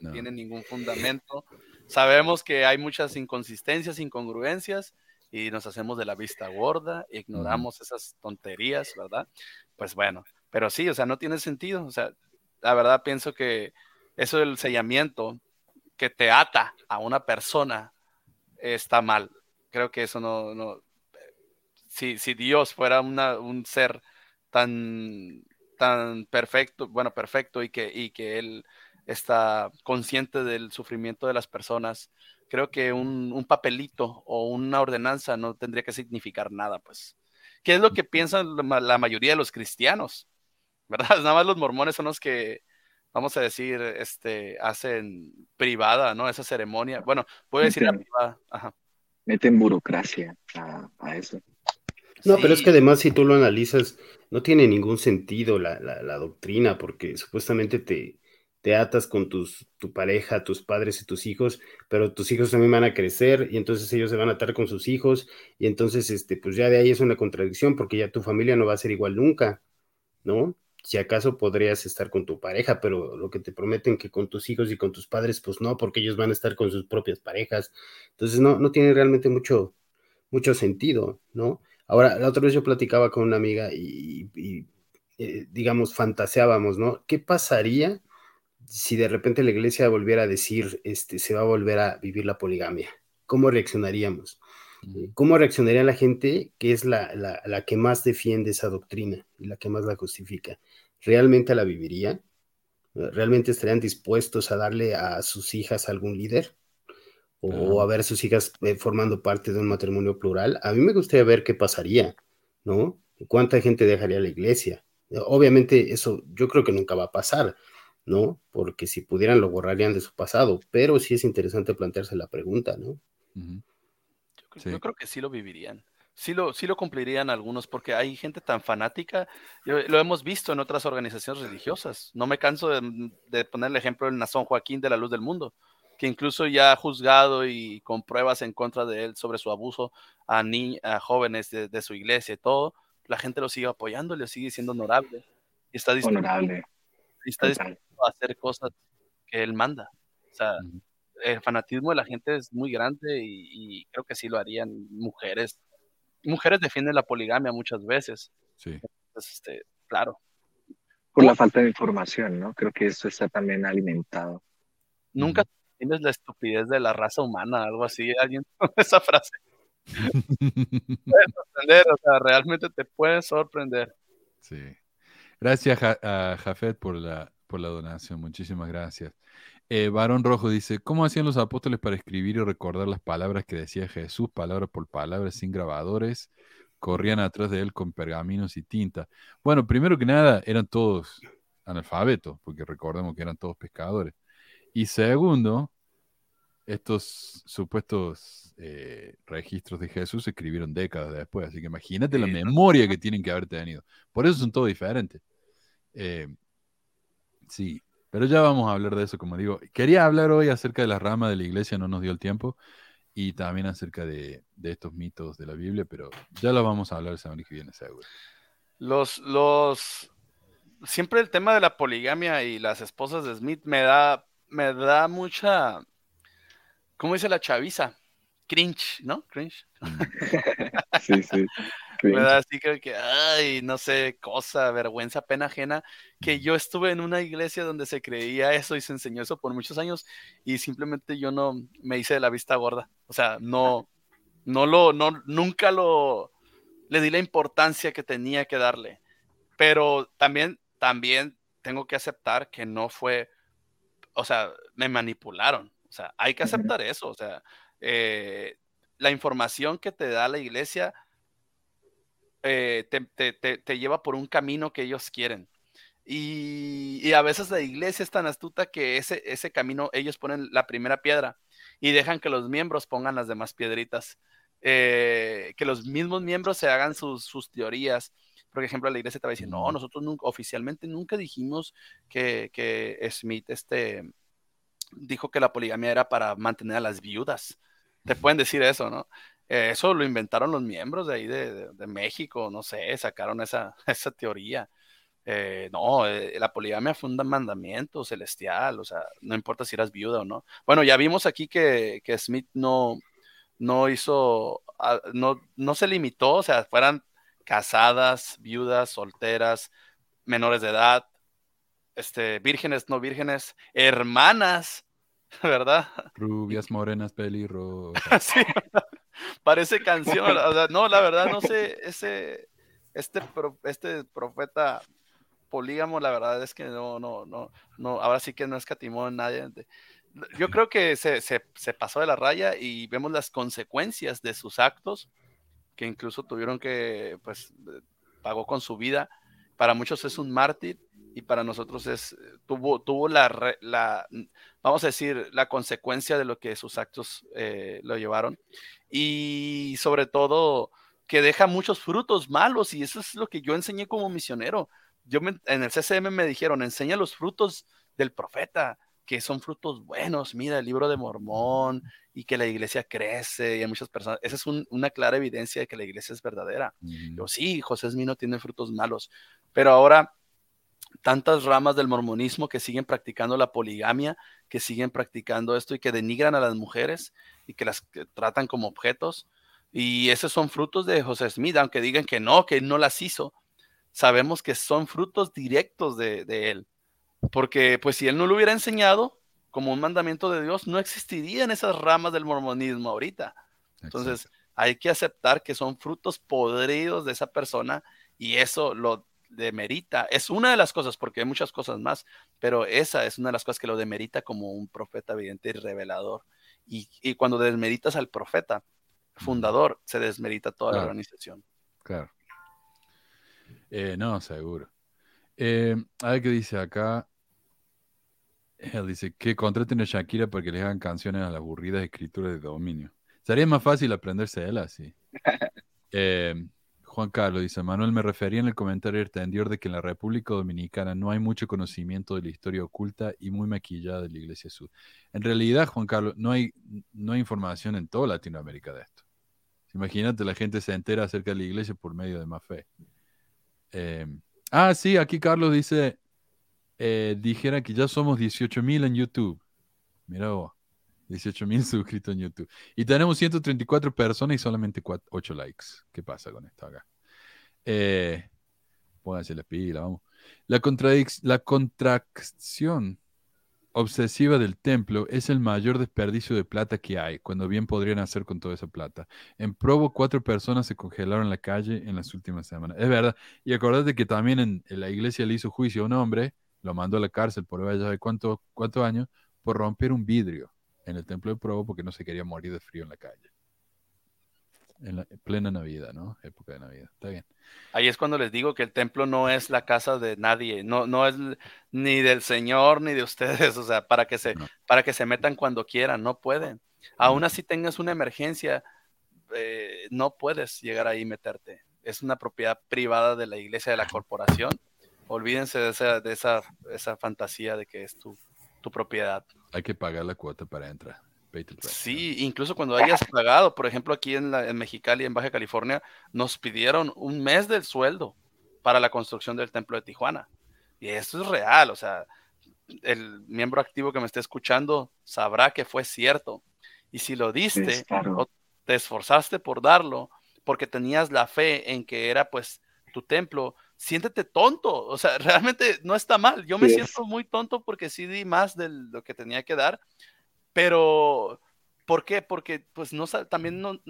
no tiene ningún fundamento. Sabemos que hay muchas inconsistencias, incongruencias y nos hacemos de la vista gorda, ignoramos esas tonterías, ¿verdad? Pues bueno, pero sí, o sea, no tiene sentido, o sea, la verdad pienso que eso del sellamiento que te ata a una persona está mal. Creo que eso no, no si, si Dios fuera una, un ser tan, tan perfecto, bueno, perfecto y que, y que Él está consciente del sufrimiento de las personas, creo que un, papelito o una ordenanza no tendría que significar nada, pues. ¿Qué es lo que piensan la mayoría de los cristianos? ¿Verdad? [laughs] Nada más los mormones son los que, vamos a decir, este, hacen privada, ¿no? Esa ceremonia. Bueno, puedo decir la privada. Ajá. Meten burocracia a, eso. No, pero es que además si tú lo analizas, no tiene ningún sentido la, la doctrina, porque supuestamente te, te atas con tus, tu pareja, tus padres y tus hijos, pero tus hijos también van a crecer y entonces ellos se van a atar con sus hijos y entonces, este, pues ya de ahí es una contradicción porque ya tu familia no va a ser igual nunca, ¿no? Si acaso podrías estar con tu pareja, pero lo que te prometen que con tus hijos y con tus padres, pues no, porque ellos van a estar con sus propias parejas. Entonces no, no tiene realmente mucho, mucho sentido, ¿no? Ahora, la otra vez yo platicaba con una amiga y, eh, digamos, fantaseábamos, ¿no? ¿Qué pasaría si de repente la iglesia volviera a decir, este, se va a volver a vivir la poligamia, ¿cómo reaccionaríamos? ¿Cómo reaccionaría la gente que es la, la, que más defiende esa doctrina y la que más la justifica? ¿Realmente la viviría? ¿Realmente estarían dispuestos a darle a sus hijas algún líder? ¿O a ver a sus hijas eh, formando parte de un matrimonio plural? A mí me gustaría ver qué pasaría, ¿no? ¿Cuánta gente dejaría la iglesia? Obviamente eso yo creo que nunca va a pasar, ¿no? Porque si pudieran lo borrarían de su pasado, pero sí es interesante plantearse la pregunta, ¿no? yo, creo, que sí lo vivirían. sí lo, sí lo cumplirían algunos, porque hay gente tan fanática, lo hemos visto en otras organizaciones religiosas. No me canso de, poner el ejemplo del Nazón Joaquín de la Luz del Mundo, que incluso ya ha juzgado y con pruebas en contra de él sobre su abuso a, ni, a jóvenes de, su iglesia y todo, la gente lo sigue apoyando, le sigue siendo honorable. Y está dispuesto, está dispuesto a hacer cosas que él manda. O sea, el fanatismo de la gente es muy grande y, creo que sí lo harían mujeres. Mujeres defienden la poligamia muchas veces. Sí. Entonces, este, claro. Por la falta de información, ¿no? Creo que eso está también alimentado. Nunca tienes la estupidez de la raza humana, algo así, alguien [laughs] esa frase. sorprender, o sea, realmente te puede sorprender. Sí. Gracias a, Jafet por la, por la donación, muchísimas gracias. Eh, Varón Rojo dice, ¿cómo hacían los apóstoles para escribir y recordar las palabras que decía Jesús, palabra por palabra, sin grabadores? Corrían atrás de él con pergaminos y tinta. Bueno, primero que nada, eran todos analfabetos, porque recordemos que eran todos pescadores. Y segundo, estos supuestos eh, registros de Jesús se escribieron décadas después, así que imagínate la memoria que tienen que haber tenido. Por eso son todos diferentes. Eh, sí, pero ya vamos a hablar de eso, como digo. Quería hablar hoy acerca de la rama de la iglesia, no nos dio el tiempo, y también acerca de, estos mitos de la Biblia, pero ya lo vamos a hablar el semana que viene, seguro. Los, los, siempre el tema de la poligamia y las esposas de Smith me da, me da mucha, ¿cómo dice la chaviza? Cringe, ¿no? Cringe. [laughs] Sí, sí. [laughs] Me da así que, que, ay, no sé, cosa, vergüenza, pena ajena, que yo estuve en una iglesia donde se creía eso y se enseñó eso por muchos años y simplemente yo no me hice de la vista gorda. O sea, no, no lo, no, nunca lo, le di la importancia que tenía que darle. Pero también, también tengo que aceptar que no fue, o sea, me manipularon. O sea, hay que aceptar eso. O sea, eh, la información que te da la iglesia eh, te, lleva por un camino que ellos quieren. Y, a veces la iglesia es tan astuta que ese, ese camino ellos ponen la primera piedra y dejan que los miembros pongan las demás piedritas. Eh, que los mismos miembros se hagan sus, teorías. Por ejemplo, la iglesia te va a decir, no, nosotros nunca, oficialmente nunca dijimos que, que Smith este, dijo que la poligamia era para mantener a las viudas. Te pueden decir eso, ¿no? eso lo inventaron los miembros de ahí de, México, no sé, sacaron esa, [laughs] esa teoría. Eh, no, eh, la poligamia fue un mandamiento celestial, o sea, no importa si eras viuda o no. Bueno, ya vimos aquí que, Smith no, no hizo, ah, no, no se limitó, o sea, fueran casadas, viudas, solteras, menores de edad, este, vírgenes, no vírgenes, hermanas, [laughs] ¿verdad? Rubias, morenas, pelirrosas. [laughs] sí, [laughs] parece canción. no, la verdad, no sé, ese, este, este profeta polígamo, la verdad es que no, no, no, no, ahora sí que no escatimó en nadie. Yo creo que se, se, se, pasó de la raya y vemos las consecuencias de sus actos, que incluso tuvieron que, pues, pagó con su vida. Para muchos es un mártir y para nosotros es, tuvo, tuvo la, la, vamos a decir, la consecuencia de lo que sus actos eh, lo llevaron. Y sobre todo, que deja muchos frutos malos y eso es lo que yo enseñé como misionero. Yo en el CCM me dijeron, enseña los frutos del profeta, que son frutos buenos. Mira el libro de Mormón y que la iglesia crece y hay muchas personas. Esa es una clara evidencia de que la iglesia es verdadera. Yo sí, José Smino tiene frutos malos, pero ahora tantas ramas del mormonismo que siguen practicando la poligamia, que siguen practicando esto y que denigran a las mujeres y que las tratan como objetos. Y esos son frutos de José Smith, aunque digan que no, que él no las hizo. Sabemos que son frutos directos de, él. Porque pues si él no lo hubiera enseñado como un mandamiento de Dios, no existirían esas ramas del mormonismo ahorita. Entonces hay que aceptar que son frutos podridos de esa persona y eso lo demerita. Es una de las cosas, porque hay muchas cosas más, pero esa es una de las cosas que lo demerita como un profeta evidente y revelador. Y, cuando desmeritas al profeta fundador, se desmerita toda la organización. Claro. Eh, no, seguro. Eh, a ver qué dice acá. Él dice que contraten a Shakira para que le hagan canciones a las aburridas escrituras de dominio. Sería más fácil aprenderse él así. [laughs] Eh, Juan Carlos dice, Manuel me refería en el comentario anterior de que en la República Dominicana no hay mucho conocimiento de la historia oculta y muy maquillada de la Iglesia Sur. En realidad, Juan Carlos, no hay, no hay información en toda Latinoamérica de esto. Imagínate, la gente se entera acerca de la Iglesia por medio de más fe. Eh, ah, sí, aquí Carlos dice, eh, dijera que ya somos 18 mil en YouTube. Mira vos, 18 mil suscritos en YouTube. Y tenemos 134 personas y solamente 8 likes. ¿Qué pasa con esto acá? Eh, pónganse la pila, vamos. La, la contracción obsesiva del templo es el mayor desperdicio de plata que hay, cuando bien podrían hacer con toda esa plata. En Provo, cuatro personas se congelaron en la calle en las últimas semanas. Es verdad. Y acordate que también en, la iglesia le hizo juicio a un hombre, lo mandó a la cárcel por vaya de cuánto, cuántos años, por romper un vidrio en el templo de Provo porque no se quería morir de frío en la calle en la plena Navidad, ¿no? Época de Navidad. Está bien. Ahí es cuando les digo que el templo no es la casa de nadie, no, no es ni del Señor ni de ustedes, [laughs] o sea, para que se, para que se metan cuando quieran, no pueden. Aún así tengas una emergencia, eh, no puedes llegar ahí y meterte. Es una propiedad privada de la iglesia, de la corporación. Olvídense de esa, de esa, esa fantasía de que es tu, tu propiedad. Hay que pagar la cuota para entrar. Sí, incluso cuando hayas pagado, por ejemplo, aquí en, la, en Mexicali, en Baja California, nos pidieron un mes del sueldo para la construcción del templo de Tijuana. Y esto es real, o sea, el miembro activo que me esté escuchando sabrá que fue cierto. Y si lo diste o te esforzaste por darlo, porque tenías la fe en que era pues tu templo, siéntete tonto. O sea, [laughs] realmente no está mal. Yo me siento muy tonto porque sí di más de lo que tenía que dar pero, ¿por qué? Porque pues no también no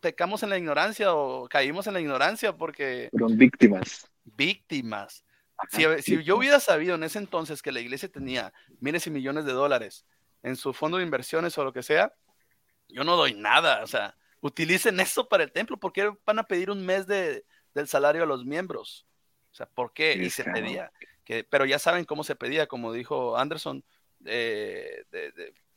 pecamos en la ignorancia o caímos en la ignorancia porque... Fueron víctimas. Víctimas. Si, si, yo hubiera sabido en ese entonces que la iglesia tenía miles y millones de dólares en su fondo de inversiones o lo que sea, yo no doy nada. O sea, utilicen eso para el templo. ¿Por qué van a pedir un mes de, del salario a los miembros? O sea, ¿por qué? y se pedía. Que, pero ya saben cómo se pedía, como dijo Anderson, de,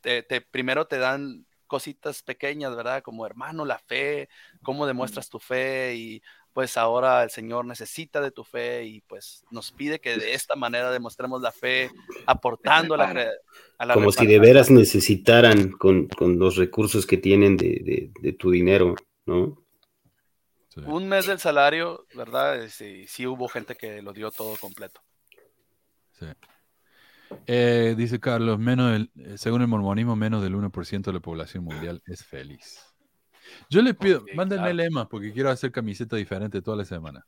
te, primero te dan cositas pequeñas, ¿verdad? Como hermano, la fe, cómo demuestras tu fe y pues ahora el Señor necesita de tu fe y pues nos pide que de esta manera demostremos la fe aportando a la, a la Como si de veras necesitaran con, los recursos que tienen de, tu dinero, ¿no? Un mes del salario, ¿verdad? Sí, sí hubo gente que lo dio todo completo. Sí. Eh, dice Carlos, menos eh, según el mormonismo, menos del 1% de la población mundial es feliz. Yo le pido, mándenme lemas porque quiero hacer camiseta diferente toda la semana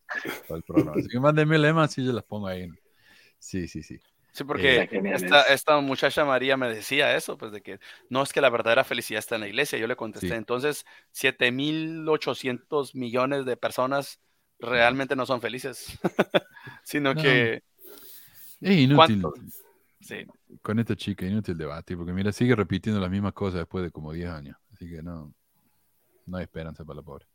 para el programa. Así que mándenme lemas y yo las pongo ahí. Sí, sí, sí. Sí, porque eh, esta, muchacha María me decía eso, pues de que no es que la verdadera felicidad está en la iglesia. Yo le contesté, entonces 7.800 millones de personas realmente no son felices, [laughs] sino que... Es inútil. Con esta chica, inútil debate, porque mira, sigue repitiendo las mismas cosas después de como 10 años. Así que no, no hay esperanza para la pobre.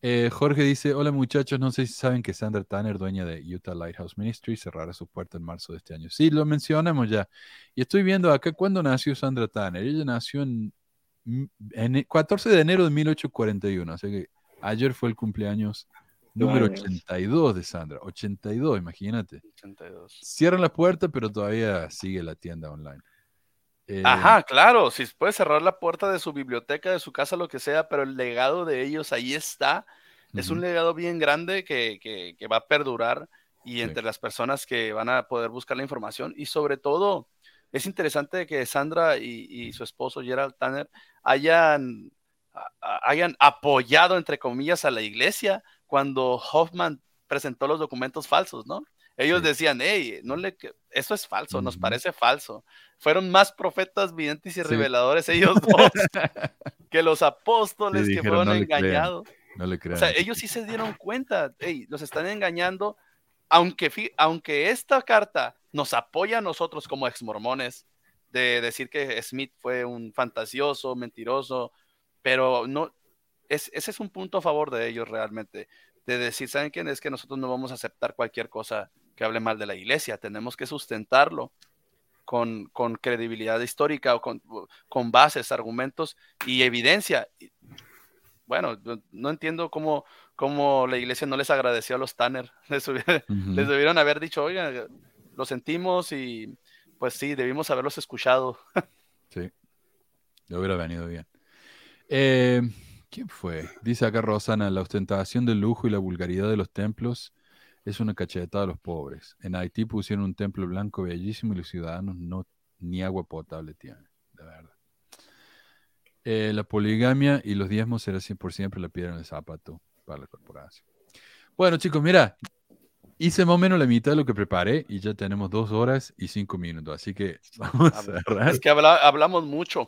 Eh, Jorge dice, hola muchachos, no sé si saben que Sandra Tanner, dueña de Utah Lighthouse Ministry, cerrará su puerta en marzo de este año. Sí, lo mencionamos ya. Y estoy viendo acá cuándo nació Sandra Tanner. Ella nació en, en 14 de enero de 1841, así que ayer fue el cumpleaños Número 82 de Sandra. 82, imagínate. 82. Cierran la puerta, pero todavía sigue la tienda online. Eh, Ajá, claro, si puede cerrar la puerta de su biblioteca, de su casa, lo que sea, pero el legado de ellos ahí está. Es un legado bien grande que, que, va a perdurar y entre las personas que van a poder buscar la información y sobre todo es interesante que Sandra y, y su esposo Gerald Tanner hayan, hayan apoyado, entre comillas, a la iglesia cuando Hoffman presentó los documentos falsos, ¿no? Ellos decían, hey, no le, eso es falso, nos parece falso. Fueron más profetas videntes y reveladores [laughs] ellos dos [laughs] que los apóstoles que fueron engañados. No le crean. O sea, ellos sí se dieron cuenta, hey, los están engañando, aunque, aunque esta carta nos apoya a nosotros como exmormones de decir que Smith fue un fantasioso, mentiroso, pero no, ese es un punto a favor de ellos realmente, de decir, ¿saben quién? Es que nosotros no vamos a aceptar cualquier cosa que hable mal de la iglesia, tenemos que sustentarlo con, con credibilidad histórica o con, con, bases, argumentos y evidencia. bueno, no entiendo cómo, cómo la iglesia no les agradeció a los Tanner. [laughs] Les, debieron haber dicho, oiga, lo sentimos y pues sí, debimos haberlos escuchado. [laughs] sí, le hubiera venido bien. Eh, ¿Quién fue? Dice acá Rosana, la ostentación del lujo y la vulgaridad de los templos es una cachetada a los pobres. En Haití pusieron un templo blanco bellísimo y los ciudadanos no ni agua potable tienen, de verdad. Eh, la poligamia y los diezmos será por siempre la piedra en el zapato para la corporación. Bueno, chicos, mira, hice más o menos la mitad de lo que preparé y ya tenemos dos horas y cinco minutos, así que [laughs] vamos a cerrar. Es que hablamos mucho.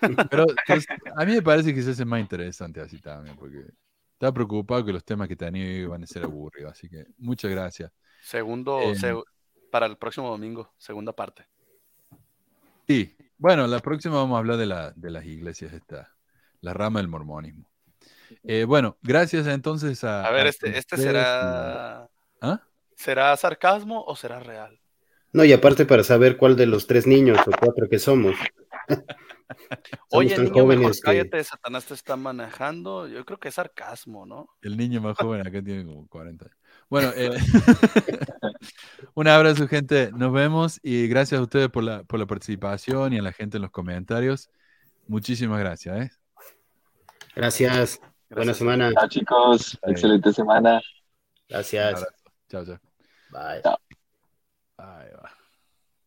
Pero [laughs] pues, a mí me parece que se hace más interesante así también, porque estaba preocupado que los temas que tenía iban a ser aburridos, así que muchas gracias. Segundo, em, para el próximo domingo, segunda parte. Sí, bueno, la próxima vamos a hablar de, la, de las iglesias, esta, la rama del mormonismo. Eh, bueno, gracias entonces a... A ver, este, este será... ¿Será sarcasmo o será real? No, y aparte para saber cuál de los tres niños o cuatro que somos. [laughs] Oye, niño, mejor cállate, Satanás te está manejando. Yo creo que es sarcasmo, ¿no? El niño más joven acá tiene como 40 años. Bueno, eh, [laughs] [laughs] un abrazo, gente. Nos vemos y gracias a ustedes por la, por la participación y a la gente en los comentarios. Muchísimas gracias. ¿eh? Gracias. Buena semana. Chao, chicos. Excelente semana. Gracias. Chao, chao. Bye. Bye.